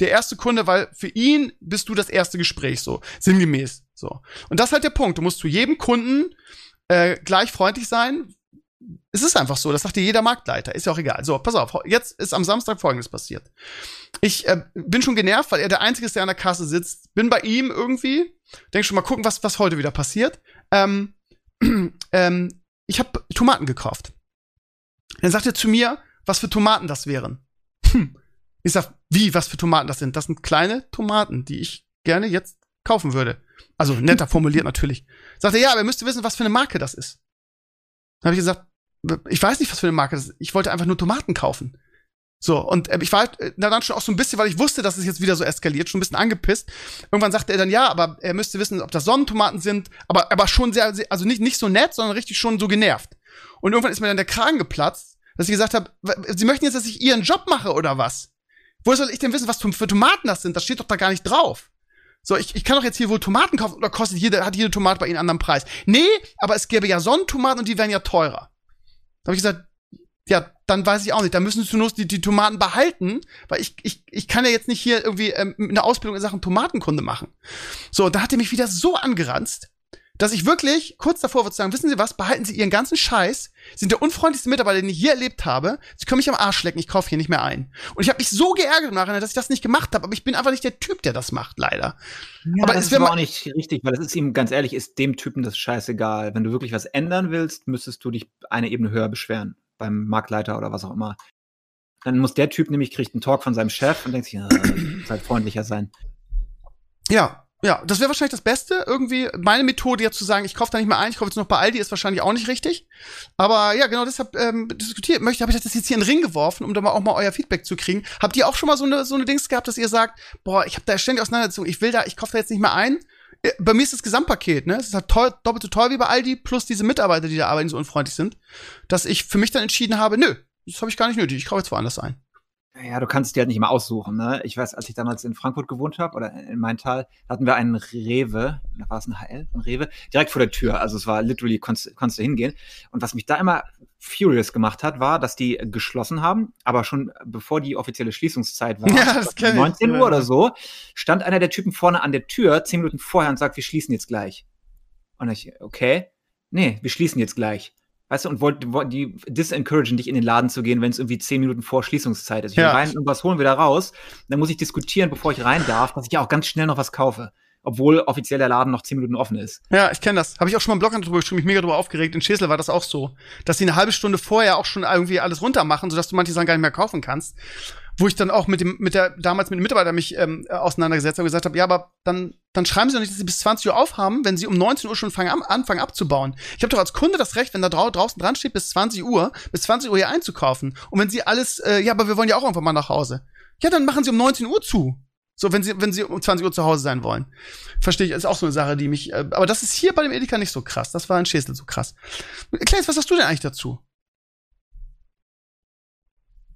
der erste Kunde, weil für ihn bist du das erste Gespräch, so sinngemäß. So. Und das ist halt der Punkt. Du musst zu jedem Kunden äh, gleich freundlich sein. Es ist einfach so, das sagt dir jeder Marktleiter, ist ja auch egal. So, pass auf, jetzt ist am Samstag folgendes passiert. Ich äh, bin schon genervt, weil er der Einzige ist, der an der Kasse sitzt. Bin bei ihm irgendwie, denk schon mal gucken, was, was heute wieder passiert. Ähm, ähm, ich habe Tomaten gekauft. Dann sagt er zu mir, was für Tomaten das wären. Hm. Ich sag, wie, was für Tomaten das sind? Das sind kleine Tomaten, die ich gerne jetzt kaufen würde. Also netter formuliert natürlich. Sagt er, ja, aber er müsste wissen, was für eine Marke das ist. Dann habe ich gesagt, ich weiß nicht, was für eine Marke das ist. Ich wollte einfach nur Tomaten kaufen. So, und äh, ich war halt, äh, dann schon auch so ein bisschen, weil ich wusste, dass es jetzt wieder so eskaliert, schon ein bisschen angepisst. Irgendwann sagte er dann, ja, aber er müsste wissen, ob das Sonnentomaten sind, aber, aber schon sehr, also nicht, nicht so nett, sondern richtig schon so genervt. Und irgendwann ist mir dann der Kragen geplatzt, dass ich gesagt habe, Sie möchten jetzt, dass ich Ihren Job mache oder was? Wo soll ich denn wissen, was für Tomaten das sind? Das steht doch da gar nicht drauf. So, ich, ich kann doch jetzt hier wohl Tomaten kaufen oder kostet jede, hat jede Tomate bei Ihnen einen anderen Preis? Nee, aber es gäbe ja Sonnentomaten und die wären ja teurer. Da habe ich gesagt, ja, dann weiß ich auch nicht. Da müssen sie nur die, die Tomaten behalten, weil ich, ich, ich kann ja jetzt nicht hier irgendwie ähm, eine Ausbildung in Sachen Tomatenkunde machen. So, da hat er mich wieder so angeranzt dass ich wirklich kurz davor würde sagen, wissen Sie was, behalten Sie Ihren ganzen Scheiß, sind der unfreundlichste Mitarbeiter, den ich hier erlebt habe. Sie können mich am Arsch lecken, ich kaufe hier nicht mehr ein. Und ich habe mich so geärgert im Nachhinein, dass ich das nicht gemacht habe, aber ich bin einfach nicht der Typ, der das macht, leider. Ja, aber das ist aber auch nicht richtig, weil das ist ihm, ganz ehrlich, ist dem Typen das scheißegal. Wenn du wirklich was ändern willst, müsstest du dich eine Ebene höher beschweren. Beim Marktleiter oder was auch immer. Dann muss der Typ nämlich, kriegt einen Talk von seinem Chef und denkt sich, ja, halt freundlicher sein. Ja, ja, das wäre wahrscheinlich das Beste. Irgendwie meine Methode ja zu sagen, ich kaufe da nicht mehr ein, ich kaufe jetzt noch bei Aldi, ist wahrscheinlich auch nicht richtig. Aber ja, genau deshalb ähm, diskutiert möchte, habe ich das jetzt hier in den Ring geworfen, um da mal auch mal euer Feedback zu kriegen. Habt ihr auch schon mal so eine so eine Dings gehabt, dass ihr sagt, boah, ich habe da ständig Auseinandersetzung, ich will da, ich kaufe da jetzt nicht mehr ein. Bei mir ist das Gesamtpaket, ne? Es ist halt teuer, doppelt so teuer wie bei Aldi, plus diese Mitarbeiter, die da arbeiten, so unfreundlich sind, dass ich für mich dann entschieden habe, nö, das habe ich gar nicht nötig, ich kaufe jetzt woanders ein. Ja, du kannst dir halt nicht immer aussuchen. Ne? Ich weiß, als ich damals in Frankfurt gewohnt habe oder in Maintal, hatten wir einen Rewe, da war es ein HL, ein Rewe, direkt vor der Tür. Also es war literally, konntest, konntest du hingehen. Und was mich da immer furious gemacht hat, war, dass die geschlossen haben, aber schon bevor die offizielle Schließungszeit war, ja, das 19 Uhr oder so, stand einer der Typen vorne an der Tür, zehn Minuten vorher und sagt, wir schließen jetzt gleich. Und ich, okay, nee, wir schließen jetzt gleich. Weißt du, und wollten wollt, die disencouragen, dich in den Laden zu gehen, wenn es irgendwie zehn Minuten vor Schließungszeit ist. Ich will ja. rein und was holen, wieder raus. Dann muss ich diskutieren, bevor ich rein darf, dass ich ja auch ganz schnell noch was kaufe obwohl offiziell der Laden noch zehn Minuten offen ist. Ja, ich kenne das. Habe ich auch schon mal im Blog drüber geschrieben, mich mega drüber aufgeregt. In Schesel war das auch so, dass sie eine halbe Stunde vorher auch schon irgendwie alles runter machen, sodass du manche Sachen gar nicht mehr kaufen kannst wo ich dann auch mit dem, mit der, damals mit dem Mitarbeiter mich ähm, auseinandergesetzt habe und gesagt habe, ja, aber dann, dann schreiben Sie doch nicht, dass Sie bis 20 Uhr aufhaben, wenn Sie um 19 Uhr schon fangen, anfangen abzubauen. Ich habe doch als Kunde das Recht, wenn da drau draußen dran steht, bis 20 Uhr, bis 20 Uhr hier einzukaufen. Und wenn Sie alles, äh, ja, aber wir wollen ja auch einfach mal nach Hause. Ja, dann machen Sie um 19 Uhr zu. So, wenn sie, wenn sie um 20 Uhr zu Hause sein wollen. Verstehe ich, ist auch so eine Sache, die mich, äh, aber das ist hier bei dem Edeka nicht so krass. Das war in Schäsel so krass. Klaes, was hast du denn eigentlich dazu?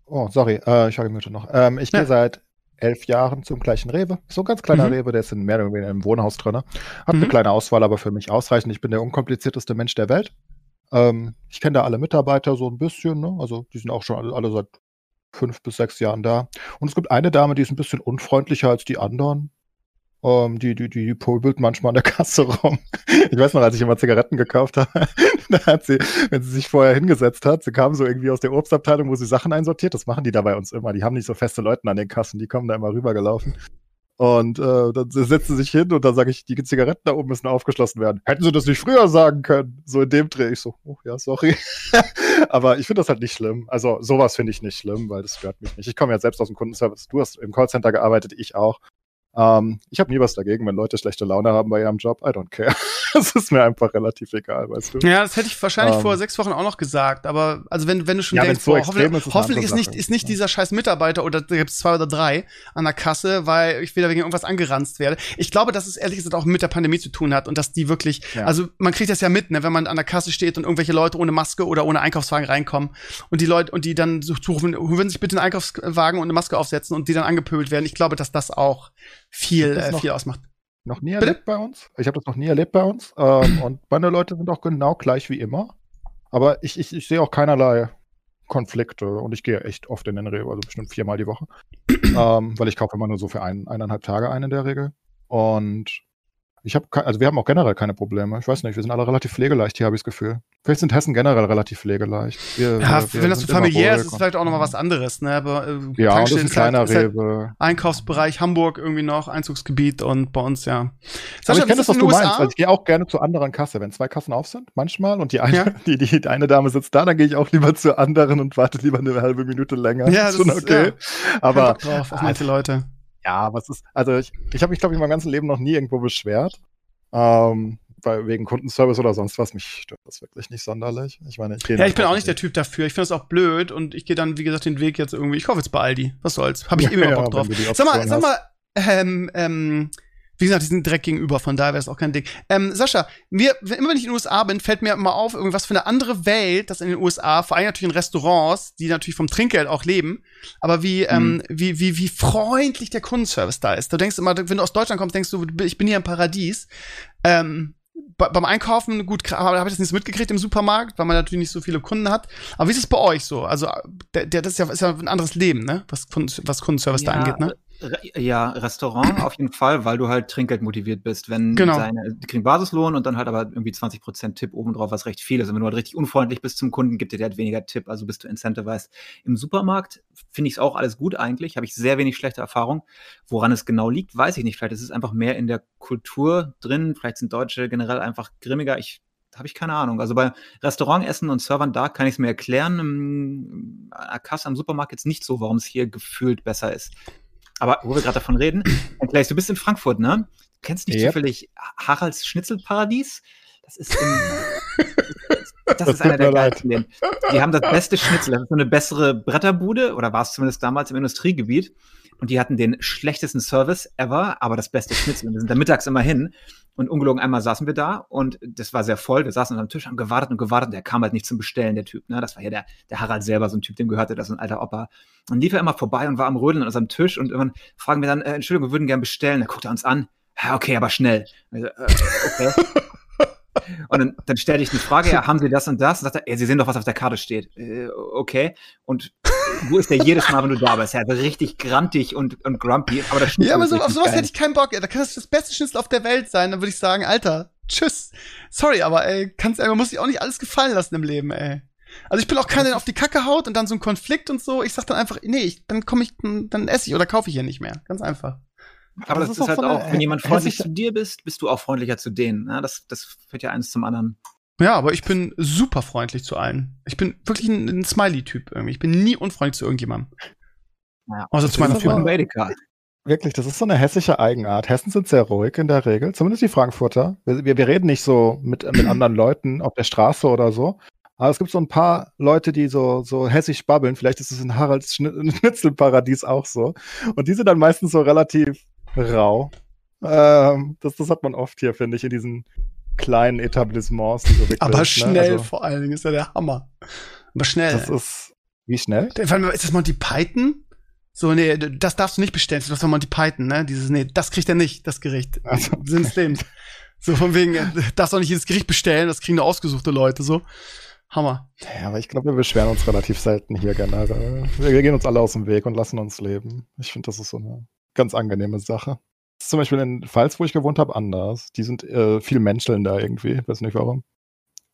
Oh, sorry, äh, ich habe mich noch. Ähm, ich ja. gehe seit elf Jahren zum gleichen Rewe. So ein ganz kleiner mhm. Rewe, der ist in mehr oder weniger im Wohnhaus drin. Hat mhm. eine kleine Auswahl, aber für mich ausreichend. Ich bin der unkomplizierteste Mensch der Welt. Ähm, ich kenne da alle Mitarbeiter so ein bisschen, ne? Also die sind auch schon alle, alle seit fünf bis sechs Jahren da. Und es gibt eine Dame, die ist ein bisschen unfreundlicher als die anderen. Ähm, die, die, die pulbelt manchmal an der Kasse rum. Ich weiß noch, als ich immer Zigaretten gekauft habe, da hat sie, wenn sie sich vorher hingesetzt hat, sie kam so irgendwie aus der Obstabteilung, wo sie Sachen einsortiert. Das machen die da bei uns immer. Die haben nicht so feste Leute an den Kassen, die kommen da immer rübergelaufen. Und äh, dann setzt sie sich hin und dann sage ich, die Zigaretten da oben müssen aufgeschlossen werden. Hätten sie das nicht früher sagen können? So in dem Dreh. Ich so, oh ja, sorry. Aber ich finde das halt nicht schlimm. Also sowas finde ich nicht schlimm, weil das stört mich nicht. Ich komme ja selbst aus dem Kundenservice. Du hast im Callcenter gearbeitet, ich auch. Ähm, ich habe nie was dagegen, wenn Leute schlechte Laune haben bei ihrem Job. I don't care. das ist mir einfach relativ egal, weißt du. Ja, das hätte ich wahrscheinlich ähm, vor sechs Wochen auch noch gesagt. Aber also wenn, wenn du schon ja, denkst, so boah, hoffentlich, ist, hoffentlich ist nicht, ist nicht dieser scheiß Mitarbeiter oder da gibt es zwei oder drei an der Kasse, weil ich wieder wegen irgendwas angeranzt werde. Ich glaube, dass es ehrlich gesagt auch mit der Pandemie zu tun hat und dass die wirklich, ja. also man kriegt das ja mit, ne, wenn man an der Kasse steht und irgendwelche Leute ohne Maske oder ohne Einkaufswagen reinkommen und die Leute und die dann rufen, würden sich bitte einen Einkaufswagen und eine Maske aufsetzen und die dann angepöbelt werden. Ich glaube, dass das auch viel, äh, viel ausmacht. Noch nie erlebt Bitte? bei uns. Ich habe das noch nie erlebt bei uns. Ähm, und meine Leute sind auch genau gleich wie immer. Aber ich, ich, ich sehe auch keinerlei Konflikte und ich gehe echt oft in den Rewe, also bestimmt viermal die Woche. ähm, weil ich kaufe immer nur so für ein, eineinhalb Tage ein in der Regel. Und Ich habe, also wir haben auch generell keine Probleme. Ich weiß nicht, wir sind alle relativ pflegeleicht hier, habe ich das Gefühl. Vielleicht sind Hessen generell relativ pflegeleicht. Wir, Ja, wir, wenn das so familiär ist, ist und- vielleicht auch nochmal was anderes, ne? Aber, äh, Ja, das ist ein kleiner halt- ist halt Rewe. Einkaufsbereich Hamburg irgendwie noch, Einzugsgebiet und bei uns, ja. Aber Sascha, ich wie kenne das, was du den meinst, USA? weil ich gehe auch gerne zur anderen Kasse, wenn zwei Kassen auf sind, manchmal, und die eine, Ja. die, die, eine Dame sitzt da, dann gehe ich auch lieber zur anderen und warte lieber eine halbe Minute länger. Ja, Ist das schon ist- okay. ja. Aber drauf, auf manche Leute. Ja, was ist, also ich, ich habe mich, glaube ich, in meinem ganzen Leben noch nie irgendwo beschwert. Ähm, weil wegen Kundenservice oder sonst was, mich stört das wirklich nicht sonderlich. Ich meine, ich Ja, ich bin auch nicht der Typ dafür. Ich finde das auch blöd und ich gehe dann, wie gesagt, den Weg jetzt irgendwie. Ich kaufe jetzt bei Aldi. Was soll's? Habe ich immer Ja, Bock drauf. Sag mal, sag mal, ähm, ähm, wie gesagt, die sind direkt gegenüber, von daher wäre es auch kein Ding. Ähm, Sascha, mir, immer wenn ich in den USA bin, fällt mir immer auf, irgendwas für eine andere Welt, das in den USA, vor allem natürlich in Restaurants, die natürlich vom Trinkgeld auch leben, aber wie, ähm, wie, wie, wie freundlich der Kundenservice da ist. Du denkst immer, wenn du aus Deutschland kommst, denkst du, ich bin hier im Paradies. Ähm, bei, beim Einkaufen, gut, habe ich das nicht so mitgekriegt im Supermarkt, weil man natürlich nicht so viele Kunden hat. Aber wie ist es bei euch so? Also, der, der, das ist ja, ist ja ein anderes Leben, ne? Was, Kunden- was Kundenservice da angeht, ne? Ja, Restaurant auf jeden Fall, weil du halt Trinkgeld motiviert bist. Wenn Genau. deine, die kriegen Basislohn und dann halt aber irgendwie 20% Tipp obendrauf, was recht viel ist. Und wenn du halt richtig unfreundlich bist zum Kunden, gibt dir der halt weniger Tipp, also bist du incentivized. Im Supermarkt finde ich es auch alles gut eigentlich, habe ich sehr wenig schlechte Erfahrung. Woran es genau liegt, weiß ich nicht. Vielleicht ist es einfach mehr in der Kultur drin, vielleicht sind Deutsche generell einfach grimmiger. Ich habe ich keine Ahnung. Also bei Restaurantessen und Servern da kann ich es mir erklären. Im, an der Kasse am Supermarkt jetzt nicht so, warum es hier gefühlt besser ist. Aber wo wir gerade davon reden, Claes, du bist in Frankfurt, ne? Du kennst nicht Yep. zufällig Haralds Schnitzelparadies? Das ist in, das, Das ist einer der geilsten Läden. Die haben das beste Schnitzel. Das ist so eine bessere Bretterbude, oder war es zumindest damals im Industriegebiet. Und die hatten den schlechtesten Service ever, aber das beste Schnitzel. Und wir sind da mittags immer hin. Und ungelogen einmal saßen wir da und das war sehr voll. Wir saßen am Tisch, haben gewartet und gewartet. Der kam halt nicht zum Bestellen, der Typ. Ne? Das war ja der, der Harald selber, so ein Typ, dem gehörte das, so ein alter Opa. Und lief er immer vorbei und war am Rödeln an unserem Tisch und irgendwann fragen wir dann, äh, Entschuldigung, wir würden gern bestellen. Da guckt er uns an. Ja, okay, aber schnell. Also, äh, okay. Und dann, dann stellte ich die Frage, ja, haben Sie das und das? Und sagt er, ja, Sie sehen doch, was auf der Karte steht. Äh, okay. Und wo ist der jedes Mal, wenn du da bist? Ja, also richtig grantig und, und grumpy. Aber das Ja, aber ist so, auf sowas geil. hätte ich keinen Bock. Da kann das das beste Schnitzel auf der Welt sein. Dann würde ich sagen, Alter, tschüss. Sorry, aber ey, kannst, ey, man muss sich auch nicht alles gefallen lassen im Leben, ey. Also ich bin auch keiner, der auf die Kacke haut und dann so ein Konflikt und so. Ich sag dann einfach, nee, ich, dann komme ich, dann esse ich oder kaufe ich hier nicht mehr. Ganz einfach. Aber das, Das ist, ist halt auch, wenn jemand freundlich zu dir bist, bist du auch freundlicher zu denen. Ne? Das, das führt ja eins zum anderen. Ja, aber ich bin super freundlich zu allen. Ich bin wirklich ein, ein Smiley-Typ irgendwie. Ich bin nie unfreundlich zu irgendjemandem. Ja. Außer zu meiner Edeka. Wirklich, das ist so eine hessische Eigenart. Hessen sind sehr ruhig in der Regel, zumindest die Frankfurter. Wir, wir, wir reden nicht so mit, mit anderen Leuten auf der Straße oder so. Aber es gibt so ein paar Leute, die so, so hessisch babbeln. Vielleicht ist es in Haralds Schni- Schnitzelparadies auch so. Und die sind dann meistens so relativ rau. Ähm, das, das hat man oft hier, finde ich, in diesen kleinen Etablissements. Die so Aber ne, schnell also, vor allen Dingen ist ja der Hammer. Aber schnell. Das ist, wie schnell? Ist das Monty Python? So, nee, das darfst du nicht bestellen. Das war Monty Python, ne? Dieses, nee, das kriegt er nicht, das Gericht. Also, Sinn des Lebens. So von wegen, äh, darfst auch nicht jedes Gericht bestellen, das kriegen nur ausgesuchte Leute, so. Hammer. Ja, aber ich glaube, wir beschweren uns relativ selten hier generell. Wir gehen uns alle aus dem Weg und lassen uns leben. Ich finde, das ist so eine ganz angenehme Sache. Ist zum Beispiel in Pfalz, wo ich gewohnt habe, anders. Die sind äh, viel menschelnder irgendwie. Weiß nicht warum.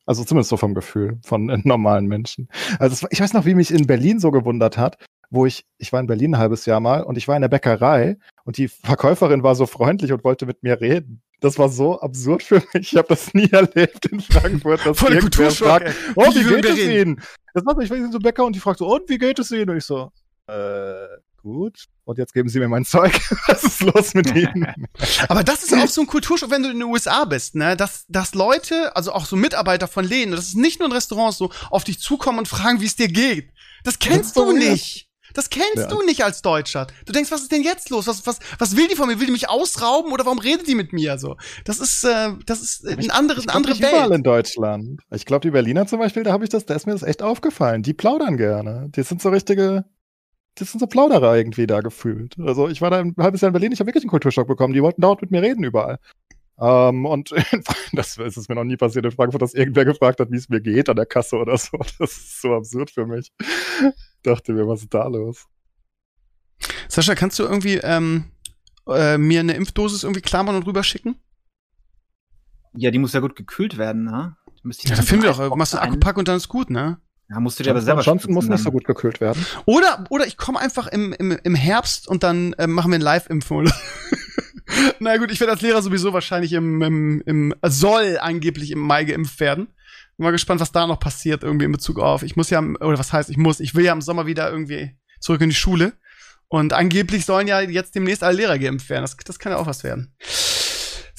Also zumindest so vom Gefühl von äh, normalen Menschen. Also war- ich weiß noch, wie mich in Berlin so gewundert hat, wo ich, ich war in Berlin ein halbes Jahr mal und ich war in der Bäckerei und die Verkäuferin war so freundlich und wollte mit mir reden. Das war so absurd für mich. Ich habe das nie erlebt in Frankfurt. Dass Voll der irgendwer fragt, ey. Oh, Wie wie geht es? Ihnen? Das war so, ich war in so Bäcker und die fragt so, und wie geht es Ihnen? Und ich so, äh, gut. Und jetzt geben Sie mir mein Zeug. Was ist los mit Ihnen? Aber das ist auch so ein Kulturschock, wenn du in den USA bist, ne? Dass, dass Leute, also auch so Mitarbeiter von Läden, das ist nicht nur in Restaurants so, auf dich zukommen und fragen, wie es dir geht. Das kennst du nicht. Das kennst Ja. du nicht als Deutscher. Du denkst, was ist denn jetzt los? Was, was, was will die von mir? Will die mich ausrauben oder warum redet die mit mir? So, das ist, äh, das ist ein andere, Ich eine andere nicht überall Welt. in Deutschland. Ich glaube, die Berliner zum Beispiel, da habe ich das, da ist mir das echt aufgefallen. Die plaudern gerne. Die sind so richtige, das sind so Plauderer irgendwie da gefühlt. Also ich war da ein halbes Jahr in Berlin, ich habe wirklich einen Kulturschock bekommen. Die wollten dauernd mit mir reden überall. Ähm, und das ist es mir noch nie passiert in Frankfurt, dass irgendwer gefragt hat, wie es mir geht an der Kasse oder so. Das ist so absurd für mich. Dachte mir, was ist da los? Sascha, kannst du irgendwie ähm, äh, mir eine Impfdosis irgendwie klammern und rüberschicken? Ja, die muss ja gut gekühlt werden, ne? Ja, da dann finden wir doch, machst du ein- Akkupack und dann ist gut, ne? Ja, musst du dir aber selber Johnson muss nicht so gut gekühlt werden. Oder, oder ich komme einfach im, im, im Herbst und dann äh, machen wir ein Live-Impfung. oder? Na gut, ich werde als Lehrer sowieso wahrscheinlich im, im, im, soll angeblich im Mai geimpft werden. Bin mal gespannt, was da noch passiert irgendwie in Bezug auf. Ich muss ja, oder was heißt, ich muss, ich will ja im Sommer wieder irgendwie zurück in die Schule. Und angeblich sollen ja jetzt demnächst alle Lehrer geimpft werden. Das, das kann ja auch was werden.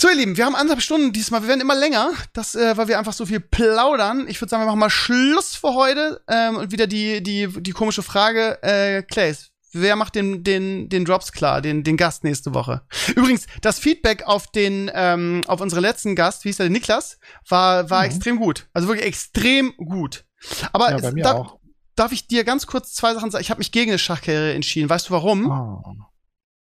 So, ihr Lieben, wir haben anderthalb Stunden diesmal. Wir werden immer länger, das, äh, weil wir einfach so viel plaudern. Ich würde sagen, wir machen mal Schluss für heute. Ähm, und wieder die, die, die komische Frage, äh, Clays, wer macht den, den, den Drops klar, den, den Gast nächste Woche? Übrigens, das Feedback auf den, ähm, auf unseren letzten Gast, wie hieß der, Niklas, war, war Mhm. extrem gut. Also wirklich extrem gut. Aber Ja, bei mir da, auch. darf ich dir ganz kurz zwei Sachen sagen? Ich habe mich gegen eine Schachkarriere entschieden. Weißt du warum? Ah,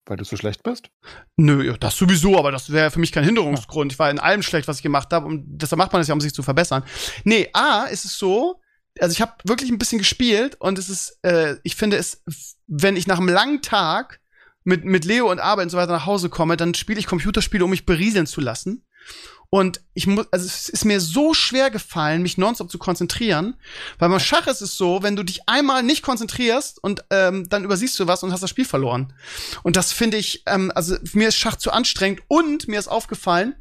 weil du so schlecht bist? Nö, ja, das sowieso, aber das wäre für mich kein Hinderungsgrund. Ich war in allem schlecht, was ich gemacht habe und deshalb macht man das ja, um sich zu verbessern. Nee, A, ist es so, also ich habe wirklich ein bisschen gespielt und es ist, äh, ich finde es, wenn ich nach einem langen Tag mit, mit Leo und Arbeit und so weiter nach Hause komme, dann spiele ich Computerspiele, um mich berieseln zu lassen. Und ich muss, also es ist mir so schwer gefallen, mich nonstop zu konzentrieren, weil beim Schach ist es so, wenn du dich einmal nicht konzentrierst und ähm, dann übersiehst du was und hast das Spiel verloren. Und das finde ich, ähm, also mir ist Schach zu anstrengend und mir ist aufgefallen,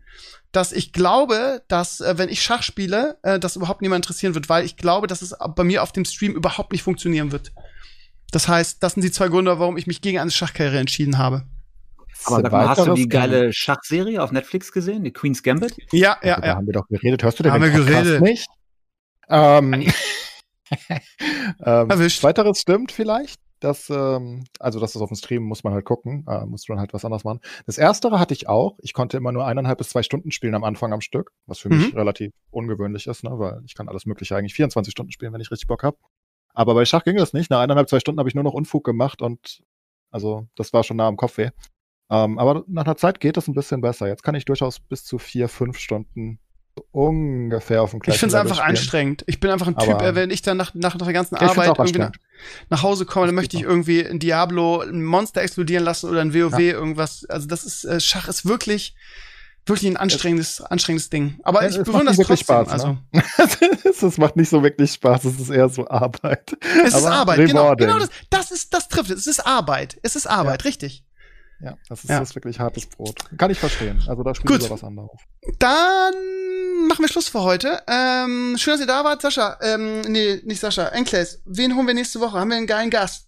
dass ich glaube, dass äh, wenn ich Schach spiele, äh, das überhaupt niemand interessieren wird, weil ich glaube, dass es bei mir auf dem Stream überhaupt nicht funktionieren wird. Das heißt, das sind die zwei Gründe, warum ich mich gegen eine Schachkarriere entschieden habe. Aber sag mal, hast du Weiteres die geile Schachserie auf Netflix gesehen, die Queen's Gambit? Ja, ja, Also, Da ja. haben wir doch geredet. Hörst du denn Haben den wir Podcast geredet. nicht? Ähm, ähm, Erwischt. Zweiteres stimmt vielleicht. Das, ähm, also das ist auf dem Stream, muss man halt gucken, äh, muss man halt was anderes machen. Das Erstere hatte ich auch. Ich konnte immer nur eineinhalb bis zwei Stunden spielen am Anfang am Stück, was für mich Mhm. relativ ungewöhnlich ist, ne? weil ich kann alles Mögliche eigentlich 24 Stunden spielen, wenn ich richtig Bock habe. Aber bei Schach ging das nicht. Nach eineinhalb, zwei Stunden habe ich nur noch Unfug gemacht und also das war schon nah am Kopfweh. Ähm, aber nach einer Zeit geht es ein bisschen besser. Jetzt kann ich durchaus bis zu vier, fünf Stunden ungefähr auf dem gleichen Ich finde es einfach spielen. anstrengend. Ich bin einfach ein Typ, Aber- äh, wenn ich dann nach, nach der ganzen Arbeit irgendwie nach, nach Hause komme, dann Das möchte ich irgendwie in Diablo ein Monster explodieren lassen oder ein WoW Ja. irgendwas. Also das ist, äh, Schach ist wirklich, wirklich ein anstrengendes, anstrengendes Ding. Aber Ja, ich bewundere wirklich trotzdem. Spaß, also, ne? es macht nicht so wirklich Spaß, es ist eher so Arbeit. es ist Aber Arbeit, genau. rewarding. Genau das, das ist, das trifft es. Es ist Arbeit. Es ist Arbeit, richtig. Ja, das ist, Ja. das ist wirklich hartes Brot. Kann ich verstehen. Also da spielt über was anderes. Dann machen wir Schluss für heute. Ähm, schön, dass ihr da wart. Sascha, ähm, nee, nicht Sascha, Enkles. Wen holen wir nächste Woche? Haben wir einen geilen Gast?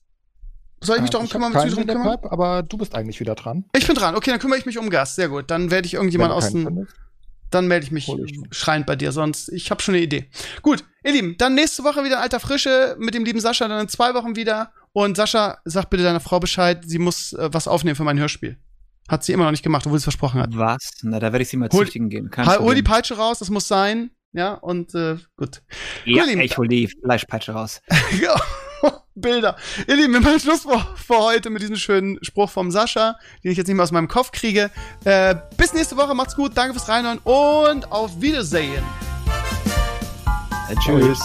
Soll ich mich Äh, darum hab kümmern? In der kümmern? Pipe, aber du bist eigentlich wieder dran. Ich bin dran. Okay, dann kümmere ich mich um Gast. Sehr gut. Dann werde ich irgendjemand aus dem. Dann melde ich mich Hol ich mich. schreiend bei dir, sonst ich habe schon eine Idee. Gut, ihr Lieben, dann nächste Woche wieder alter Frische mit dem lieben Sascha, dann in zwei Wochen wieder. Und Sascha, sag bitte deiner Frau Bescheid, sie muss äh, was aufnehmen für mein Hörspiel. Hat sie immer noch nicht gemacht, obwohl sie es versprochen hat. Was? Na, da werde ich sie mal Hol- züchtigen gehen. Kein Hol, hol die. Peitsche raus, das muss sein. Ja, und äh, gut. Ja, Lieben, ich hol die Fleischpeitsche raus. Ja, Bilder. Ihr Lieben, wir machen Schluss für, für heute mit diesem schönen Spruch vom Sascha, den ich jetzt nicht mehr aus meinem Kopf kriege. Äh, bis nächste Woche, macht's gut, danke fürs Reinhören und auf Wiedersehen. Äh, tschüss.